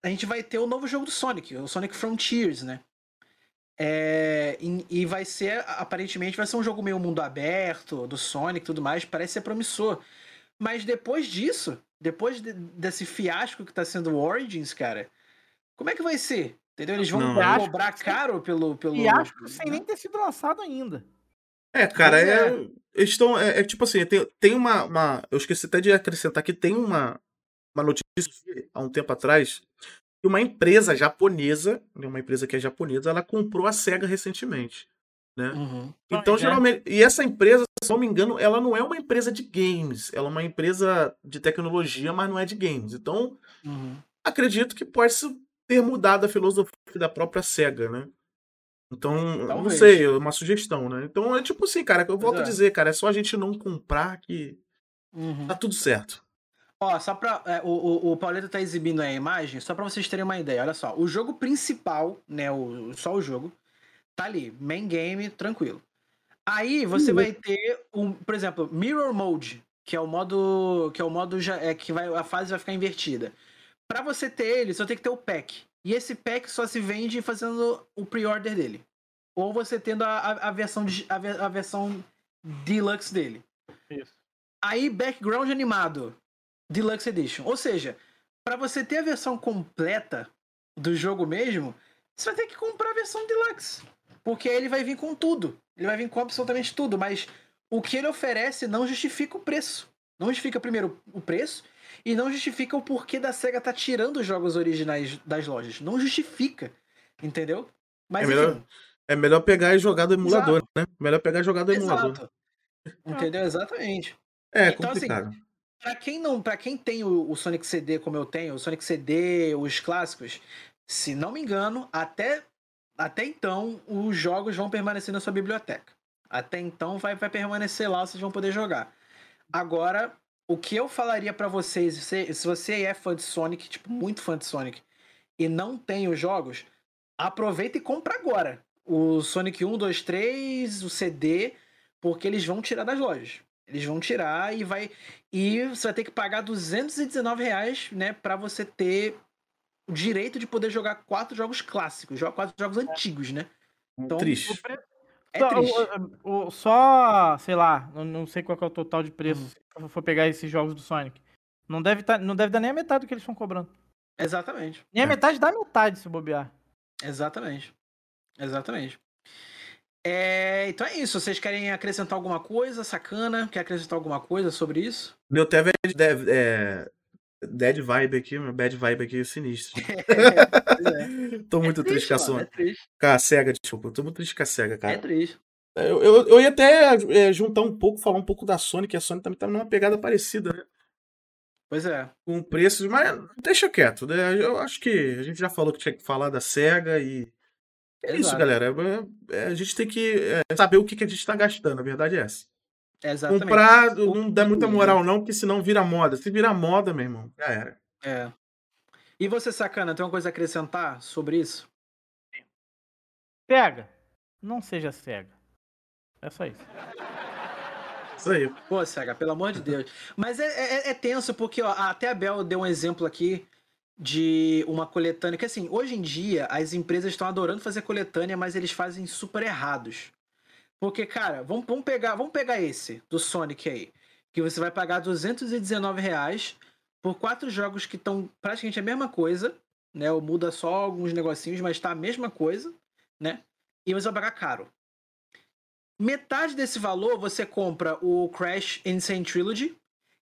a gente vai ter o novo jogo do Sonic, o Sonic Frontiers, né? É, e, e, vai ser, aparentemente, vai ser um jogo meio mundo aberto, do Sonic e tudo mais, parece ser promissor. Mas depois disso, depois de, desse fiasco que tá sendo o Origins, cara, como é que vai ser? Entendeu? Eles vão não, cobrar caro pelo, pelo. E acho que sem nem ter sido lançado ainda. É, cara, é, é, eles estão. É, é, tipo assim, tem, tem uma, uma. Eu esqueci até de acrescentar que tem uma, uma notícia há um tempo atrás que uma empresa japonesa, né, uma empresa que é japonesa, ela comprou a SEGA recentemente. Né? Uhum. Então, ah, geralmente. E essa empresa, se não me engano, ela não é uma empresa de games, ela é uma empresa de tecnologia, mas não é de games. Então, uhum. acredito que pode ter mudado a filosofia da própria SEGA, né? Então, Talvez. não sei, é uma sugestão, né? Então é tipo assim, cara, eu volto é. a dizer, cara, é só a gente não comprar que uhum. tá tudo certo. Ó, só pra. É, o, o, o Pauleta tá exibindo aí a imagem, só pra vocês terem uma ideia. Olha só, o jogo principal, né? O, só o jogo, tá ali, main game, tranquilo. Aí você uhum. vai ter um, por exemplo, Mirror Mode, que é o modo. Que é o modo já, é, que vai, a fase vai ficar invertida. Para você ter ele, só tem que ter o pack. E esse pack só se vende fazendo o pre-order dele. Ou você tendo a, a, a versão, a, a, versão deluxe dele. Isso. Aí, background animado. Deluxe Edition. Ou seja, para você ter a versão completa do jogo mesmo, você vai ter que comprar a versão deluxe. Porque ele vai vir com tudo. Ele vai vir com absolutamente tudo. Mas o que ele oferece não justifica o preço. Não justifica, primeiro, o preço e não justifica o porquê da SEGA tá tirando os jogos originais das lojas. Não justifica. Entendeu? Mas é melhor, é melhor pegar e jogar do emulador, Exato. né? Melhor pegar e jogar do emulador. Exato. Entendeu? Exatamente. É, então, assim, complicado. Assim, pra quem não, para quem tem o, o, Sonic CD como eu tenho, o Sonic CD, os clássicos, se não me engano, até até então os jogos vão permanecer na sua biblioteca. Até então vai, vai permanecer lá, vocês vão poder jogar. Agora, o que eu falaria para vocês, se, se você é fã de Sonic, tipo, muito fã de Sonic, e não tem os jogos, aproveita e compra agora. O Sonic 1, 2, 3, o CD, porque eles vão tirar das lojas. Eles vão tirar e vai. E você vai ter que pagar 219 reais, né? Pra você ter o direito de poder jogar quatro jogos clássicos, quatro jogos antigos, né? Então, triste. É só, triste. O, o, só, sei lá, não sei qual é o total de preço hum. se for pegar esses jogos do Sonic. Não deve, tá, não deve dar nem a metade do que eles estão cobrando. Exatamente. Nem a metade da metade, se bobear. Exatamente. Exatamente. É, então é isso. Vocês querem acrescentar alguma coisa, sacana? Quer acrescentar alguma coisa sobre isso? Meu TV é, é dead vibe aqui, meu bad vibe aqui *laughs* é *laughs* sinistro. É, é. tô muito é triste, triste com a Sony. É. Com a SEGA, desculpa. Tô muito triste com a SEGA, cara. É triste. Eu, eu, eu ia até é, juntar um pouco, falar um pouco da Sony, que a Sony também tá numa pegada parecida, né? Pois é. Com preços, mas deixa quieto. Né? Eu acho que a gente já falou que tinha que falar da SEGA e. É Exato. isso, galera. É, é, a gente tem que é, saber o que, que a gente tá gastando, a verdade é essa. Exatamente. Comprar não dá muita moral, não, porque senão vira moda. Se virar moda, meu irmão, já era. É. E você, sacana, tem uma coisa a acrescentar sobre isso? Pega. Não seja cega. É só isso. Isso aí. Pô, Cega, pelo amor de Deus. Mas é, é, é tenso, porque ó, até a Bel deu um exemplo aqui de uma coletânea. Que assim, hoje em dia as empresas estão adorando fazer coletânea, mas eles fazem super errados. Porque, cara, vamos, vamos, pegar, vamos pegar esse do Sonic aí. Que você vai pagar 219 reais por quatro jogos que estão praticamente a mesma coisa, né? Ou muda só alguns negocinhos, mas tá a mesma coisa, né? E você vai pagar caro. Metade desse valor você compra o Crash Insane Trilogy,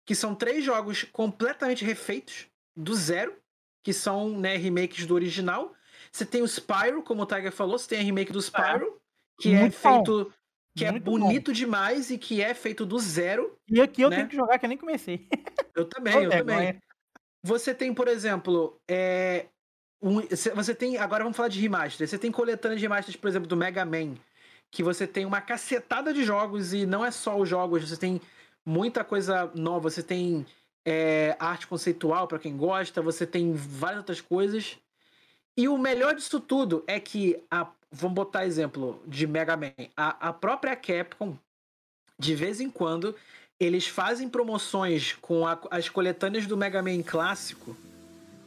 que são três jogos completamente refeitos, do zero, que são né, remakes do original. Você tem o Spyro, como o Tiger falou, você tem a remake do Spyro, que é Muito é feito. Bom. Que é bonito bom. demais e que é feito do zero. E aqui eu né? tenho que jogar, que eu nem comecei. *laughs* Eu também, eu também. Você tem, por exemplo, é, um, você tem. Agora vamos falar de remaster. Você tem coletânea de remasters, por exemplo, do Mega Man que você tem uma cacetada de jogos e não é só os jogos, você tem muita coisa nova, você tem é, arte conceitual para quem gosta, você tem várias outras coisas. E o melhor disso tudo é que, a, vamos botar exemplo de Mega Man, a, a própria Capcom, de vez em quando, eles fazem promoções com a, as coletâneas do Mega Man clássico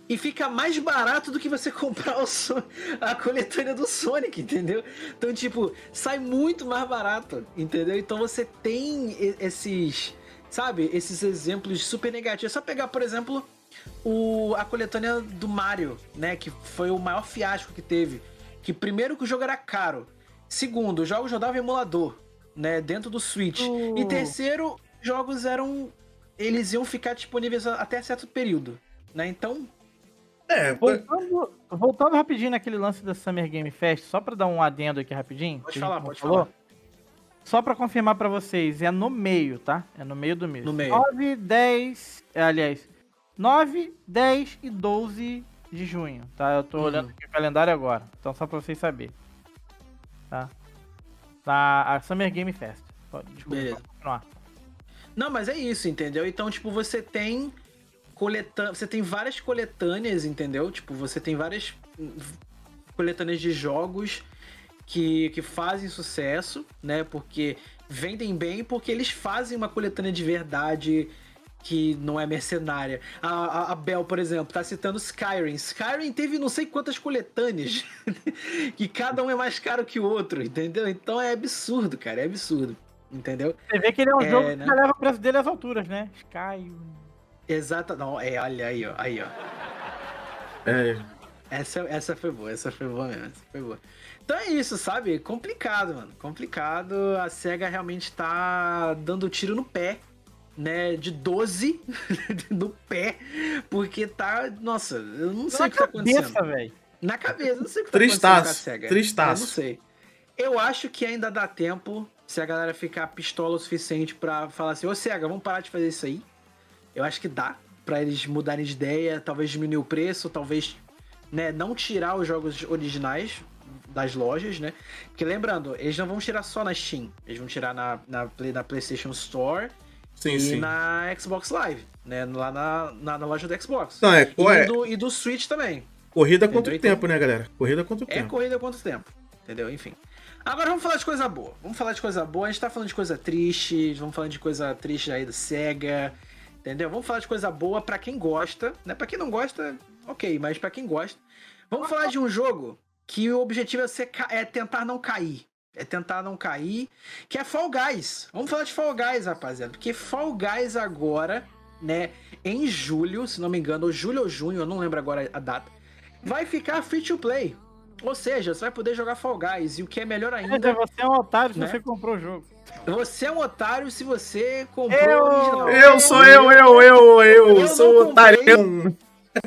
e fica mais barato do que você *laughs* comprar so a coletânea do Sonic, entendeu? Então, tipo, sai muito mais barato, entendeu? Então você tem esses, sabe, esses exemplos super negativos. É só pegar, por exemplo, o, a coletânea do Mario, né? Que foi o maior fiasco que teve. Que primeiro que o jogo era caro. Segundo, os jogos rodavam emulador, né? Dentro do Switch. Uh. E terceiro, jogos eram. Eles iam ficar disponíveis até certo período. Né? Então, é, voltando, voltando rapidinho naquele lance da Summer Game Fest, só pra dar um adendo aqui rapidinho. Pode falar, pode falou, falar. Só pra confirmar pra vocês, é no meio, tá? É no meio do mês. No meio. 9, 10, é, aliás, 9, 10 e 12 de junho, tá? Eu tô uhum. olhando aqui o calendário agora, então só pra vocês saberem. Tá? Tá, a Summer Game Fest. Desculpa, Beleza. continuar. Não, mas é isso, entendeu? Então, tipo, você tem coletâneas. Você tem várias coletâneas, entendeu? Tipo, você tem várias coletâneas de jogos que, que fazem sucesso, né? Porque vendem bem, porque eles fazem uma coletânea de verdade que não é mercenária. A, a, a Bel, por exemplo, tá citando Skyrim. Skyrim teve não sei quantas coletâneas, *laughs* que cada um é mais caro que o outro, entendeu? Então é absurdo, cara, é absurdo, entendeu? Você vê que ele é um é, jogo né? que leva o preço dele às alturas, né? Skyrim. Exata, não, é, olha aí, ó, aí, ó. É. Essa, essa foi boa, essa foi boa mesmo, essa foi boa. Então é isso, sabe? Complicado, mano. Complicado. A SEGA realmente tá dando tiro no pé, né? De 12 *laughs* no pé, porque tá. Nossa, eu não sei Na o que tá acontecendo. Véio. Na cabeça, não sei o que tá Tristaço. acontecendo com a SEGA. Tristaço. Eu não sei. Eu acho que ainda dá tempo se a galera ficar pistola o suficiente para falar assim: Ô SEGA, vamos parar de fazer isso aí. Eu acho que dá para eles mudarem de ideia, talvez diminuir o preço, talvez né, não tirar os jogos originais das lojas, né? Porque lembrando, eles não vão tirar só na Steam, eles vão tirar na, na, na PlayStation Store sim, e sim. na Xbox Live, né? Lá na, na, na, loja do Xbox. Não, é, e. Do, e do Switch também. Corrida contra o tempo, né, galera? Corrida contra o é tempo. É corrida contra o tempo. Entendeu? Enfim. Agora vamos falar de coisa boa. Vamos falar de coisa boa. A gente tá falando de coisa triste. Vamos falar de coisa triste aí do Sega. Entendeu? Vamos falar de coisa boa para quem gosta. Né? Pra quem não gosta, ok, mas para quem gosta. Vamos falar de um jogo que o objetivo é, ser, é tentar não cair. É tentar não cair. Que é Fall Guys. Vamos falar de Fall Guys, rapaziada. Porque Fall Guys agora, né? Em julho, se não me engano, ou julho ou junho, eu não lembro agora a data. Vai ficar free to play. Ou seja, você vai poder jogar Fall Guys. E o que é melhor ainda. É, você é um otário se né? você comprou o jogo. Você é um otário se você comprou eu, o original. Eu sou eu, eu, eu, eu, eu sou otário.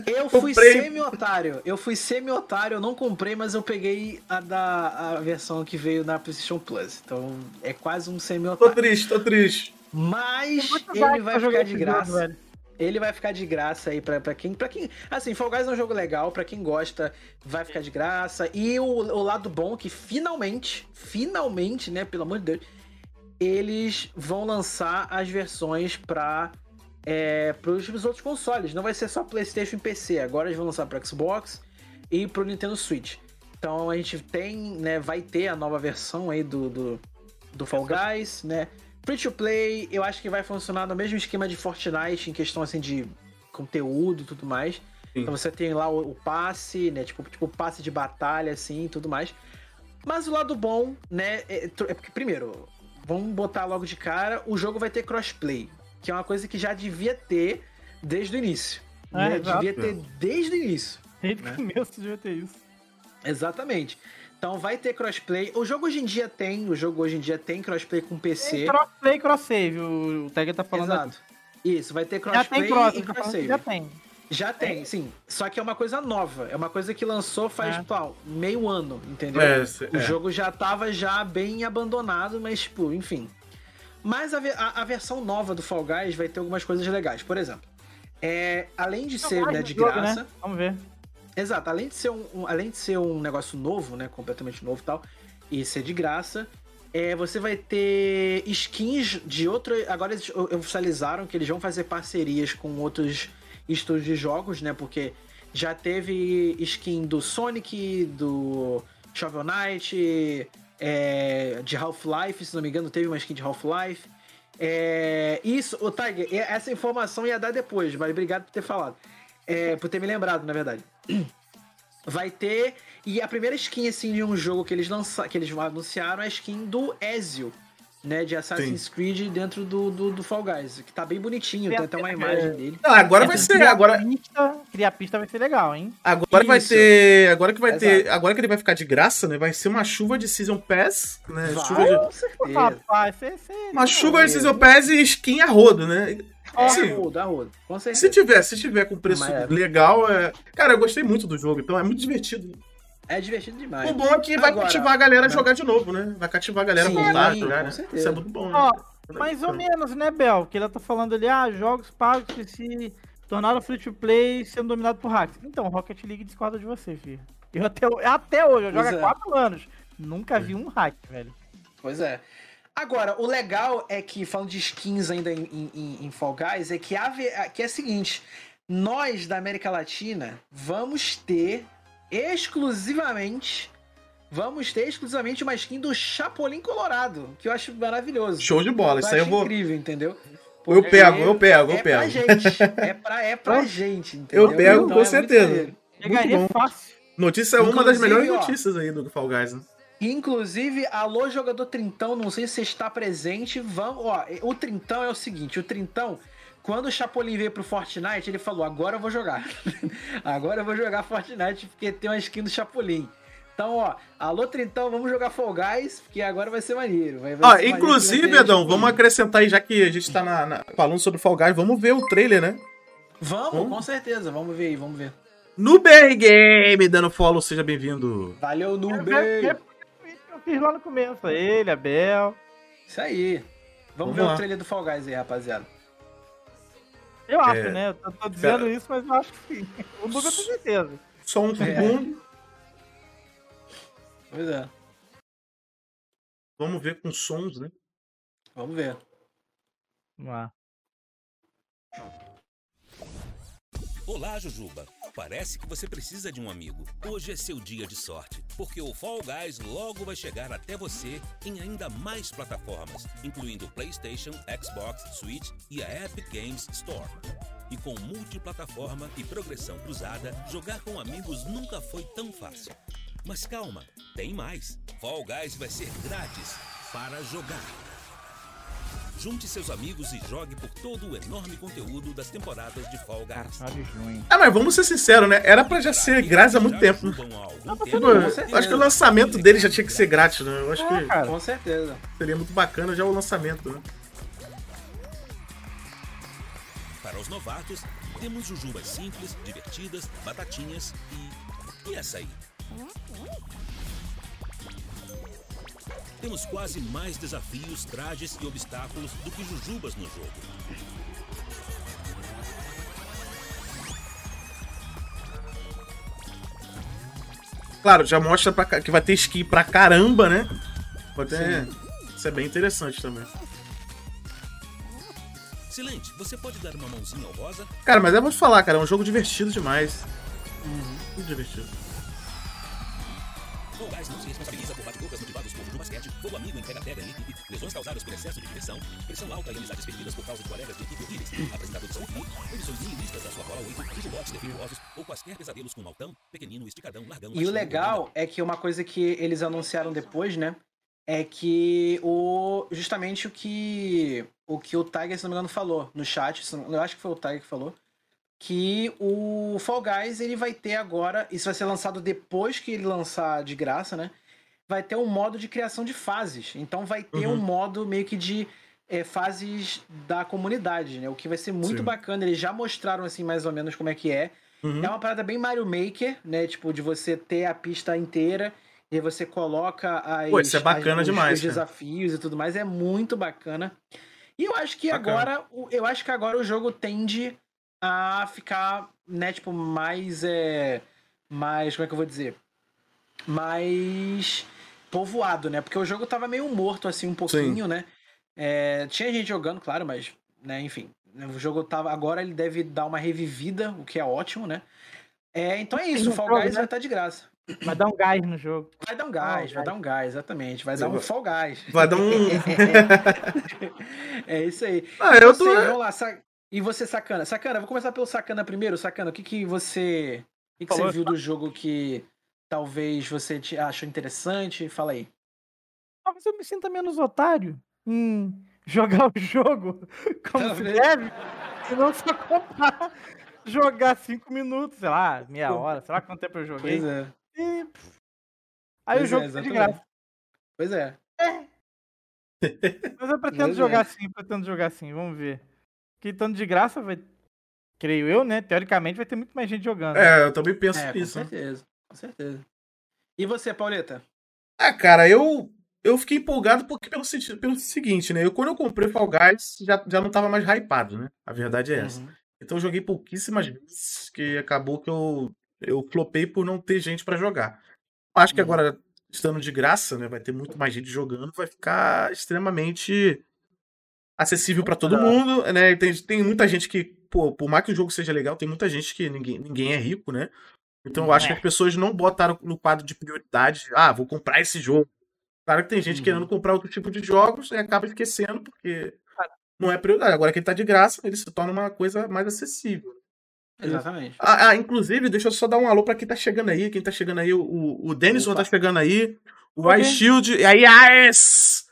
Eu fui semi-otário. Eu fui semi-otário, eu não comprei, mas eu peguei a da a versão que veio na PlayStation Plus. Então é quase um semi-otário. Tô triste, tô triste. Mas ele vai ficar de graça. Jogo, ele vai ficar de graça aí pra, pra quem. para quem. Assim, Fall Guys é um jogo legal, pra quem gosta, vai ficar de graça. E o, o lado bom é que finalmente, finalmente, né, pelo amor de Deus, eles vão lançar as versões para é, os outros consoles. Não vai ser só PlayStation e PC. Agora eles vão lançar para Xbox e para o Nintendo Switch. Então a gente tem, né, vai ter a nova versão aí do, do, do Fall Guys, né? Free to play, eu acho que vai funcionar no mesmo esquema de Fortnite, em questão assim de conteúdo e tudo mais. Sim. Então você tem lá o, o, passe, né? Tipo, tipo passe de batalha, assim, e tudo mais. Mas o lado bom, né? É, é porque, primeiro, vamos botar logo de cara, o jogo vai ter crossplay, que é uma coisa que já devia ter desde o início. É, né? Devia ter desde o início. Desde o né? começo devia ter isso. Exatamente. Então vai ter crossplay. O jogo hoje em dia tem, o jogo hoje em dia tem crossplay com PC. Tem crossplay e cross-save, o Tag tá falando Exato. Aqui. Isso, vai ter crossplay já tem cross, e cross-save. Já tem. Já tem, é. sim. Só que é uma coisa nova. É uma coisa que lançou faz, é. meio ano, entendeu? É, o jogo já tava já bem abandonado, mas, tipo, enfim. Mas a, a, a, versão nova do Fall Guys vai ter algumas coisas legais. Por exemplo, é, além de ser né, de jogo, né? graça. Né? Vamos ver. Exato, além de ser um, um, além de ser um negócio novo, né, completamente novo e tal, e ser de graça, é, você vai ter skins de outro. Agora eles oficializaram que eles vão fazer parcerias com outros estúdios de jogos, né? Porque já teve skin do Sonic, do Shovel Knight, é, de Half-Life, se não me engano, teve uma skin de Half-Life. É, isso, o Tiger, essa informação ia dar depois, mas obrigado por ter falado. É, por ter me lembrado, na verdade. *clears throat* Vai ter. E a primeira skin assim, de um jogo que eles, lança, que eles anunciaram é a skin do Ezio, né? De Assassin's Sim. Creed dentro do, do, do, Fall Guys. Que tá bem bonitinho, tem, até uma imagem dele. Não, agora vai ser. Agora... Pista, criar pista vai ser legal, hein? Agora Isso. vai ter. Agora que vai Exato. ter. Agora que ele vai ficar de graça, né? Vai ser uma chuva de Season Pass. Né? Vai, chuva de... Rapaz, cê, cê, uma chuva de Season Pass e skin a rodo, né? É, Sim. Arruda, arruda. Com certeza. Se tiver, se tiver com preço é. legal, é... Cara, eu gostei muito do jogo, então é muito divertido. É divertido demais. O bom é que vai Agora, cativar a galera a jogar de novo, né? Vai cativar a galera a voltar a jogar, né? Isso é muito bom, né? Ó, mais ou menos, né, Bel? Que ela tá falando ali, ah, jogos pagos que se tornaram free to play sendo dominado por hacks. Então, Rocket League discorda de você, filho. Eu até, até hoje, eu jogo há é. quatro anos. Nunca vi um hack, velho. Pois é. Agora, o legal é que, falando de skins ainda em, em, em Fall Guys, é que, a, que é o seguinte: nós da América Latina vamos ter exclusivamente. Vamos ter exclusivamente uma skin do Chapolin Colorado, que eu acho maravilhoso. Show de bola, isso aí eu vou. incrível, entendeu? Porque eu pego, eu pego, eu é pego. Pra gente, é pra, é pra *laughs* gente, entendeu? Eu pego, então, com é certeza. Pegaria muito bom. fácil. Notícia é uma das melhores ó, notícias aí do Fall Guys, né? Inclusive, alô, jogador Trintão, não sei se você está presente. Vamos, ó, o Trintão é o seguinte: o Trintão, quando o Chapolin veio pro Fortnite, ele falou: agora eu vou jogar. *laughs* agora eu vou jogar Fortnite porque tem uma skin do Chapolin. Então, ó, alô Trintão, vamos jogar Fall Guys, porque agora vai ser maneiro. Vai, vai ó, ser inclusive, maneiro, Edão, vamos acrescentar aí, já que a gente tá na, na, falando sobre Fall Guys, vamos ver o trailer, né? Vamos, vamos, com certeza, vamos ver aí, vamos ver. Nuber Game dando follow, seja bem-vindo. Valeu, Nuber! fiz lá no começo. Ele, a Bel. Isso aí. Vamos, Vamos ver lá. o trailer do Fall Guys aí, rapaziada. Eu acho, é... né? Eu tô, tô dizendo isso, mas eu acho que sim. *laughs* O Buga tem certeza. Só um é. segundo. Pois é. Vamos ver com sons, né? Vamos ver. Vamos lá. Olá, Jujuba. Parece que você precisa de um amigo. Hoje é seu dia de sorte, porque o Fall Guys logo vai chegar até você em ainda mais plataformas, incluindo PlayStation, Xbox, Switch e a Epic Games Store. E com multiplataforma e progressão cruzada, jogar com amigos nunca foi tão fácil. Mas calma, tem mais. Fall Guys vai ser grátis para jogar. Junte seus amigos e jogue por todo o enorme conteúdo das temporadas de Fall Guys. Ah, mas vamos ser sinceros, né? Era pra já ser grátis há muito tempo. Não, tempo acho que o lançamento dele já tinha que ser grátis, né? Eu acho é, que. Com certeza. Seria muito bacana já o lançamento, né? Para os novatos, temos jujubas simples, divertidas, batatinhas e. E essa aí? Temos quase mais desafios, trajes e obstáculos do que jujubas no jogo. Claro, já mostra pra, que vai ter ski pra caramba, né? Vai ter... Isso é bem interessante também. Silente, você pode dar uma mãozinha ao Rosa? Cara, mas eu vou te falar, cara, é um jogo divertido demais. Uhum. Muito divertido. Não se responsabiliza por bate-bocas motivados por Basquete, fogo amigo em pega-pega em equipe, lesões causadas por excesso de direção, pressão alta e amizades perdidas por causa de colegas de equipe horríveis, *clears throat* apresentador de saúde, condições nihilistas da sua bola 8, Jujubots defeituosos ou quaisquer pesadelos com um altão, pequenino, esticadão, largão... E o legal é que uma coisa que eles anunciaram depois, né, é que o justamente o que o que o Tiger, se não me engano, falou no chat, eu acho que foi o Tiger que falou, que o Fall Guys ele vai ter agora, isso vai ser lançado depois que ele lançar de graça, né? Vai ter um modo de criação de fases. Então vai ter uhum. um modo meio que de é, fases da comunidade, né? O que vai ser muito Sim. bacana. Eles já mostraram assim mais ou menos como é que é. Uhum. É uma parada bem Mario Maker, né? Tipo, de você ter a pista inteira e você coloca as, Pô, isso é bacana as, demais, os, desafios e tudo mais. É muito bacana. E eu acho que bacana. agora, eu acho que agora o jogo tende a ficar, né, tipo, mais. É, mais. Como é que eu vou dizer? Mais povoado, né? Porque o jogo tava meio morto, assim, um pouquinho, Sim. né? É, tinha gente jogando, claro, mas, né, enfim. O jogo tava. Agora ele deve dar uma revivida, o que é ótimo, né? É, então é isso, o Fall Guys né? vai estar tá de graça. Vai dar um gás no jogo. Vai dar um gás, vai dar um gás, exatamente. Vai dar um Fall Guys. Vai dar um. *laughs* é isso aí. Ah, eu tô. Vamos lá, e você, Sacana? Sacana, vou começar pelo Sacana primeiro. Sacana, o que, que você. O que, que você viu do jogo que talvez você te achou interessante? Fala aí. Talvez eu me sinta menos otário em jogar *laughs* o jogo como se deve, e não só comprar, jogar cinco minutos, sei lá, meia hora, sei lá quanto tempo eu joguei. Pois é. E... Aí pois o jogo é, de graça. Pois é. é. *laughs* Mas eu pretendo pois jogar é. assim, pretendo jogar assim, vamos ver. Que estando de graça vai. Creio eu, né? Teoricamente vai ter muito mais gente jogando. É, eu também penso é, nisso. Com né? certeza, com certeza. E você, Pauleta? Ah, cara, eu eu fiquei empolgado porque pelo, pelo seguinte, né? Eu, quando eu comprei Fall Guys, já, já não tava mais hypado, né? A verdade é essa. Uhum. Então eu joguei pouquíssimas vezes, que acabou que eu, eu flopei por não ter gente para jogar. Acho que uhum. agora, estando de graça, né? Vai ter muito mais gente jogando, vai ficar extremamente acessível para todo mundo, né? Tem, tem muita gente que, pô, por mais que o jogo seja legal, tem muita gente que ninguém, ninguém é rico, né? Então eu acho é. que as pessoas não botaram no quadro de prioridade, ah, vou comprar esse jogo. Claro que tem gente uhum. querendo comprar outro tipo de jogos e acaba esquecendo, porque não é prioridade. Agora, quem tá de graça, ele se torna uma coisa mais acessível. Exatamente. Ah, ah, inclusive, deixa eu só dar um alô pra quem tá chegando aí. Quem tá chegando aí, o, o Denison tá chegando aí. O okay. iShield. E aí, AES!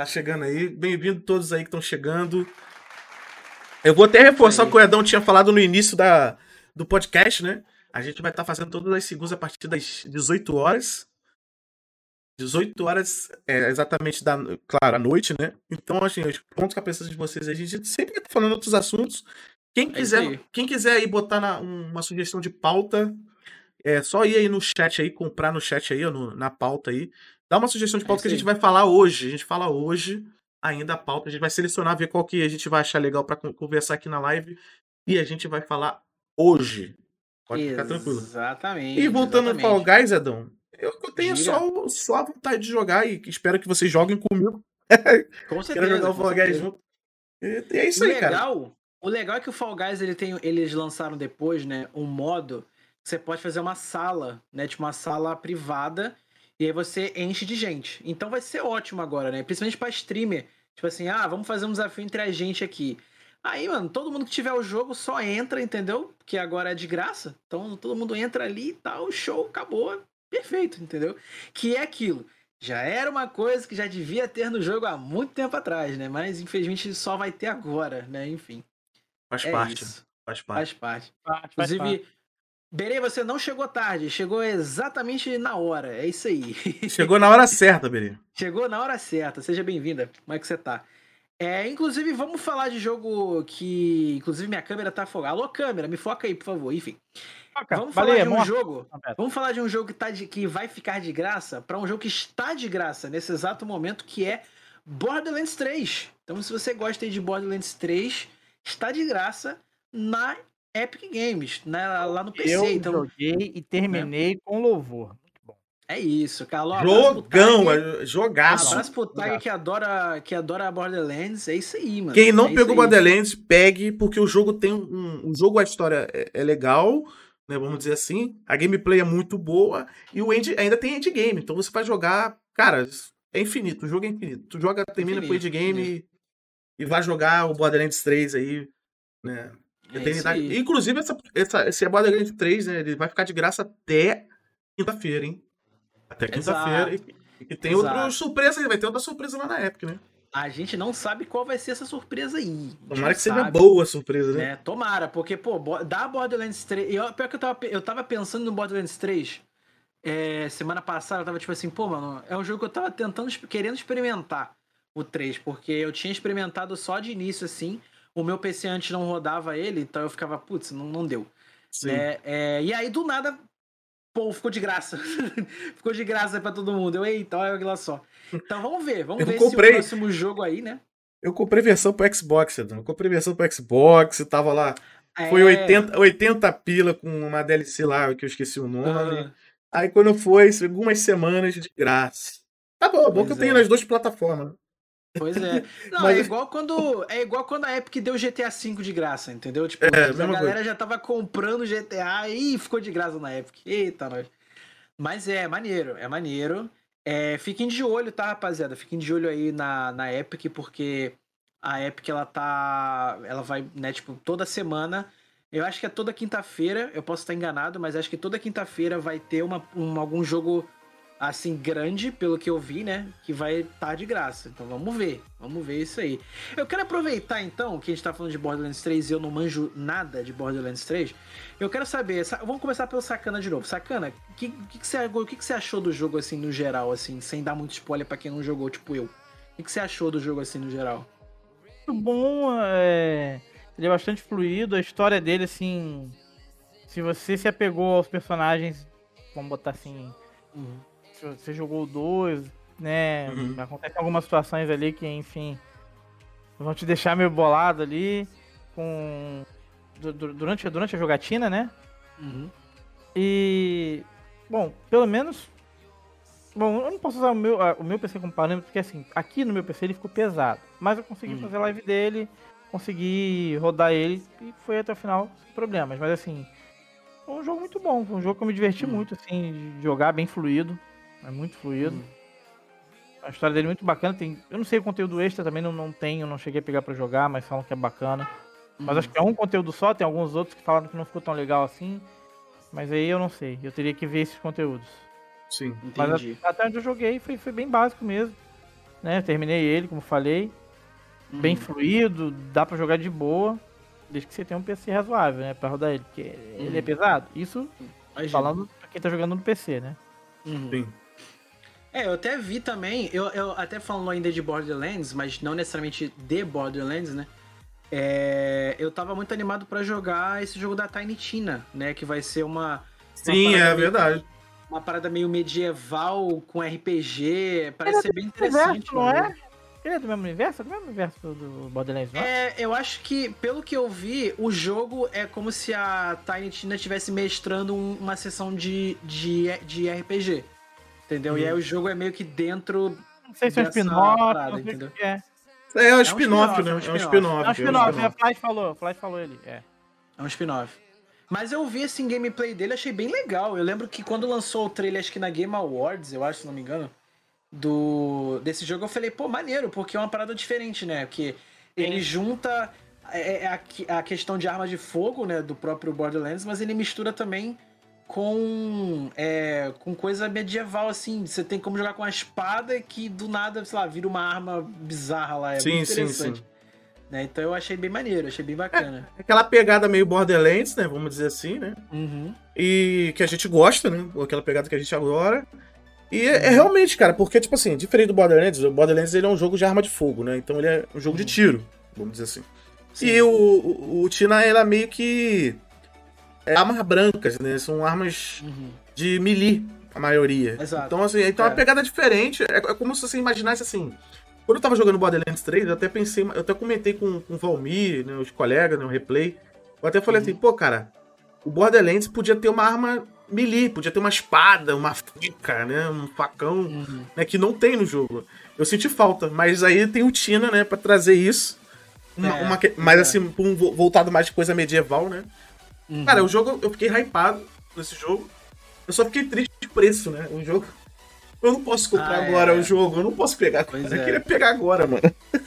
Tá chegando aí. Bem-vindo todos aí que estão chegando. Eu vou até reforçar o que o Edão tinha falado no início da, do podcast, né? A gente vai estar tá fazendo todas as segundas a partir das 18 horas. 18 horas, é, exatamente, da, claro, à noite, né? Então, assim, os pontos cabeças de vocês, a gente sempre tá falando outros assuntos. Quem é quiser, é quem quiser aí botar na, uma sugestão de pauta, é só ir aí no chat aí, comprar no chat aí, no, na pauta aí. Dá uma sugestão de é pauta é que a gente vai falar hoje. A gente fala hoje ainda a pauta. A gente vai selecionar, ver qual que a gente vai achar legal para conversar aqui na live. E a gente vai falar hoje. Pode ficar tranquilo. Exatamente. E voltando exatamente. ao Fall Guys, Edão, eu, eu tenho só, só a vontade de jogar e espero que vocês joguem comigo. *laughs* Com certeza. Quero jogar o Fall Guys junto. E, e, é isso o aí, legal, cara. O legal é que o Fall Guys ele tem, eles lançaram depois, né, um modo você pode fazer uma sala, né? Tipo uma sala privada, e aí você enche de gente. Então vai ser ótimo agora, né? Principalmente pra streamer. Tipo assim, ah, vamos fazer um desafio entre a gente aqui. Aí, mano, todo mundo que tiver o jogo só entra, entendeu? Que agora é de graça. Então todo mundo entra ali e tal, o show acabou. Perfeito, entendeu? Que é aquilo. Já era uma coisa que já devia ter no jogo há muito tempo atrás, né? Mas infelizmente só vai ter agora, né? Enfim. Faz é parte. Isso. Faz parte. Faz parte. Faz, Inclusive, faz parte. Berê, você não chegou tarde, chegou exatamente na hora. É isso aí. *laughs* Chegou na hora certa, Berê. Chegou na hora certa. Seja bem-vinda. Como é que você tá? É, inclusive, vamos falar de jogo que. Inclusive, minha câmera tá afogada. Alô, câmera, me foca aí, por favor. Enfim. Foca. Vamos falar de um jogo. Vamos falar de um jogo que, tá de, que vai ficar de graça para um jogo que está de graça nesse exato momento, que é Borderlands 3. Então, se você gosta de Borderlands 3, está de graça na Epic Games, né, lá no PC. Eu então, joguei e terminei né? com louvor. Muito bom. É isso, Carlos. Jogão, é jogaço. Abraço pro Tiger que adora, que adora Borderlands. É isso aí, mano. Quem não é pegou Borderlands, pegue, porque o jogo tem um. O jogo, a história é, é legal. Né, vamos dizer assim, a gameplay é muito boa e o end, ainda tem endgame, então você vai jogar, cara, é infinito, o jogo é infinito. Tu joga, termina infinito, com o endgame e, e vai jogar o Borderlands 3 aí, né? É Inclusive, essa, essa, esse Borderlands 3, né, ele vai ficar de graça até quinta-feira, hein? Até quinta-feira. E, e, tem Exato. outra surpresa aí, vai ter outra surpresa lá na Epic, né? A gente não sabe qual vai ser essa surpresa aí. Tomara que seja boa a surpresa, né? É, tomara, porque, pô, dá Borderlands 3. Eu, pior que eu tava, eu tava pensando no Borderlands 3 é, semana passada, eu tava tipo assim, pô, mano, é um jogo que eu tava tentando, querendo experimentar o 3, porque eu tinha experimentado só de início, assim. O meu PC antes não rodava ele, então eu ficava, putz, não, não deu. É, é, e aí, do nada, pô, ficou de graça. *laughs* ficou de graça para todo mundo. Eu, eita, olha lá só. Então vamos ver, vamos eu ver comprei... se o próximo jogo aí, né? Eu comprei versão pro Xbox, Edão. Eu comprei versão pro Xbox, tava lá. Foi 80, 80 pila com uma DLC lá, que eu esqueci o nome. Uhum. Aí quando foi, algumas semanas de graça. Tá bom, bom que eu tenho é. nas duas plataformas. Pois é. *laughs* Não, Mas... é igual quando é igual quando a Epic deu GTA V de graça, entendeu? Tipo, é, a galera coisa. já tava comprando GTA e ficou de graça na Epic. Eita, nós. Mas é, maneiro, é maneiro. É, fiquem de olho, tá, rapaziada? Fiquem de olho aí na, na Epic, porque a Epic ela tá. Ela vai, né, tipo, toda semana. Eu acho que é toda quinta-feira, eu posso estar enganado, mas acho que toda quinta-feira vai ter uma, um, algum jogo assim, grande, pelo que eu vi, né? Que vai estar tá de graça. Então vamos ver. Vamos ver isso aí. Eu quero aproveitar então que a gente tá falando de Borderlands 3 e eu não manjo nada de Borderlands 3. Eu quero saber. Vamos começar pelo Sacana de novo. Sacana, o que, que, que, você, o que, que você achou do jogo assim no geral, assim, sem dar muito spoiler para quem não jogou, tipo eu? O que, que você achou do jogo assim no geral? Muito bom, é. Ele é bastante fluido, a história dele, assim. Se você se apegou aos personagens, vamos botar assim. Uhum você jogou dois, né? Uhum. Acontecem algumas situações ali que, enfim, vão te deixar meio bolado ali com durante, durante a jogatina, né? Uhum. E bom, pelo menos Bom, eu não posso usar o meu, o meu PC como parâmetro, porque assim, aqui no meu PC ele ficou pesado. Mas eu consegui uhum. fazer a live dele, consegui rodar ele e foi até o final sem problemas. Mas assim, foi um jogo muito bom, foi um jogo que eu me diverti uhum. muito, assim, de jogar bem fluido. É muito fluido. Hum. A história dele é muito bacana. Tem, eu não sei o conteúdo extra também, não, não tenho, não cheguei a pegar para jogar, mas falam que é bacana. Hum. Mas acho que é um conteúdo só, tem alguns outros que falaram que não ficou tão legal assim. Mas aí eu não sei, eu teria que ver esses conteúdos. Sim, entendi. Mas até onde eu joguei foi, foi bem básico mesmo. Né? Terminei ele, como falei. Hum. Bem fluido, dá para jogar de boa. Desde que você tenha um PC razoável, né? Pra rodar ele. Porque hum. ele é pesado. Isso Imagina. falando pra quem tá jogando no PC, né? Uhum. Sim. É, eu até vi também, eu, eu até falando ainda de Borderlands, mas não necessariamente de Borderlands, né? É, eu tava muito animado para jogar esse jogo da Tiny Tina, né? Que vai ser uma. Sim, uma é meio, verdade. Uma parada meio medieval com RPG. Parece Ele ser bem interessante. Universo, não é? Ele é do mesmo universo? É do mesmo universo do Borderlands, não? É, eu acho que, pelo que eu vi, o jogo é como se a Tiny Tina estivesse mestrando um, uma sessão de, de, de RPG. Entendeu? Hum. E aí o jogo é meio que dentro. Não sei se é um spin-off, entendeu? É. É, é um spin-off, né? É um spin-off. É um spin-off, a Flash falou, Flash falou ele. É. É um spin-off. Mas eu vi esse gameplay dele, achei bem legal. Eu lembro que quando lançou o trailer, acho que na Game Awards, eu acho, se não me engano, do desse jogo, eu falei, pô, maneiro, porque é uma parada diferente, né? Porque ele junta é, é a, a questão de arma de fogo, né, do próprio Borderlands, mas ele mistura também com é, com coisa medieval, assim. Você tem como jogar com uma espada que do nada, sei lá, vira uma arma bizarra lá. É sim, muito interessante. Sim, sim. Né? Então eu achei bem maneiro, achei bem bacana. É, aquela pegada meio Borderlands, né? Vamos dizer assim, né? Uhum. E que a gente gosta, né? Aquela pegada que a gente adora. E é, é, realmente, cara, porque, tipo assim, diferente do Borderlands, o Borderlands ele é um jogo de arma de fogo, né? Então ele é um jogo uhum. de tiro, vamos dizer assim. Sim. E o, o, o Tina, ela meio que. É armas brancas, né? São armas uhum. de melee, a maioria. Exato. Então, assim, então é uma pegada diferente. É, é como se você imaginasse assim. Quando eu tava jogando Borderlands 3, eu até pensei, eu até comentei com, com o Valmir, né, os colegas, no né, replay. Eu até falei uhum. assim, pô, cara, o Borderlands podia ter uma arma melee, podia ter uma espada, uma faca, né? Um facão, uhum. né? Que não tem no jogo. Eu senti falta, mas aí tem o Tina, né, pra trazer isso. Uma, é, uma, mas é. assim, um, voltado mais de coisa medieval, né? Uhum. Cara, o jogo, eu fiquei hypado nesse jogo. Eu só fiquei triste de preço, né? O jogo. Eu não posso comprar ah, agora é. o jogo, eu não posso pegar. Pois eu é. queria pegar agora, mano.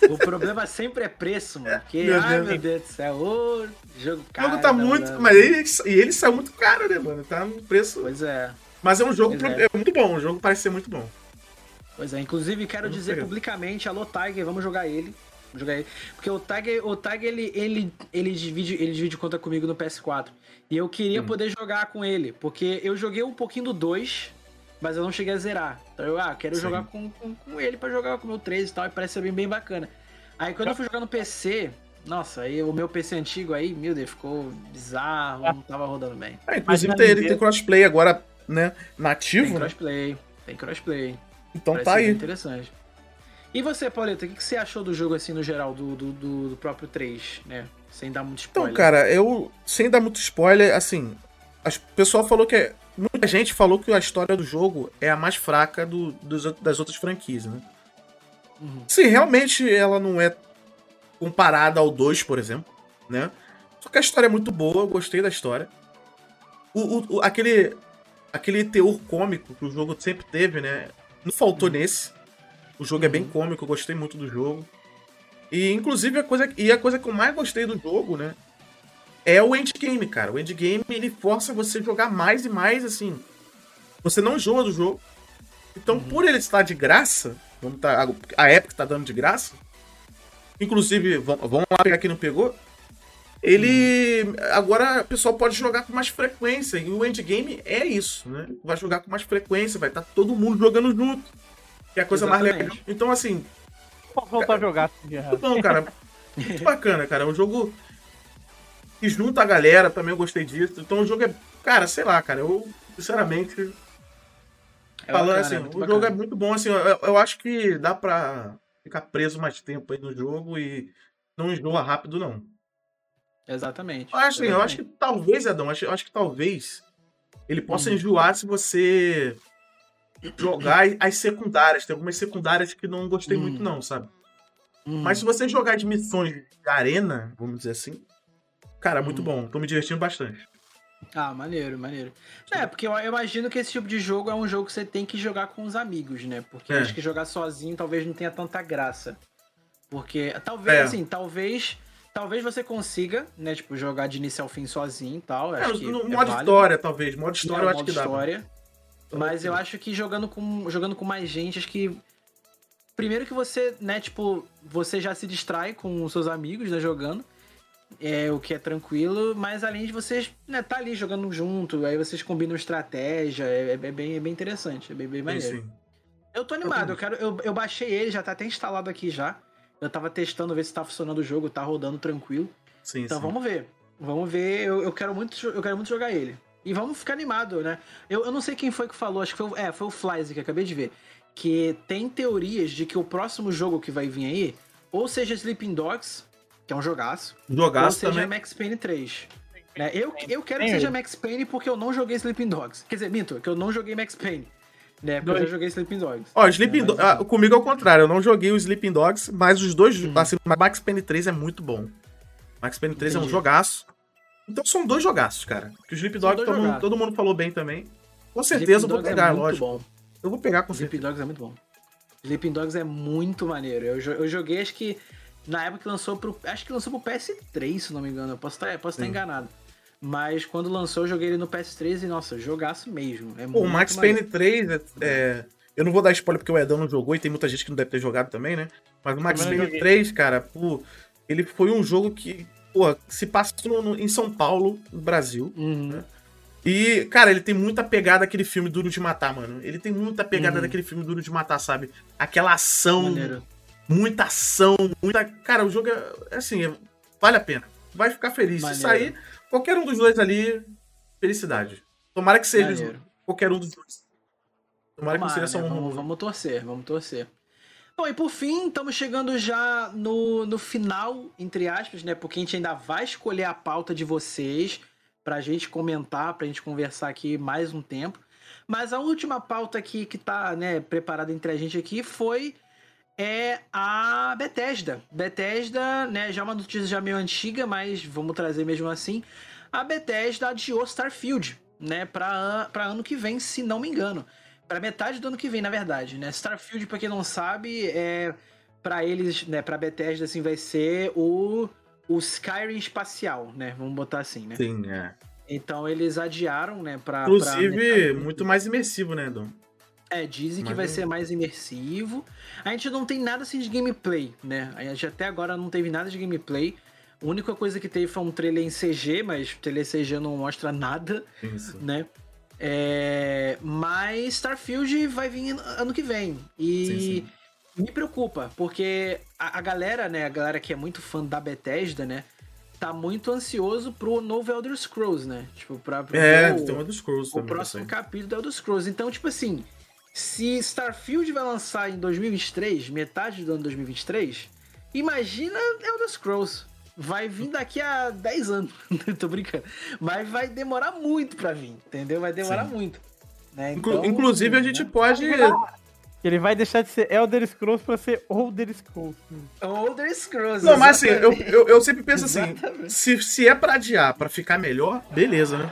O problema sempre é preço, mano. Porque, meu ai Deus. meu Deus do céu, o jogo caro. O jogo tá muito. Mano. Mas ele, e ele saiu muito caro, né, mano? Tá no preço. Pois é. Mas é um jogo pro, é. é. muito bom, o jogo parece ser muito bom. Pois é, inclusive quero vamos dizer pegar. publicamente, alô Tiger, vamos jogar ele. Jogar ele. Porque o Tiger, o Tiger ele, ele, ele, divide, ele divide conta comigo no PS4. E eu queria hum. poder jogar com ele, porque eu joguei um pouquinho do 2 mas eu não cheguei a zerar. Então eu, ah, quero Sim. jogar com, com, com, ele para jogar com o meu 3 e tal, e parece ser bem, bem bacana. Aí quando eu fui jogar no PC, nossa, aí o meu PC antigo aí, meu Deus, ficou bizarro, não tava rodando bem. É, inclusive tem, ele tem crossplay agora, né, nativo. Tem né? crossplay, tem crossplay. Então parece tá aí. Interessante. E você, Pauleta, o que, você achou do jogo assim no geral, do, do, do, do próprio 3, né? Sem dar muito spoiler. Então, cara, eu, sem dar muito spoiler, assim, o pessoal falou que é Muita gente falou que a história do jogo é a mais fraca do, dos, das outras franquias, né? Uhum. Se realmente ela não é comparada ao 2, por exemplo, né? Só que a história é muito boa, eu gostei da história. O, o, o, aquele, aquele teor cômico que o jogo sempre teve, né? Não faltou uhum. nesse. O jogo uhum. é bem uhum. cômico, eu gostei muito do jogo. E inclusive a coisa, e a coisa que eu mais gostei do jogo, né? é o endgame, cara. O endgame ele força você a jogar mais e mais, assim. Você não enjoa do jogo. Então, uhum. por ele estar de graça, vamos tá, a Epic tá dando de graça. Inclusive, vamos lá pegar quem não pegou. Ele. Uhum. Agora o pessoal pode jogar com mais frequência. E o endgame é isso, né? Vai jogar com mais frequência, vai estar tá todo mundo jogando junto. Que é a coisa Exatamente. mais legal. Então, assim. Pode voltar a jogar. Muito bom, cara. Muito *laughs* bacana, cara. É um jogo que junta a galera, também eu gostei disso. Então o jogo é. Cara, sei lá, cara, eu, sinceramente. É falando bacana, assim, é o bacana. jogo é muito bom, assim, eu, eu, acho que dá pra ficar preso mais tempo aí no jogo e não enjoa rápido, não. Exatamente. Eu acho, assim, eu acho que talvez, Adão, eu acho, eu acho que talvez ele possa uhum. enjoar se você jogar as secundárias. Tem algumas secundárias que não gostei uhum. muito, não, sabe? Uhum. Mas se você jogar de missões de arena, vamos dizer assim, Cara, muito hum. bom. Tô me divertindo bastante. Ah, maneiro, maneiro. É, porque eu imagino que esse tipo de jogo é um jogo que você tem que jogar com os amigos, né? Porque é. acho que jogar sozinho talvez não tenha tanta graça. Porque, talvez, é. assim, talvez. Talvez você consiga, né? Tipo, jogar de início ao fim sozinho e tal. É, no é modo história, talvez. Modo história é, eu acho que dá. História. Mas eu acho que jogando com, jogando com mais gente, acho que. Primeiro que você, né, tipo, você já se distrai com os seus amigos, né, jogando é o que é tranquilo, mas além de vocês né, tá ali jogando junto, aí vocês combinam estratégia, é, é bem, é bem interessante, é bem, bem maneiro. Sim, sim. Eu tô animado, eu, quero, eu, eu baixei ele, já tá até instalado aqui já. Eu tava testando ver se tá funcionando o jogo, tá rodando tranquilo. Sim, então sim. vamos ver. Vamos ver, eu, eu, quero muito, eu quero muito jogar ele. E vamos ficar animado, né? Eu, eu não sei quem foi que falou, acho que foi, é, foi o Flies que acabei de ver. Que tem teorias de que o próximo jogo que vai vir aí, ou seja Sleeping Dogs, que é um jogaço. Jogaço ou seja também. Max Payne 3. É, eu, eu quero que seja Max Payne porque eu não joguei Sleeping Dogs. Quer dizer, minto, que eu não joguei Max Payne. Né, porque eu joguei Sleeping Dogs. Ó, Sleeping é, mas... ah, comigo é o contrário, eu não joguei o Sleeping Dogs, mas os dois, uhum. assim, Max Payne 3 é muito bom. Max Payne 3 Entendi. é um jogaço. Então são dois jogaços, cara. Que o Sleepdog todo, mundo, todo mundo falou bem também. Com certeza eu vou pegar, é lógico. Bom. Eu vou pegar com Sleeping Dogs é muito bom. Sleeping Dogs é muito maneiro. Eu, eu joguei, acho que na época que lançou pro. Acho que lançou pro PS3, se não me engano. Eu posso estar, posso estar enganado. Mas quando lançou, eu joguei ele no PS3 e, nossa, jogaço mesmo. É Pô, o Max Payne 3 é, é, Eu não vou dar spoiler porque o Edão não jogou e tem muita gente que não deve ter jogado também, né? Mas o Max Payne 3, cara, pô, ele foi um jogo que, pô, se passou no, em São Paulo, no Brasil. Uhum. Né? E, cara, ele tem muita pegada daquele filme Duro de Matar, mano. Ele tem muita pegada uhum. daquele filme Duro de Matar, sabe? Aquela ação. Maneiro. Muita ação, muita. Cara, o jogo é. Assim, é... vale a pena. Vai ficar feliz. Maneiro. Se sair Qualquer um dos dois ali, felicidade. Tomara que seja Maneiro. qualquer um dos dois. Tomara, Tomara que seja só né? um. Vamos, vamos torcer, vamos torcer. Bom, e por fim, estamos chegando já no, no final, entre aspas, né? Porque a gente ainda vai escolher a pauta de vocês pra gente comentar, pra gente conversar aqui mais um tempo. Mas a última pauta aqui que tá, né, preparada entre a gente aqui foi é a Bethesda. Bethesda, né, já é uma notícia já meio antiga, mas vamos trazer mesmo assim. A Bethesda adiou Starfield, né, para ano que vem, se não me engano. Para metade do ano que vem, na verdade, né? Starfield, para quem não sabe, é para eles, né, para Bethesda assim vai ser o o Skyrim espacial, né? Vamos botar assim, né? Sim, é. Então eles adiaram, né, para Inclusive, pra muito mais imersivo, né, Dom? É, dizem que vai ser mais imersivo. A gente não tem nada assim de gameplay, né? A gente até agora não teve nada de gameplay. A única coisa que teve foi um trailer em CG, mas o trailer CG não mostra nada, Isso. né? É... Mas Starfield vai vir ano que vem. E sim, sim. me preocupa, porque a, a, galera, né? A galera que é muito fã da Bethesda, né? Tá muito ansioso pro novo Elder Scrolls, né? Tipo, pra, pra é, o, tem o Elder Scrolls O próximo capítulo do Elder Scrolls. Então, tipo assim, se Starfield vai lançar em 2023, metade do ano 2023, imagina Elder Scrolls. Vai vir daqui a 10 anos. *laughs* Tô brincando. Mas vai demorar muito pra vir, entendeu? Vai demorar Sim. muito. Né? Então, Inclusive, a gente né? pode. Ele vai deixar de ser Elder Scrolls pra ser Older Scrolls. Older Scrolls. Não, mas assim, eu, eu, eu sempre penso assim: se, se é pra adiar pra ficar melhor, beleza, né?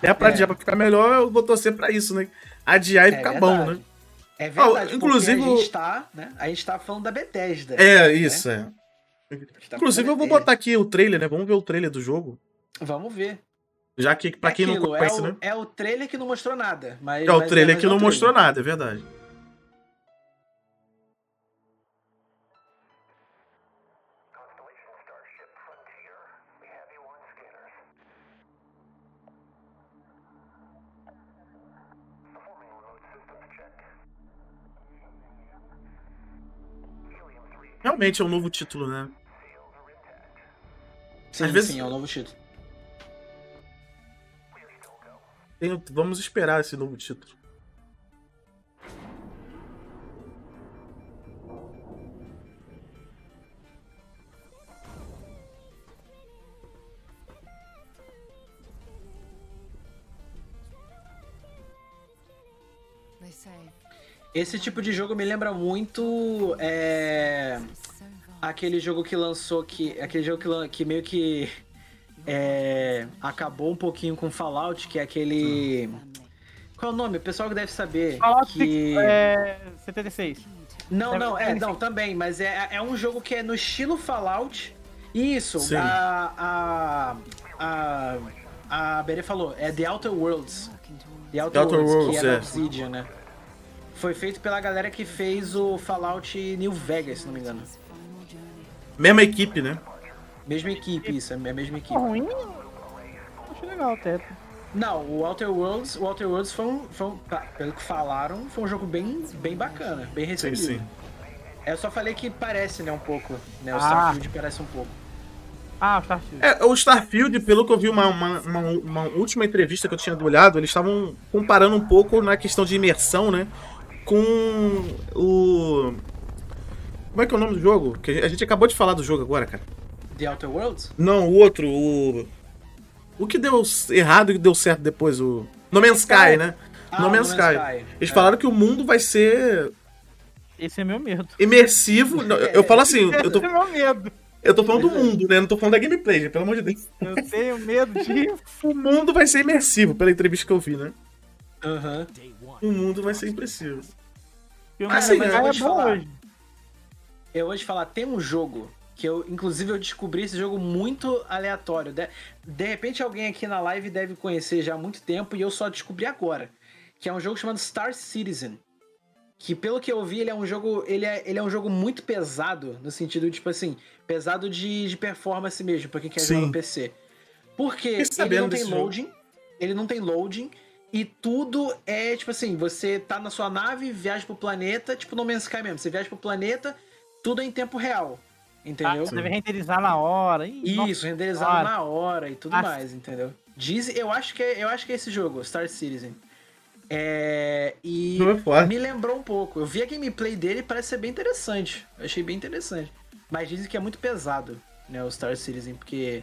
Se é pra é. adiar pra ficar melhor, eu vou torcer pra isso, né? adiar e é ficar verdade. bom, né? É verdade, oh, inclusive a gente, tá, né, a gente tá falando da Bethesda. É, né? isso, é. Tá inclusive eu vou botar aqui o trailer, né? Vamos ver o trailer do jogo. Vamos ver. Já que, pra é quem aquilo, não conhece, é o, né? É o trailer que não mostrou nada. Mas, é o trailer é, que não mostrou nada, é verdade. Realmente é um novo título, né? Sim, Às vezes... sim, é um novo título. Tem... Vamos esperar esse novo título. Esse tipo de jogo me lembra muito é, aquele jogo que lançou que aquele jogo que, que meio que é, acabou um pouquinho com Fallout, que é aquele qual é o nome? O pessoal que deve saber. Fallout que... é 76. Não, não, é, não, também, mas é, é um jogo que é no estilo Fallout. Isso, Sim. a a a a Bere falou, é The Outer Worlds. The Outer, The Outer Worlds, Worlds, que é, é. Obsidian, né? Foi feito pela galera que fez o Fallout New Vegas, se não me engano. Mesma equipe, né? Mesma equipe, isso, é a mesma equipe. ruim? Acho legal até. Não, o Outer Worlds, o Outer Worlds foi um, foi um, pelo que falaram, foi um jogo bem, bem bacana, bem recebido. Sim, sim. Eu só falei que parece, né, um pouco, né, o ah. Starfield parece um pouco. Ah, o Starfield. É, o Starfield, pelo que eu vi uma, uma, uma, uma última entrevista que eu tinha olhado, eles estavam comparando um pouco na questão de imersão, né? Com o. Como é que é o nome do jogo? Que a gente acabou de falar do jogo agora, cara. The Outer Worlds? Não, o outro, o. O que deu errado e que deu certo depois, o. No Man's Sky, né? Ah, no Man's Sky. Sky. Eles é. falaram que o mundo vai ser. Esse é meu medo. Imersivo. eu falo assim, eu tô. *laughs* Esse é meu medo. Eu tô falando do mundo, né? Não tô falando da gameplay, pelo amor de Deus. Eu tenho medo disso. *laughs* o mundo vai ser imersivo, pela entrevista que eu vi, né? Aham. Uhum. O mundo vai ser imersivo. Assim, mas eu vou te falar. Eu vou te falar, tem um jogo que eu, inclusive, eu descobri esse jogo muito aleatório. De, de repente alguém aqui na live deve conhecer já há muito tempo e eu só descobri agora. Que é um jogo chamado Star Citizen que pelo que eu vi, ele é um jogo, ele é, ele é um jogo muito pesado, no sentido, tipo assim, pesado de, de performance mesmo, pra quem quer Sim. jogar no PC. Porque ele não tem loading, jogo. ele não tem loading, e tudo é, tipo assim, você tá na sua nave, viaja pro planeta, tipo no Man's Sky mesmo, você viaja pro planeta, tudo é em tempo real. Entendeu? Ah, você deve renderizar na hora. Ih, Isso, renderizar na hora e tudo ah, mais, entendeu? Diz, eu acho que é, eu acho que é esse jogo, Star Citizen. É, e é me lembrou um pouco. Eu vi a gameplay dele e parece ser bem interessante. Eu achei bem interessante. Mas dizem que é muito pesado, né, o Star Citizen, porque,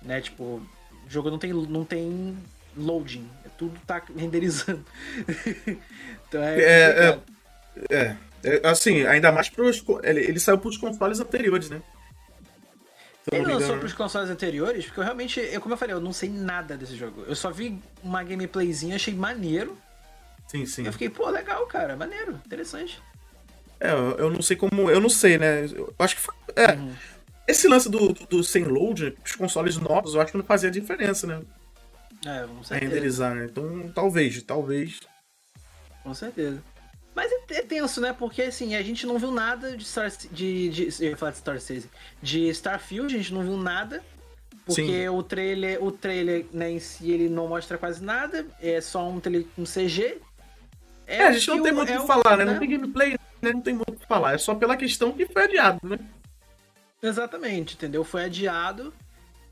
né, tipo, o jogo não tem, não tem loading. Tudo tá renderizando. *laughs* então é, é, é, é, é, Assim, ainda mais pros. Ele, ele saiu pros consoles anteriores, né? Ele lançou pros consoles anteriores, porque eu realmente, eu, como eu falei, eu não sei nada desse jogo. Eu só vi uma gameplayzinha, achei maneiro. Sim, sim. Eu fiquei, pô, legal, cara, maneiro, interessante. É, eu não sei como. Eu não sei, né? Eu acho que foi. É. Uhum. Esse lance do, do, do, sem load, os consoles novos, eu acho que não fazia diferença, né? É, com certeza. renderizar, né? Então, talvez, talvez. Com certeza. Mas é, é, tenso, né? Porque assim, a gente não viu nada de Star. De, de, eu ia falar de Star Citizen. De Starfield, a gente não viu nada. Porque Sim. o trailer, o trailer né, em si, ele não mostra quase nada. É só um, tele, um CG. É, é, a gente não tem muito o é que falar, né? Não né? tem gameplay, né? Não tem muito o que falar. É só pela questão que foi adiado, né? Exatamente, entendeu? Foi adiado.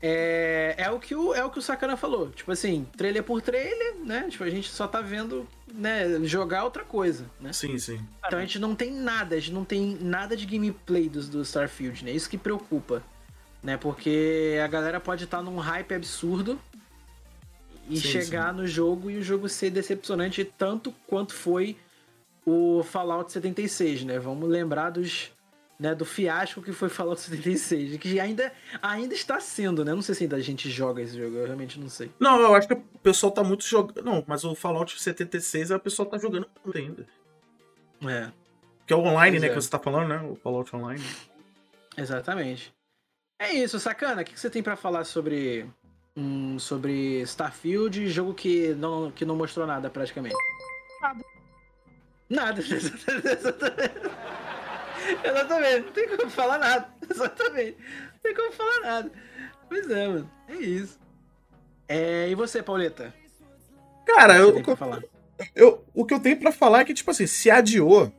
É, é, o que o, é o que o Sakana falou. Tipo assim, trailer por trailer, né? Tipo, a gente só tá vendo, né, jogar outra coisa, né? Sim, sim. Então a gente não tem nada, a gente não tem nada de gameplay do, do Starfield, né? Isso que preocupa. Né? Porque a galera pode estar tá num hype absurdo e sim, chegar sim. no jogo e o jogo ser decepcionante tanto quanto foi o Fallout 76, né? Vamos lembrar dos, né, do fiasco que foi Fallout 76, que ainda, ainda está sendo, né? Não sei se ainda a gente joga esse jogo, eu realmente não sei. Não, eu acho que o pessoal tá muito jogando. Não, mas o Fallout 76 a pessoa tá jogando ainda. É. Que é o online, pois né, é. que você tá falando, né? O Fallout Online. Exatamente. É isso, sacana. O que você tem para falar sobre um, sobre Starfield, jogo que não, que não mostrou nada praticamente. Nada. Nada. *laughs* Exatamente. Não tem como falar nada. *laughs* Exatamente. Não tem como falar nada. Pois é, mano. É isso. É, e você, Pauleta? Cara, eu, eu, o que eu tenho para falar é que, tipo assim, se adiou,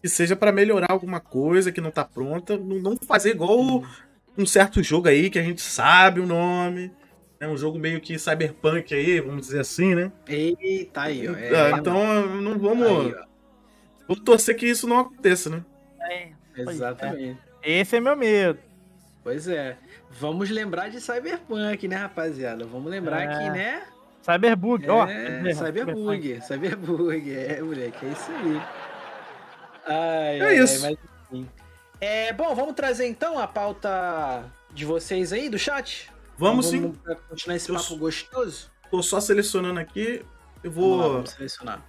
que seja para melhorar alguma coisa que não tá pronta, não, não fazer igual hum. um certo jogo aí que a gente sabe o nome, é um jogo meio que cyberpunk aí, vamos dizer assim, né? Eita, aí, ó. É, então não vamos. Aí, vamos torcer que isso não aconteça, né? É, exatamente. É. Esse é meu medo. Pois é. Vamos lembrar de Cyberpunk, né, rapaziada? Vamos lembrar é. que, né? Cyberbug, ó. É, Cyberbug, Cyberbug. É, moleque, é isso aí. Ai, é ai, isso. Ai, mas, é, bom, vamos trazer então a pauta de vocês aí do chat? Vamos, sim. Vamos continuar esse papo gostoso? Tô só selecionando aqui. Eu vou. Vamos, lá, vamos selecionar.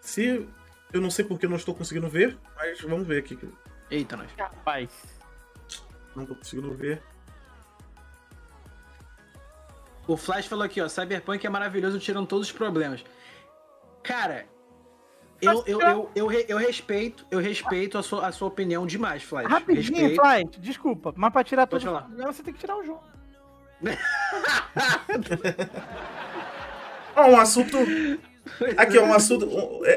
Se. Eu não sei porque eu não estou conseguindo ver, mas vamos ver aqui. Eita, nós. Rapaz. Não tô conseguindo ver. O Flash falou aqui, ó. Cyberpunk é maravilhoso, tirando todos os problemas. Cara, eu, eu, eu, eu, eu, respeito, eu respeito a sua, a sua opinião demais, Flash. Rapidinho, respeito. Flash, desculpa, mas pra tirar tudo, você tem que tirar o jogo. *laughs* Um assunto. *laughs* Aqui, um assunto.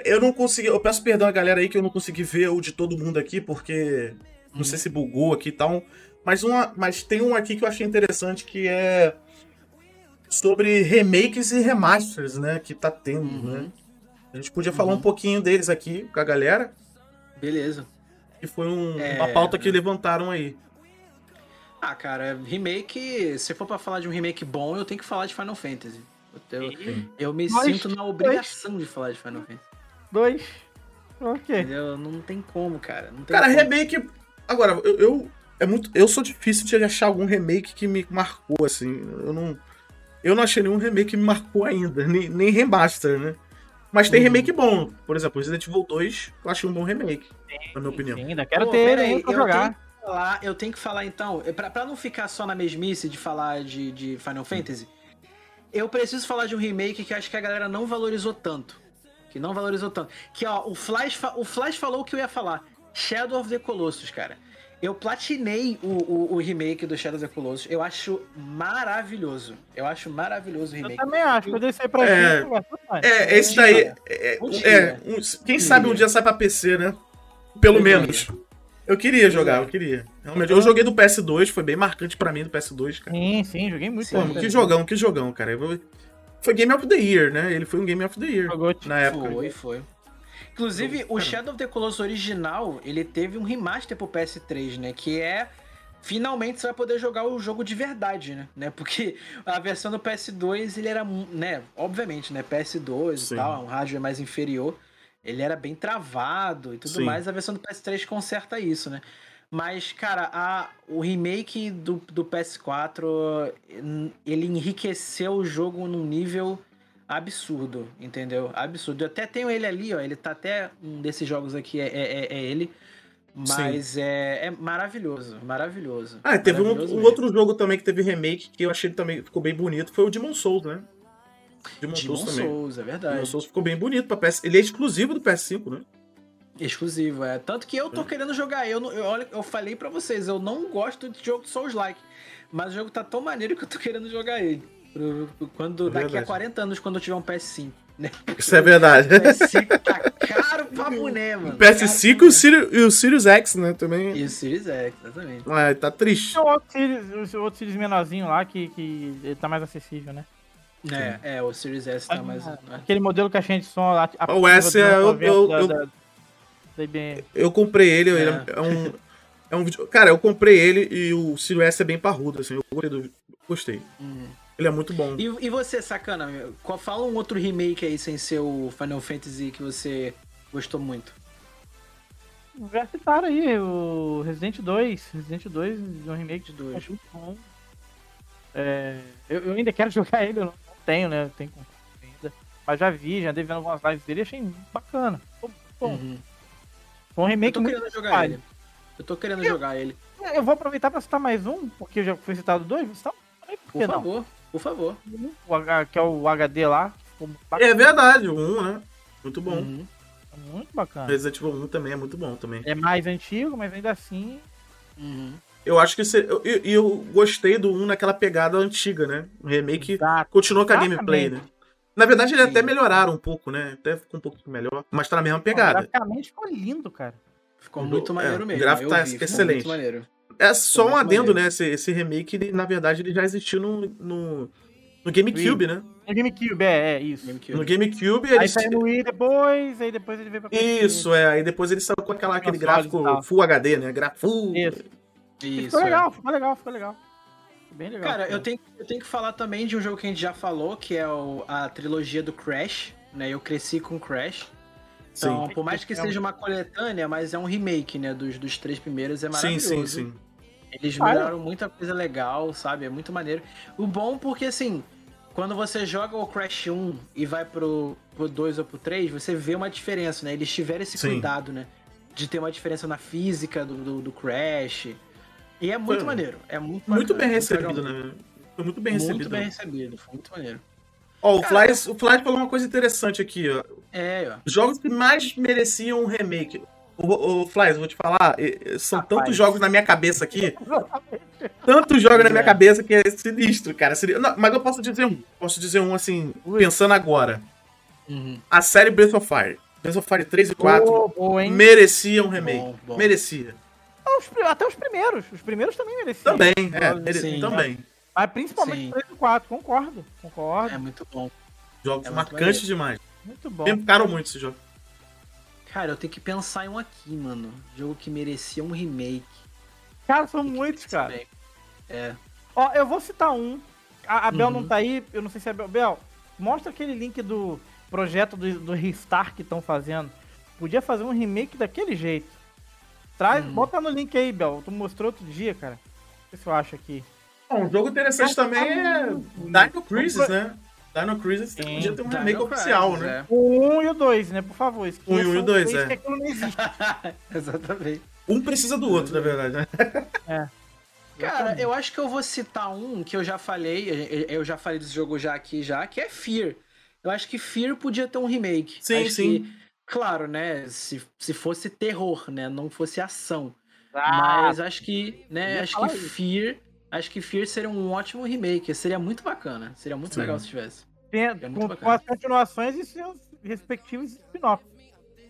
Eu não consegui. Eu peço perdão a galera aí que eu não consegui ver o de todo mundo aqui, porque. Não hum. sei se bugou aqui e tal. Mas, uma, mas tem um aqui que eu achei interessante que é. Sobre remakes e remasters, né? Que tá tendo, uhum. né? A gente podia falar uhum. um pouquinho deles aqui com a galera. Beleza. Que foi um, é... uma pauta que levantaram aí. Ah, cara, remake. Se for pra falar de um remake bom, eu tenho que falar de Final Fantasy. Eu, eu me dois, sinto na obrigação dois. de falar de Final Fantasy. Dois. Ok. Entendeu? Não tem como, cara. Não tem cara, como. remake. Agora, eu, eu, é muito. Eu sou difícil de achar algum remake que me marcou, assim. Eu não. Eu não achei nenhum remake que me marcou ainda, nem, nem remaster, né? Mas tem uhum. remake bom. Por exemplo, Resident Evil 2, eu achei um bom remake, sim, na minha opinião. Sim, ainda quero Pô, ter ele pra jogar. Tenho que falar, eu tenho que falar então, pra, pra não ficar só na mesmice de falar de, de Final Fantasy, eu preciso falar de um remake que acho que a galera não valorizou tanto. Que não valorizou tanto. Que, ó, o Flash, o Flash falou o que eu ia falar. Shadow of the Colossus, cara. Eu platinei o, o, o, remake do Shadow of the Colossus. Eu acho maravilhoso. Eu acho maravilhoso o remake. Eu também acho. Eu deixei pra é, gente. É, esse daí. É, é, um, quem sabe um dia sai pra PC, né? Pelo menos. Queria. Eu queria jogar, eu queria. Realmente, eu joguei do PS2, foi bem marcante pra mim do PS2, cara. Sim, sim, joguei muito. Pô, que jogão, que jogão, cara. Foi Game of the Year, né? Ele foi um Game of the Year Jogou, na época. Foi, foi. Inclusive, o Shadow of the Colossus original, ele teve um remaster pro PS3, né? Que é finalmente você vai poder jogar o jogo de verdade, né? né? Porque a versão do PS2, ele era, né? Obviamente, né? PS2 Sim. e tal, um hardware mais inferior. Ele era bem travado e tudo Sim. mais. A versão do PS3 conserta isso, né? Mas, cara, a, o remake do, do PS4, ele enriqueceu o jogo num nível absurdo, entendeu? Absurdo. Eu até tenho ele ali, ó. Ele tá até. Um desses jogos aqui é, é, é ele. Mas é, é, maravilhoso, maravilhoso. Ah, teve maravilhoso um, um, outro jogo também que teve remake que eu achei também ficou bem bonito, foi o Demon Souls, né? Demon, Demon Souls, também. Souls, é verdade. Demon Souls ficou bem bonito pra PS. Ele é exclusivo do PS5, né? Exclusivo, é. Tanto que eu tô é. querendo jogar. Eu, eu, eu falei para vocês, eu não gosto de jogo Souls-like. Mas o jogo tá tão maneiro que eu tô querendo jogar ele. Quando, é daqui a 40 anos, quando eu tiver um PS5. Né? Isso é verdade. *laughs* O PS5 tá caro pra *laughs* boné, mano. O PS5 e o, Sirius, e o Sirius X, né? Também. E o Sirius X, exatamente. Ah, tá triste. É o outro Sirius, o outro Sirius menorzinho lá que, que tá mais acessível, né? É, é, o Series S tá mais. Né? Aquele modelo caixinha de som lá. O S é. Eu, eu, eu, da, da, eu, comprei ele, é. ele é um. É um Cara, eu comprei ele e o Sirius S é bem parrudo, assim. Eu gostei. Do, gostei. Uhum. Ele é muito bom. E, e você, sacana, qual, fala um outro remake aí sem ser o Final Fantasy que você gostou muito. Já citaram aí, o Resident 2. Resident 2 é um remake de 2. Muito bom. É, eu, eu, ainda quero *laughs* jogar ele, eu não tenho, né? Tenho ainda. Mas já vi, já andei vendo algumas lives dele e achei bacana. Bom. Uhum. um remake eu tô querendo jogar ele. Eu tô querendo eu, jogar ele. Eu vou aproveitar pra citar mais um, porque eu já fui citado dois, vou citar um. Por, por favor. Não? Por favor. O, que é o HD lá. É verdade, o 1, né? Muito bom. Uhum. Muito bacana. Resident Evil 1 também é muito bom também. É mais antigo, mas ainda assim. Uhum. Eu acho que você. Eu, eu, gostei do 1 naquela pegada antiga, né? O remake Exato. continuou com a gameplay, né? Na verdade, eles até melhoraram um pouco, né? Até ficou um pouco melhor, mas tá na mesma pegada. Graficamente ficou lindo, cara. Ficou muito maneiro é, mesmo. O gráfico tá vi, excelente. É só um adendo, maneiro. né? Esse, esse remake, ele, na verdade, ele já existiu no, no, no GameCube, né? No GameCube, é, é isso. GameCube. No GameCube, ele. Aí saiu no Wii depois, aí depois ele veio pra Isso, é. Aí depois ele saiu com aquela, aquele gráfico Full HD, né? Gráfico. Isso. Isso. Ficou legal, é. ficou legal, ficou legal. Bem legal. Cara, eu tenho, eu tenho que falar também de um jogo que a gente já falou, que é o, a trilogia do Crash, né? Eu cresci com Crash. Então, sim. por mais que seja uma coletânea, mas é um remake, né? Dos, dos três primeiros, é maravilhoso. Sim, sim, sim. Eles melhoraram muita coisa legal, sabe? É muito maneiro. O bom porque, assim, quando você joga o Crash 1 e vai pro, pro 2 ou pro 3, você vê uma diferença, né? Eles tiveram esse Sim. cuidado, né? De ter uma diferença na física do, do, do Crash. E é muito foi, maneiro. É muito, muito bem recebido, né? Foi muito bem recebido. Muito bem recebido, foi muito maneiro. Ó, oh, o Fly, o Fly falou uma coisa interessante aqui, ó. É, ó. Jogos que mais mereciam um remake. O, o Flies, vou te falar, são Rapaz. tantos jogos na minha cabeça aqui. tantos jogos na minha é. cabeça que é sinistro, cara. Não, mas eu posso dizer um. Posso dizer um assim, Ui. pensando agora. Uhum. A série Breath of Fire. Breath of Fire 3 e 4 oh, merecia um remake. Bom, bom. Merecia. Até os primeiros. Os primeiros também mereciam. Também, é, mere... Sim, também. Mas principalmente 3 e 4, concordo. Concordo. É muito bom. Jogos é marcantes demais. Muito bom. Temperam muito esse jogo. Cara, eu tenho que pensar em um aqui, mano. Jogo que merecia um remake. Cara, são muitos, cara. É. Ó, eu vou citar um. A, a Bel uhum. não tá aí, eu não sei se é Bel. Bel, mostra aquele link do projeto do, do Restart que estão fazendo. Podia fazer um remake daquele jeito. Traz, hum. bota no link aí, Bel. Tu mostrou outro dia, cara. Sei se eu acho aqui. um jogo interessante também é Dino Crisis, né? Dino Crisis Sim, podia ter um remake Dino oficial, Crisis, né? É. O 1 e o 2, né? Por favor. O 1 e o 2, é. *laughs* Exatamente. Um precisa do outro, na verdade, né? É. Cara, eu acho que eu vou citar um que eu já falei, eu já falei desse jogo já aqui já, que é Fear. Eu acho que Fear podia ter um remake. Sim, acho sim. Que, claro, né? Se, se fosse terror, né? Não fosse ação. Ah, Mas acho que, né? Acho que Fear. Acho que Fear seria um ótimo remake. Seria muito bacana. Seria muito sim. legal se tivesse. Tem, com, com, as continuações e seus respectivos spin-offs.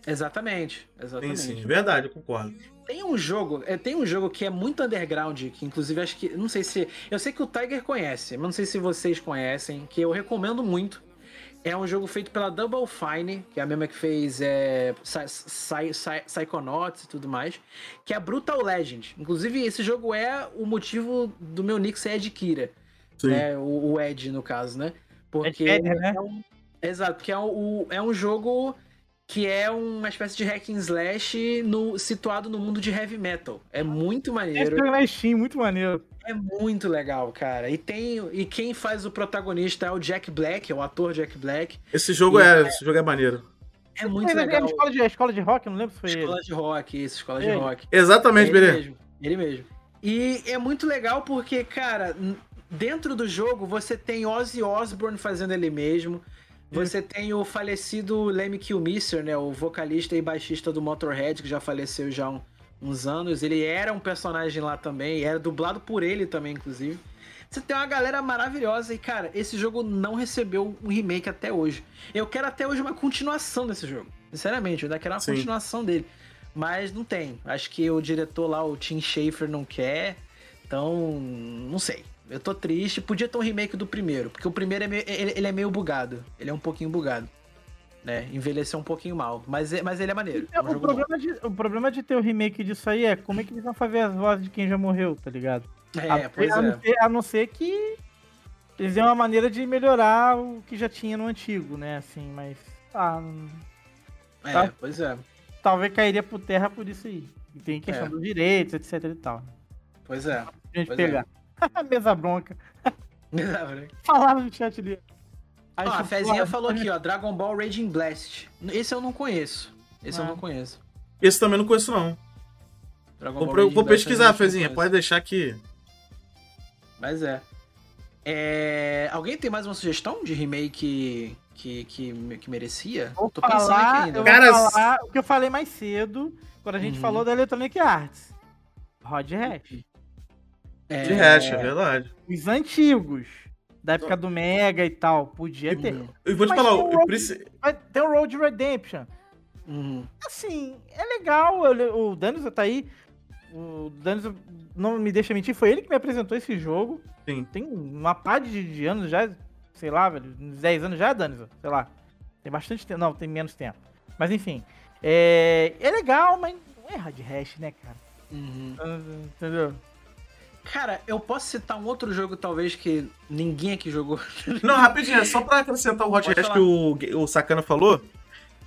Exatamente, exatamente. Sim, sim, verdade, eu concordo. Tem um jogo, é, tem um jogo que é muito underground, que inclusive acho que, não sei se, eu sei que o Tiger conhece, mas não sei se vocês conhecem, que eu recomendo muito. É um jogo feito pela Double Fine, que é a mesma que fez é, Psychonauts e tudo mais, que é a Brutal Legend. Inclusive, esse jogo é o motivo do meu nick ser Ed Kira. Né? O, o, Ed, no caso, né? Porque. Ed, né? É um, exato, porque é um, é um jogo que é uma espécie de hack and slash no, situado no mundo de heavy metal. É muito maneiro. Esse na Steam, muito maneiro. É muito legal, cara. E tem e quem faz o protagonista é o Jack Black, é o ator Jack Black. Esse jogo é, é, esse jogo é maneiro. É muito é, legal. É escola de, escola de rock, não lembro se foi escola ele. de rock, isso, escola de rock. Exatamente, ele mesmo. Ele mesmo. E é muito legal porque, cara, dentro do jogo você tem Ozzy Osbourne fazendo ele mesmo. Você tem o falecido Lemmy Kilmister, né? O vocalista e baixista do Motorhead, que já faleceu já há uns anos. Ele era um personagem lá também, era dublado por ele também, inclusive. Você tem uma galera maravilhosa e, cara, esse jogo não recebeu um remake até hoje. Eu quero até hoje uma continuação desse jogo. Sinceramente, eu ainda quero uma Sim. continuação dele. Mas não tem. Acho que o diretor lá, o Tim Schafer, não quer. Então, não sei. Eu tô triste. Podia ter um remake do primeiro, porque o primeiro é meio, ele, ele, é meio bugado. Ele é um pouquinho bugado. Né? Envelheceu um pouquinho mal. Mas, é, mas ele é maneiro. É, um o, problema de, o problema de ter o remake disso aí é como é que eles vão fazer as vozes de quem já morreu, tá ligado? É, a, pois a, é. Não ser, a não ser que eles dêem uma maneira de melhorar o que já tinha no antigo, né? Assim, mas. Ah, é, tá, pois é. Talvez cairia por terra por isso aí. E tem questão é. dos direitos, etc e tal. Pois é. A gente pois pegar. É. *laughs* Mesa bronca. *laughs* Mesa bronca. Falaram no chat ali. Ó, a Fezinha falou aqui, ó, Dragon Ball Raging Blast. Esse eu não conheço. Esse ah. eu não conheço. Esse também não conheço, não. Dragon vou, vou pesquisar, Fezinha. Pode deixar que. Mas é. é. Alguém tem mais uma sugestão de remake que, que, que merecia? Vou Tô pensando falar, aqui ainda. Eu Cara, falar o que eu falei mais cedo, quando a gente uhum. falou da Electronic Arts. Rod Hash. É... De hash, é verdade. Os antigos. Da época do Mega e tal. Podia ter. Eu vou te Mas falar, tem o, Road, preciso... tem o Road Redemption. Uhum. Assim, é legal. O Danis tá aí. O Danis não me deixa mentir, foi ele que me apresentou esse jogo. Sim. Tem uma par de, de anos já, sei lá, velho, 10 anos já, Danis, sei lá. Tem bastante tempo, não, tem menos tempo. Mas enfim, é, é legal, mas não é hard hash, né, cara? Uhum. Entendeu? Cara, eu posso citar um outro jogo, talvez, que ninguém aqui jogou. *laughs* Não, rapidinho, é só pra acrescentar o Rod Hash que o, o Sacana falou.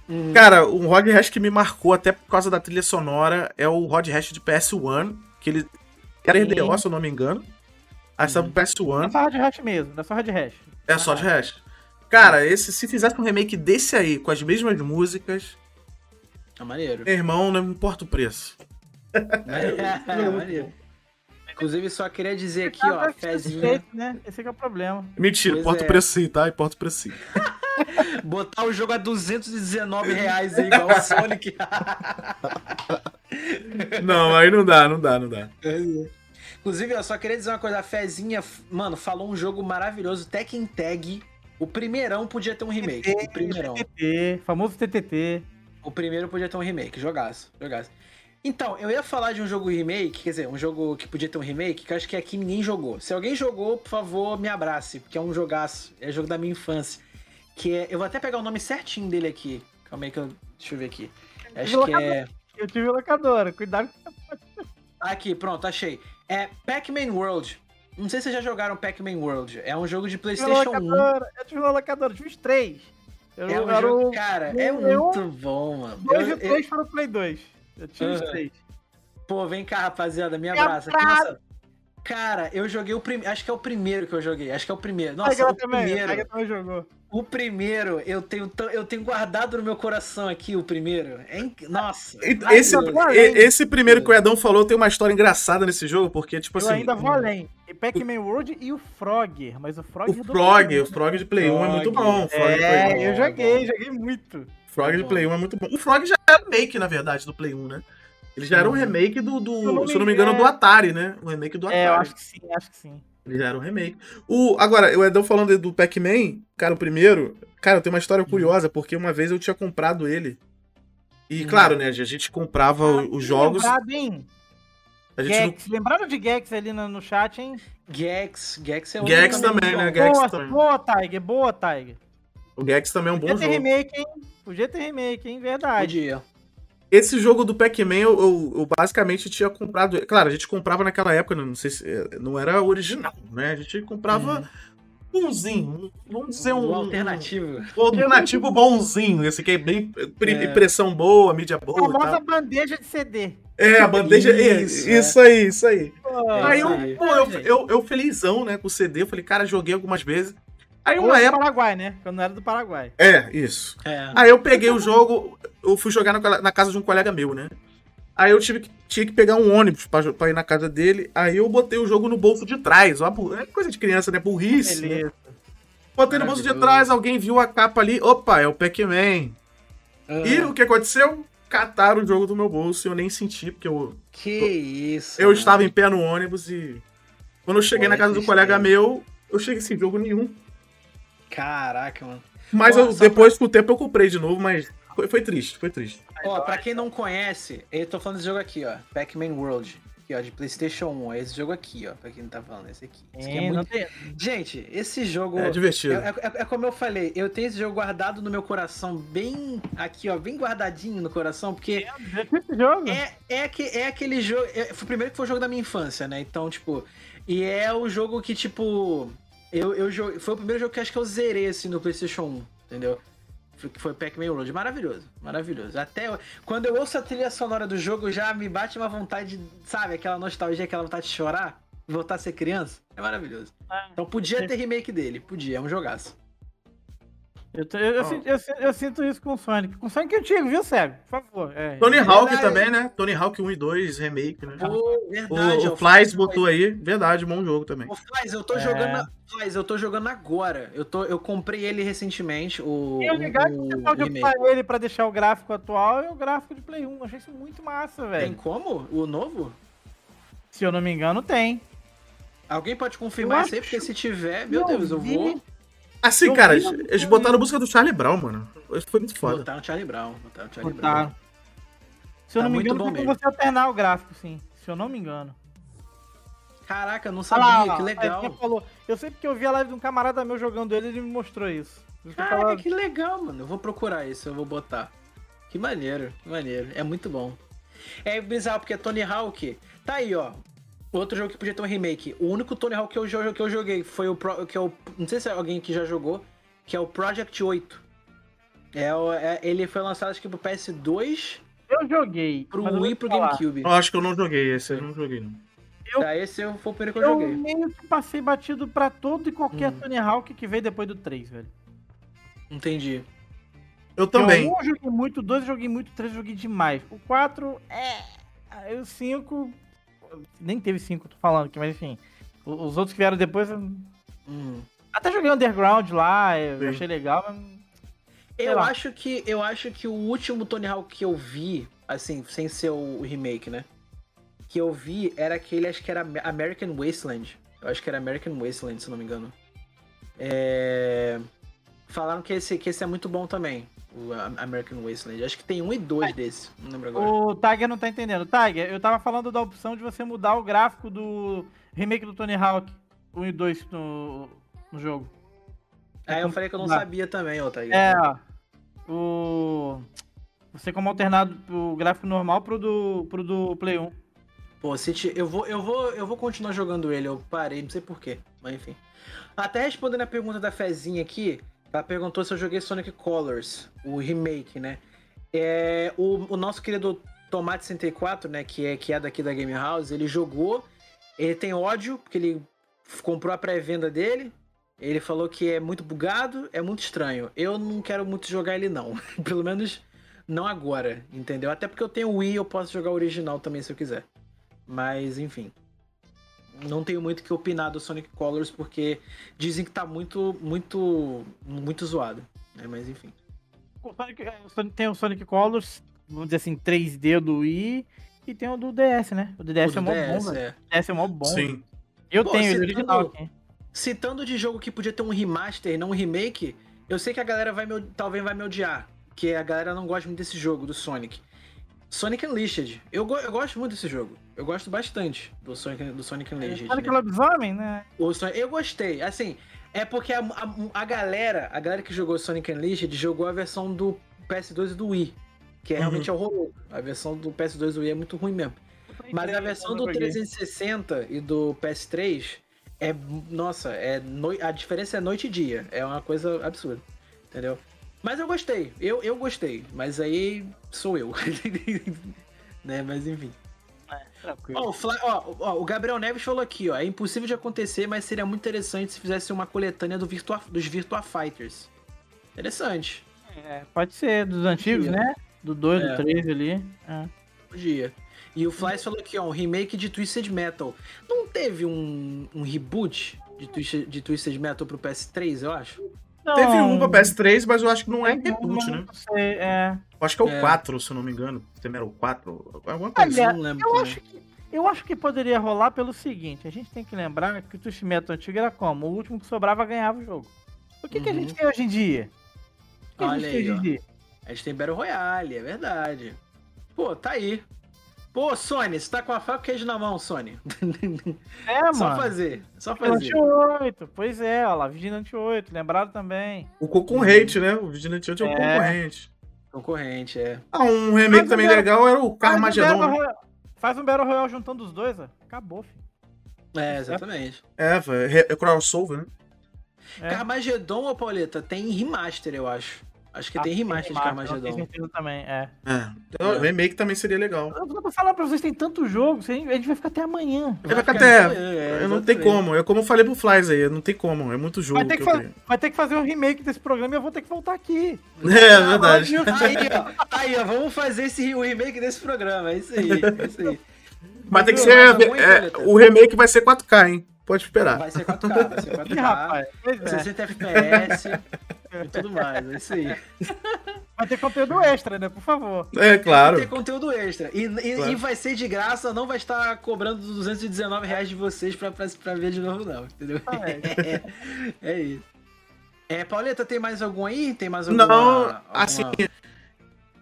Hum. Cara, um Rod Hash que me marcou até por causa da trilha sonora é o Rod Hash de PS1, que ele era RDO, se eu não me engano. Aí estava pro PS1. É só Rod Hash mesmo, não é só Rod Hash. É só Rod Hash. Cara, esse, se fizesse um remake desse aí, com as mesmas músicas. É maneiro. Meu irmão, não importa o preço. É, *laughs* é, é maneiro. Inclusive, só queria dizer aqui, ó, a Fezinha. Né? Esse é o problema. Mentira, importa é. o preço sim, tá? Importa o preço sim. *laughs* Botar o jogo a 219 reais aí, igual o Sonic. *laughs* não, aí não dá, não dá, não dá. Inclusive, eu só queria dizer uma coisa, a Fezinha, mano, falou um jogo maravilhoso, Tekken Tag. O primeirão podia ter um remake. TTT, o primeirão. TTT, famoso TTT. O primeiro podia ter um remake, jogaço, jogaço. Então, eu ia falar de um jogo remake, quer dizer, um jogo que podia ter um remake, que eu acho que aqui ninguém jogou. Se alguém jogou, por favor, me abrace, porque é um jogaço. É jogo da minha infância. Que é. Eu vou até pegar o nome certinho dele aqui. Calma aí que eu. Deixa eu ver aqui. Acho que é. Eu tive locadora, cuidado Aqui, pronto, achei. É Pac-Man World. Não sei se vocês já jogaram Pac-Man World. É um jogo de PlayStation 1. Eu tive uma locadora, tive os três. Eu, é um jogo, cara, é muito bom, mano. Dois eu, e três eu... para o Play 2. Eu tinha uhum. os três. Pô, vem cá, rapaziada, me abraça. Nossa, cara, eu joguei o primeiro. Acho que é o primeiro que eu joguei. Acho que é o primeiro. Nossa, o também, primeiro. também jogou. O primeiro, eu tenho, eu tenho guardado no meu coração aqui o primeiro. É inc... Nossa. Esse, é esse primeiro que o Edão falou tem uma história engraçada nesse jogo, porque, tipo eu assim. Eu ainda vou além. Pac-Man World e o Frog. Mas o Frog. O Frog, o Frog de Play 1 é muito bom. é, eu joguei, joguei muito. Frog de Play 1 é muito bom. O Frog já era remake, na verdade, do Play 1, né? Ele já era um remake do, do se eu não me engano, do Atari, né? O remake do Atari. É, eu acho que sim, acho que sim. Ele já era um remake. O, agora, o Edão falando do Pac-Man, cara, o primeiro. Cara, tem uma história hum. curiosa, porque uma vez eu tinha comprado ele. E, hum. claro, né, a gente comprava ah, os jogos. Lembrado, hein? A gente Gex. Não... Lembraram de Gex ali no, no chat, hein? Gex. Gex é um Gex também, né? Gex boa, também. boa, Tiger. Boa, Tiger. O Gex também é um bom Podia jogo. Remake, hein? Podia ter remake, hein? Verdade. Podia. Esse jogo do Pac-Man, eu, eu, eu, basicamente tinha comprado. Claro, a gente comprava naquela época, não sei se. Eh, não era original, né? A gente comprava uhum. bonzinho. Vamos dizer um. um alternativo. Um alternativo bonzinho. Esse aqui é bem. É. Impressão boa, mídia boa. A famosa bandeja de CD. É, a bandeja. Isso, é. isso aí, isso aí. Pô, aí, eu, pô, eu, eu, eu, felizão, né, com o CD. Eu falei, cara, joguei algumas vezes. Aí uma época. do Paraguai, né? Quando era do Paraguai. É, isso. É. Aí eu peguei o jogo, eu fui jogar na, casa de um colega meu, né? Aí eu tive que, tinha que pegar um ônibus pra, pra, ir na casa dele. Aí eu botei o jogo no bolso de trás. Ó, é coisa de criança, né? Burrice. Beleza. Botei no bolso de trás, alguém viu a capa ali. Opa, é o Pac-Man. Uhum. E o que aconteceu? Cataram o jogo do meu bolso e eu nem senti, porque eu. Que isso. Eu mano. estava em pé no ônibus e. Quando eu cheguei Pô, na casa do colega meu, eu cheguei sem jogo nenhum. Caraca, mano. Mas eu, depois, pra... com o tempo, eu comprei de novo, mas foi, foi triste, foi triste. Ó, pra quem não conhece, eu tô falando desse jogo aqui, ó. Pac-Man World. Aqui, ó, de Playstation 1. É esse jogo aqui, ó. Pra quem não tá falando, esse aqui. Esse aqui é, é muito... Tem... Gente, esse jogo. É divertido. É, é, é, como eu falei, eu tenho esse jogo guardado no meu coração, bem aqui, ó, bem guardadinho no coração, porque. É, esse jogo. É, é, que, é aquele jogo. É, foi o primeiro que foi o jogo da minha infância, né? Então, tipo. E é o jogo que, tipo. Eu, eu joguei, foi o primeiro jogo que acho que eu zerei assim no PlayStation 1, entendeu? Que foi Pac-Man World. Maravilhoso, maravilhoso. Até quando eu ouço a trilha sonora do jogo, já me bate uma vontade, sabe? Aquela nostalgia, aquela vontade de chorar, voltar a ser criança. É maravilhoso. Ah, então podia ter remake dele, podia, é um jogaço. Eu, eu, oh. eu, eu, eu, sinto isso com o Sonic. Com o Sonic antigo, viu, Sérgio? Por favor. É. Tony Hawk também, né? Tony Hawk 1 e 2, remake, né? Pô, verdade. O, o Flies botou aí. Verdade, bom jogo também. O Flies, eu tô é. jogando. Flies, eu tô jogando agora. Eu, tô, eu comprei ele recentemente. O, e é legal que você pode ocupar ele pra deixar o gráfico atual e o gráfico de Play 1. achei isso muito massa, velho. Tem como? O novo? Se eu não me engano, tem. Alguém pode confirmar isso aí, porque se tiver, meu Deus, eu vou. Assim, cara, eles botaram a música do Charlie Brown, mano. Isso foi muito foda. Botaram o Charlie Brown. Botaram o Charlie botaram. Brown. Se eu tá não me engano, tem como você alternar o gráfico, sim. Se eu não me engano. Caraca, não sabia, ah lá, que legal. É, falou. Eu sei porque eu vi a live de um camarada meu jogando ele e ele me mostrou isso. Caraca, tava... que legal, mano. Eu vou procurar isso, eu vou botar. Que maneiro, que maneiro. É muito bom. É bizarro, porque Tony Hawk. Tá aí, ó. Outro jogo que podia ter um remake. O único Tony Hawk que eu, que eu joguei foi o. Pro, que é o não sei se é alguém que já jogou, que é o Project 8. É, é, ele foi lançado acho que pro PS2. Eu joguei. Pro Wii e pro GameCube. Eu acho que eu não joguei esse, eu não joguei não. Eu, tá, esse foi o primeiro que eu, eu joguei. Eu meio que passei batido pra todo e qualquer hum. Tony Hawk que veio depois do 3, velho. Entendi. Eu também. Eu, um joguei muito, dois joguei muito, três joguei demais. O 4 é. Aí o 5 nem teve cinco, tô falando aqui, mas enfim. Os outros que vieram depois. Hum. Até joguei Underground lá, eu Sim. achei legal, mas. Eu acho, que, eu acho que o último Tony Hawk que eu vi, assim, sem ser o remake, né? Que eu vi era aquele, acho que era American Wasteland. Eu acho que era American Wasteland, se não me engano. É... Falaram que esse, que esse é muito bom também o American Wasteland. Acho que tem um e dois desse, não lembro agora. O Tiger não tá entendendo. Tiger, eu tava falando da opção de você mudar o gráfico do remake do Tony Hawk 1 e 2 no, no jogo. É, eu falei que eu não sabia também, ó, Tiger. É, o... Você como alternado o gráfico normal pro do, pro do Play 1. Pô, City, eu vou, eu vou, eu vou continuar jogando ele, eu parei, não sei porquê, mas enfim. Até respondendo a pergunta da Fezinha aqui, ela perguntou se eu joguei Sonic Colors, o remake, né? É, o, o nosso querido Tomate 64, né, que é, que é daqui da Game House, ele jogou, ele tem ódio, porque ele comprou a pré-venda dele, ele falou que é muito bugado, é muito estranho. Eu não quero muito jogar ele não, *laughs* pelo menos não agora, entendeu? Até porque eu tenho Wii, eu posso jogar o original também se eu quiser. Mas, enfim. Não tenho muito que opinar do Sonic Colors, porque dizem que tá muito, muito, muito zoado. Né? Mas, enfim. O Sonic, é, tem o Sonic Colors, vamos dizer assim, 3D do Wii, e tem o do DS, né? O do DS o é mó bom, é. O DS é mó bom. Sim. Eu Pô, tenho ele original aqui. Citando de jogo que podia ter um remaster, não um remake, eu sei que a galera vai me, talvez vai me odiar, que a galera não gosta muito desse jogo, do Sonic. Sonic Unleashed. Eu, eu gosto muito desse jogo. Eu gosto bastante do Sonic, do Sonic é, Unleashed. É, Sonic né? Lobisomem, né? O Sonic, eu gostei. Assim, é porque a, a, a, galera, a galera que jogou Sonic Unleashed jogou a versão do PS2 e do Wii. Que é, realmente uhum. horroroso. A versão do PS2 e do Wii é muito ruim mesmo. Mas a versão do 360 e do PS3 é. Nossa, é no, a diferença é noite e dia. É uma coisa absurda. Entendeu? Mas eu gostei, eu, eu gostei, mas aí sou eu. *laughs* né, mas enfim. É, ó, o, Fly, ó, ó, o Gabriel Neves falou aqui, ó. É impossível de acontecer, mas seria muito interessante se fizesse uma coletânea do Virtua, dos Virtua Fighters. Interessante. É, pode ser, dos antigos, né? Do 2, é. do 3 ali. É. Podia. E o Fly falou aqui, ó, um remake de Twisted Metal. Não teve um, um reboot de Twisted, de Twisted Metal pro PS3, eu acho? Não. Teve um pra PS3, mas eu acho que não é reboot, né? Não sei, é. Eu acho que é o é. 4, se eu não me engano. Também era o 4. Alguma coisa Olha, assim, não lembro. Eu acho, que, eu acho que poderia rolar pelo seguinte: a gente tem que lembrar que o Twist Metal antigo era como? O último que sobrava ganhava o jogo. O que, uhum. que a gente uhum. tem hoje em dia? O que Olha a gente aí, tem hoje em dia? A gente tem Battle Royale, é verdade. Pô, tá aí. Pô, Sony, você tá com a faca e queijo na mão, Sony. *laughs* É, mano. Só fazer, só fazer. Vigilante 8, pois é, ó lá, Vigilante 8, lembrado também. O concorrente, né? O Vigilante 8 é, é o concorrente. Concorrente, é. Ah, um remake faz também um legal era o Carmageddon. Né? Faz um Battle Royale juntando os dois, ó. Acabou, filho. É, exatamente. É, é, é crossover, né? É. Carmageddon, ô Pauleta, tem remaster, eu acho. Acho que ah, tem remaster de Carmageddon. também, é. É. Então, é. remake também seria legal. Eu vou falar pra vocês, tem tanto jogo, a gente vai ficar até amanhã. Vai ficar até. É, eu não tem como. É como eu falei pro Flies aí, não tem como. É muito jogo. Vai ter que, que vai ter que fazer um remake desse programa e eu vou ter que voltar aqui. *laughs* É, é verdade. Aí, ó, aí, ó, vamos fazer esse, o remake desse programa. É isso aí. É isso aí. *laughs* Mas tem que ser. É, o remake vai ser 4K, hein? Pode esperar. Vai ser 4K, vai ser 4K. rapaz, 60 FPS *laughs* e *laughs* tudo mais, é isso aí. *laughs* Vai ter conteúdo extra, né? Por favor. É, claro. Vai ter conteúdo extra. E, e, claro. e vai ser de graça, não vai estar cobrando 219 reais de vocês pra, pra, pra ver de novo, não. Entendeu? Ah, é. é, *laughs* é isso. É, Pauleta, tem mais algum aí? Tem mais alguma, Não, alguma... assim.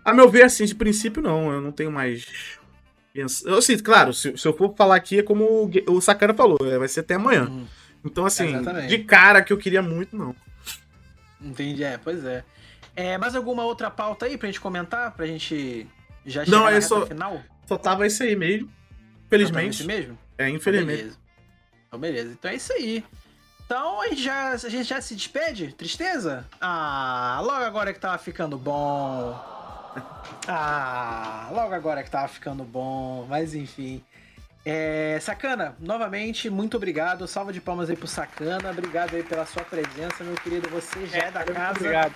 A meu ver, assim, de princípio, não. Eu não tenho mais eu, assim, claro, se, se, eu for falar aqui é como o, o Sakana falou, é, vai ser até amanhã. Uhum. Então, assim, Exatamente. de cara que eu queria muito, não. Entendi, é, pois é. é. Mais alguma outra pauta aí pra gente comentar? Pra gente já chegar não, na só, final? Só tava isso aí mesmo. Infelizmente. Só mesmo? É, infelizmente. Então beleza. então, beleza. Então é isso aí. Então a gente, já, a gente já se despede? Tristeza? Ah, logo agora que tava ficando bom. Ah, logo agora que tava ficando bom, mas enfim. É, Sacana, novamente, muito obrigado. Salva de palmas aí pro Sacana. Obrigado aí pela sua presença, meu querido. Você já é, é da casa. Obrigado.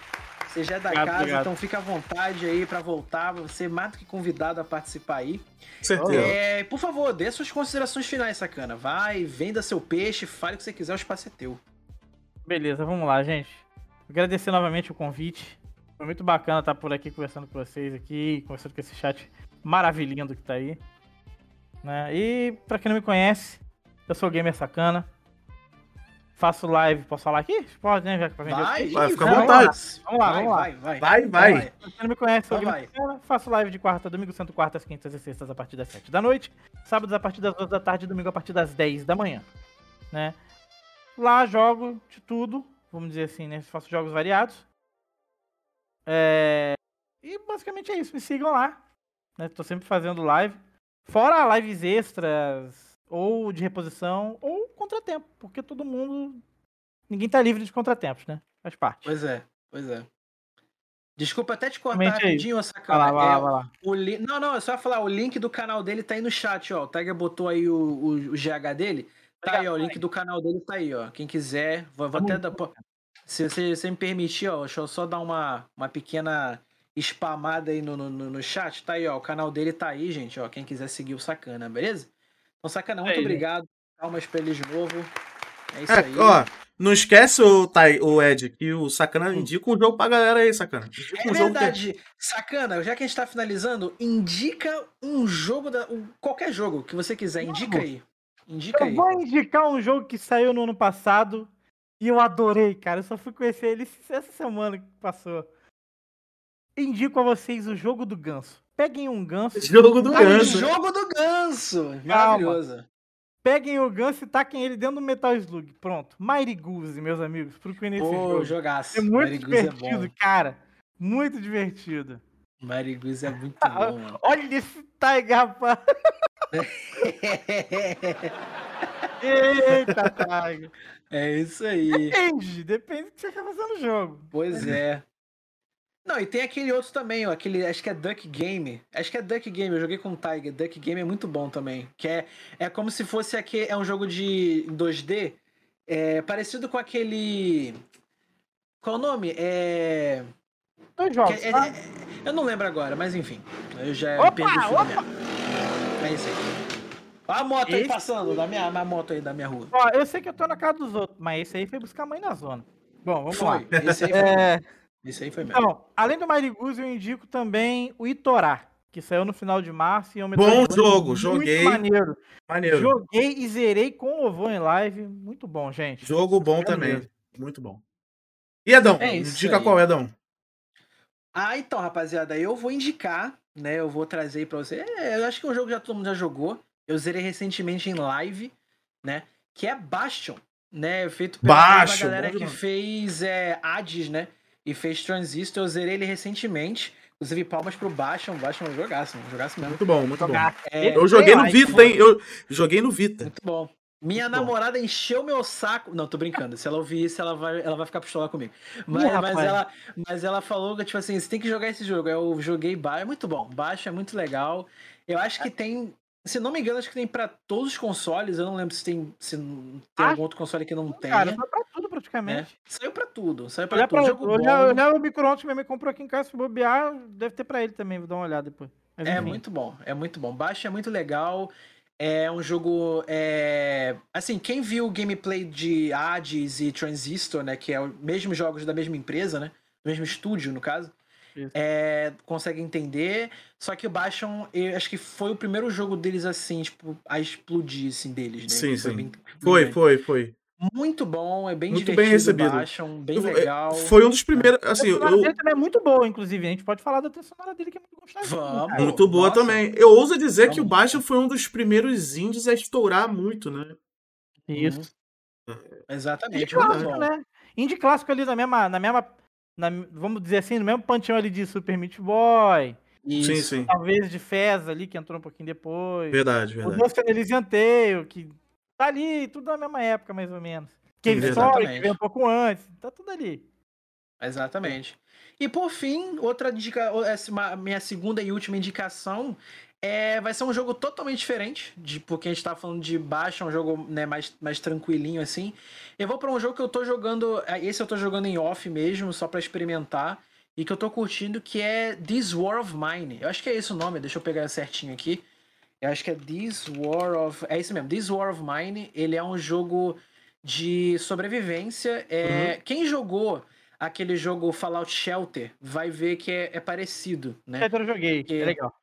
Você já é da obrigado, casa, obrigado. então fica à vontade aí para voltar. Você é mais do que convidado a participar aí. Certeza. É, por favor, dê suas considerações finais, Sacana. Vai, venda seu peixe, fale o que você quiser, o espaço é teu. Beleza, vamos lá, gente. Agradecer novamente o convite. Foi muito bacana estar por aqui conversando com vocês aqui, conversando com esse chat maravilhoso que tá aí. Né? E para quem não me conhece, eu sou Gamer Sacana. Faço live, posso falar aqui? Pode, né? Já pra vender vai, vai, fica à vontade. Vamos lá, vamos lá. Vai, vai. Vai, vai. Pra quem não me conhece, sou Gamer Sacana. Faço live de quarta, domingo, santo, quartas, quintas e sextas a partir das 7 da noite. Sábados a partir das 2 da tarde e domingo a partir das 10 da manhã. Né? Lá jogo de tudo, vamos dizer assim, né? Faço jogos variados. É... E basicamente é isso. Me sigam lá. Né? Tô sempre fazendo live. Fora lives extras, ou de reposição, ou contratempo. Porque todo mundo. Ninguém tá livre de contratempos, né? Faz parte. Pois é, pois é. Desculpa até te cortar rapidinho, Sacana. Vai lá, vai lá, vai lá. O li... Não, não, é só falar, o link do canal dele tá aí no chat, ó. O Tiger botou aí o, o, o GH dele. Tá aí, ó. O link do canal dele tá aí, ó. Quem quiser, vou, vou até dar. Se você, se me permitir, ó, deixa eu só dar uma, uma pequena spamada aí no, no, no, chat. Tá aí, ó. O canal dele tá aí, gente, ó. Quem quiser seguir o Sacana, beleza? Então, Sacana, muito obrigado. Palmas pra ele de novo. É isso é, aí. Ó, não esquece o, Thay, o Ed, que o Sacana hum. indica um jogo pra galera aí, Sacana. Indica é um verdade. Que... Sacana, já que a gente tá finalizando, indica um jogo, da, qualquer jogo que você quiser, indica aí. Indica eu aí. vou indicar um jogo que saiu no ano passado e eu adorei, cara. Eu só fui conhecer ele essa semana que passou. Indico a vocês o jogo do ganso. Peguem um ganso. Jogo do ganso. Jogo do ganso. Maravilhoso. Calma. Peguem o ganso e taquem ele dentro do Metal Slug. Pronto. Mighty Goose, meus amigos. Procurem esse Pô, jogo. Jogaço. É muito Mighty é divertido, é cara. Muito divertido. Mighty Goose é muito bom, mano. Olha esse Tiger, rapaz. *laughs* Eita, Tiger. É isso aí. Depende, depende do que você quer fazer no jogo. Pois é. Não, e tem aquele outro também, ó, aquele, acho que é Duck Game. Acho que é Duck Game, eu joguei com o Tiger. Duck Game é muito bom também. Que é, é como se fosse aqui, é um jogo de 2D, é, parecido com aquele... Qual o nome? É... Dois jogos, é, tá? é, eu não lembro agora, mas enfim. Eu já opa, perdi o filme opa. É isso aí. Olha a moto esse... aí passando, da minha, a moto aí da minha rua. Ó, eu sei que eu tô na casa dos outros, mas esse aí foi buscar a mãe na zona. Bom, vamos foi. lá. Esse aí *laughs* foi. É... Isso aí foi mesmo. Então, além do Goose, eu indico também o Itorá, que saiu no final de março. E é um Bom jogo, joguei. maneiro. maneiro. Joguei e zerei com louvor em live. Muito bom, gente. Jogo bom também. Mesmo. Muito bom. E Edão? É indica aí. qual, Edão? Ah, então, rapaziada, eu vou indicar, né? Eu vou trazer aí pra você. É, eu acho que é um jogo que já todo mundo já jogou. Eu zerei recentemente em live, né? Que é Bastion, né? Feito pela Bastion, galera que fez é, Hades, né? E fez Transistor. Eu zerei ele recentemente. Inclusive, palmas pro Bastion. Bastion é um jogaço, um jogaço mesmo. Muito bom, muito bom. É, eu joguei no Vita, hein? Eu joguei no Vita. Muito bom. Minha muito namorada bom. encheu meu saco. Não, tô brincando. Se ela ouvir isso, ela vai, ela vai ficar pistola comigo. Mas, Ih, mas, ela, mas ela falou que, tipo assim, você tem que jogar esse jogo. Eu joguei Bastion. É muito bom. Bastion é muito legal. Eu acho que tem se não me engano, acho que tem para todos os consoles. Eu não lembro se tem, se tem ah, algum outro console que não tem. Cara, pra praticamente. É. Saiu pra tudo. Saiu pra tudo. Pra, eu, já, já o micro-ondas que minha mãe comprou aqui em casa, se bobear, deve ter pra ele também. Vou dar uma olhada depois. Mas, é muito bom. É muito bom. Baixo é muito legal. É um jogo. É... Assim, quem viu o gameplay de Hades e Transistor, né? Que é os mesmos jogos da mesma empresa, né? Do mesmo estúdio, no caso é, consegue entender. Só que o Bastion, eu acho que foi o primeiro jogo deles assim, tipo, a explodir assim deles, né? Sim, sim. Bem, foi, foi, foi. Muito bom, é bem muito bem recebido. Bastion, bem legal. Foi um dos primeiros, assim, a eu... dele também é muito boa, inclusive. A gente pode falar da trilha sonora dele que é muito gostosa. Vamos. Muito boa Nossa. também. Eu ouso dizer Vamos. que o Bastion foi um dos primeiros indies a estourar muito, né? Isso. Uhum. Exatamente. Indie clássico, né? Indie clássico ali na mesma, na mesma na, vamos dizer assim, no mesmo panteão ali de Super Meat Boy. Isso. Sim, sim. Talvez de Fez ali, que entrou um pouquinho depois. Verdade, verdade. O Monster Elysian Tale, que tá ali, tudo na mesma época, mais ou menos. Cave Story, que veio um pouco antes. Tá tudo ali. Exatamente. E por fim, outra dica, essa minha segunda e última indicação é, vai ser um jogo totalmente diferente, de, porque a gente tá falando de baixo, é um jogo né, mais, mais tranquilinho assim. Eu vou para um jogo que eu tô jogando, é, esse eu tô jogando em off mesmo, só para experimentar, e que eu tô curtindo, que é This War of Mine. Eu acho que é esse o nome, deixa eu pegar certinho aqui. Eu acho que é This War of. É isso mesmo, This War of Mine. Ele é um jogo de sobrevivência. É, uhum. Quem jogou aquele jogo Fallout Shelter vai ver que é, é parecido, né? É, eu joguei, que... é legal.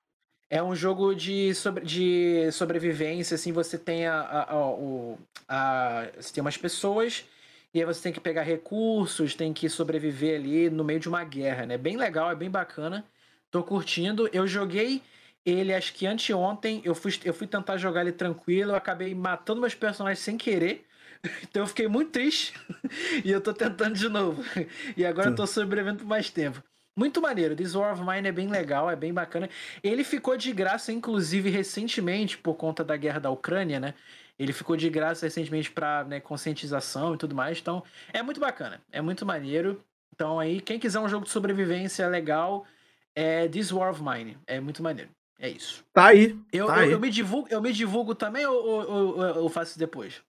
É um jogo de, sobre, de sobrevivência, assim, você tem a, a, a, o, a, Você tem umas pessoas e aí você tem que pegar recursos, tem que sobreviver ali no meio de uma guerra, né? Bem legal, é bem bacana. Tô curtindo. Eu joguei ele acho que anteontem, eu fui, eu fui tentar jogar ele tranquilo, eu acabei matando meus personagens sem querer. *laughs* Então eu fiquei muito triste. *laughs* e eu tô tentando de novo. E agora eu tô sobrevivendo por mais tempo. Muito maneiro. This War of Mine é bem legal, é bem bacana. Ele ficou de graça, inclusive, recentemente, por conta da guerra da Ucrânia, né? Ele ficou de graça recentemente para né, conscientização e tudo mais. Então, é muito bacana. É muito maneiro. Então aí, quem quiser um jogo de sobrevivência legal, é This War of Mine. É muito maneiro. É isso. Tá aí. Eu, tá eu, aí. eu me, divulgo, eu me divulgo também ou, ou, ou, eu faço depois?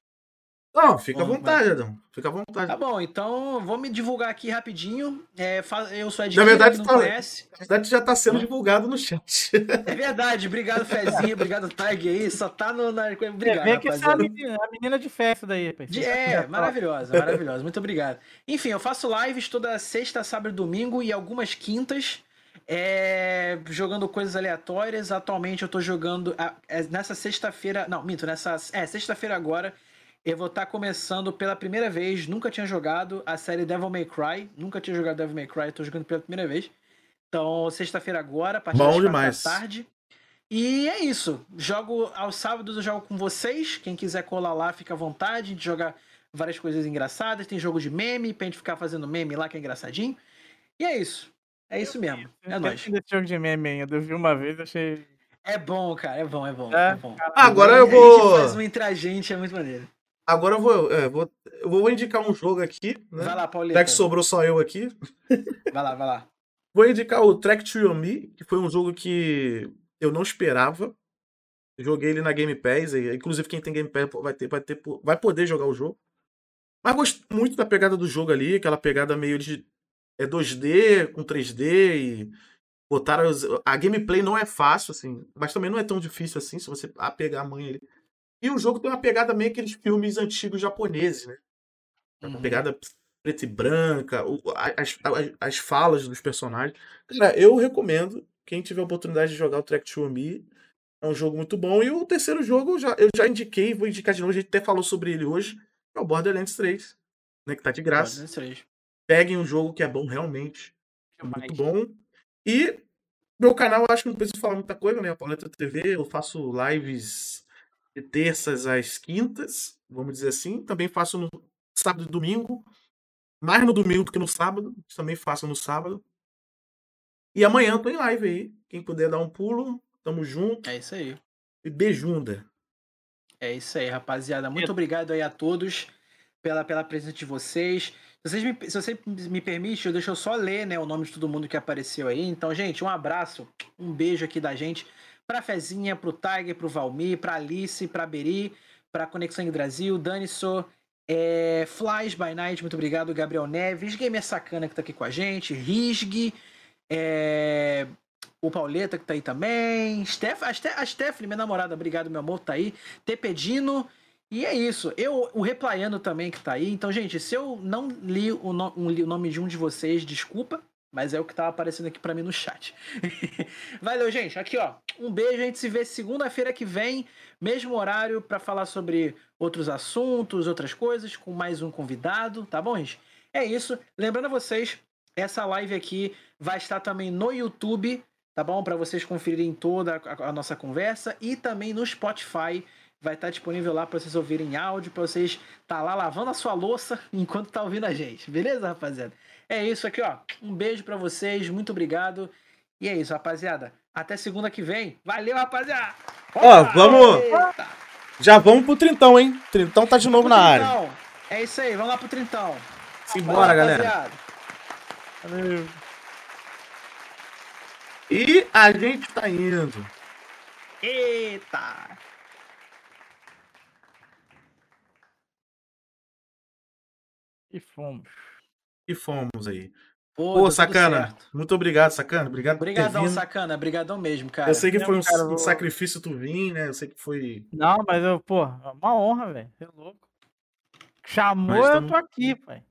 Não, fica à vontade, Adão. Fica à vontade. Tá bom, então vou me divulgar aqui rapidinho. É, eu sou Ed Na verdade, não tá, conhece. Na verdade, já tá sendo divulgado no chat. É verdade, obrigado, Fezinho, obrigado, Tag aí. Só tá no. Na... Obrigado. Vê que essa é a menina, a menina de festa daí, de, É, maravilhosa, maravilhosa. Muito obrigado. Enfim, eu faço lives toda sexta, sábado e domingo e algumas quintas. É, jogando coisas aleatórias. Atualmente eu tô jogando. É, nessa sexta-feira. Não, minto, nessa. É, sexta-feira agora. Eu vou estar tá começando pela primeira vez, nunca tinha jogado a série Devil May Cry, nunca tinha jogado Devil May Cry, tô jogando pela primeira vez. Então, sexta-feira agora, a partir Bom das demais. da tarde. E é isso. Jogo aos sábados, eu jogo com vocês. Quem quiser colar lá, fica à vontade. A gente joga várias coisas engraçadas. Tem jogo de meme, pra gente ficar fazendo meme lá, que é engraçadinho. E é isso. É isso mesmo. É nóis. Esse jogo de meme ainda. Eu vi uma vez, achei. É bom, cara. É bom, é bom. É, é bom. Agora eu vou. A gente faz um entre a gente, é muito maneiro. Agora eu vou, é, vou, eu vou indicar um jogo aqui. Né? Vai lá, Paulinho. Já que sobrou só eu aqui. Vai lá, vai lá. Vou indicar o Track to Me, que foi um jogo que eu não esperava. Joguei ele na Game Pass, e, inclusive quem tem Game Pass vai, ter, vai, ter, vai poder jogar o jogo. Mas gosto muito da pegada do jogo ali, aquela pegada meio de é 2D com 3D e botaram a gameplay não é fácil assim, mas também não é tão difícil assim se você pegar a mãe ali. E o jogo tem uma pegada meio aqueles filmes antigos japoneses, né? Uma uhum. pegada preta e branca, as, as, as, falas dos personagens. Cara, eu recomendo. Quem tiver a oportunidade de jogar o Track to Me, é um jogo muito bom. E o terceiro jogo eu já, eu já indiquei, vou indicar de novo, a gente até falou sobre ele hoje, é o Borderlands 3, né? Que tá de graça. Peguem um jogo que é bom realmente. É muito bom. E meu canal, eu acho que não preciso falar muita coisa, né? A Paleta TV, eu faço lives de terças às quintas, vamos dizer assim. Também faço no sábado e domingo. Mais no domingo do que no sábado. Também faço no sábado. E amanhã tô em live aí. Quem puder dar um pulo, tamo junto. É isso aí. E beijunda. É isso aí, rapaziada. Muito obrigado aí a todos pela, pela presença de vocês. Vocês me, se você me permite, eu deixo eu só ler né, o nome de todo mundo que apareceu aí. Então, gente, um abraço, um beijo aqui da gente pra Fezinha, pro Tiger, pro Valmir, pra Alice, pra Beri, pra Conexão Brasil, Dani So, é, Flies by Night, muito obrigado, Gabriel Neves, Gamer Sacana que tá aqui com a gente, Risg, é, o Pauleta que tá aí também, Steph, a, Steph, a Stephanie, minha namorada, obrigado, meu amor, tá aí, Tepedino, e é isso. Eu, o Replaiano também que tá aí. Então, gente, se eu não li o, no, um, li o nome de um de vocês, desculpa. Mas é o que tá aparecendo aqui para mim no chat. *laughs* Valeu, gente. Aqui, ó. Um beijo. A gente se vê segunda-feira que vem, mesmo horário, para falar sobre outros assuntos, outras coisas, com mais um convidado, tá bom, gente? É isso. Lembrando a vocês, essa live aqui vai estar também no YouTube, tá bom? Para vocês conferirem toda a, a nossa conversa e também no Spotify vai estar disponível lá para vocês ouvirem áudio, para vocês estar tá lá lavando a sua louça *laughs* enquanto tá ouvindo a gente. Beleza, rapaziada? É isso aqui, ó. Um beijo para vocês, muito obrigado. E é isso, rapaziada. Até segunda que vem. Valeu, rapaziada! Ó, vamos. Eita. Já vamos pro Trintão, hein? Trintão tá de novo na trintão. área. É isso aí, vamos lá pro Trintão. Simbora, galera. Valeu. E a gente tá indo. Eita! E fomos. E fomos aí. Pô, Pô sacana. Muito obrigado, sacana. Obrigado Obrigadão, por sacana. Obrigadão mesmo, cara. Eu sei que foi um, cara, um sacrifício tu vir, né? Eu sei que foi. Não, mas eu, pô, uma honra, velho. Você é louco. Chamou, tamo... eu tô aqui, pai.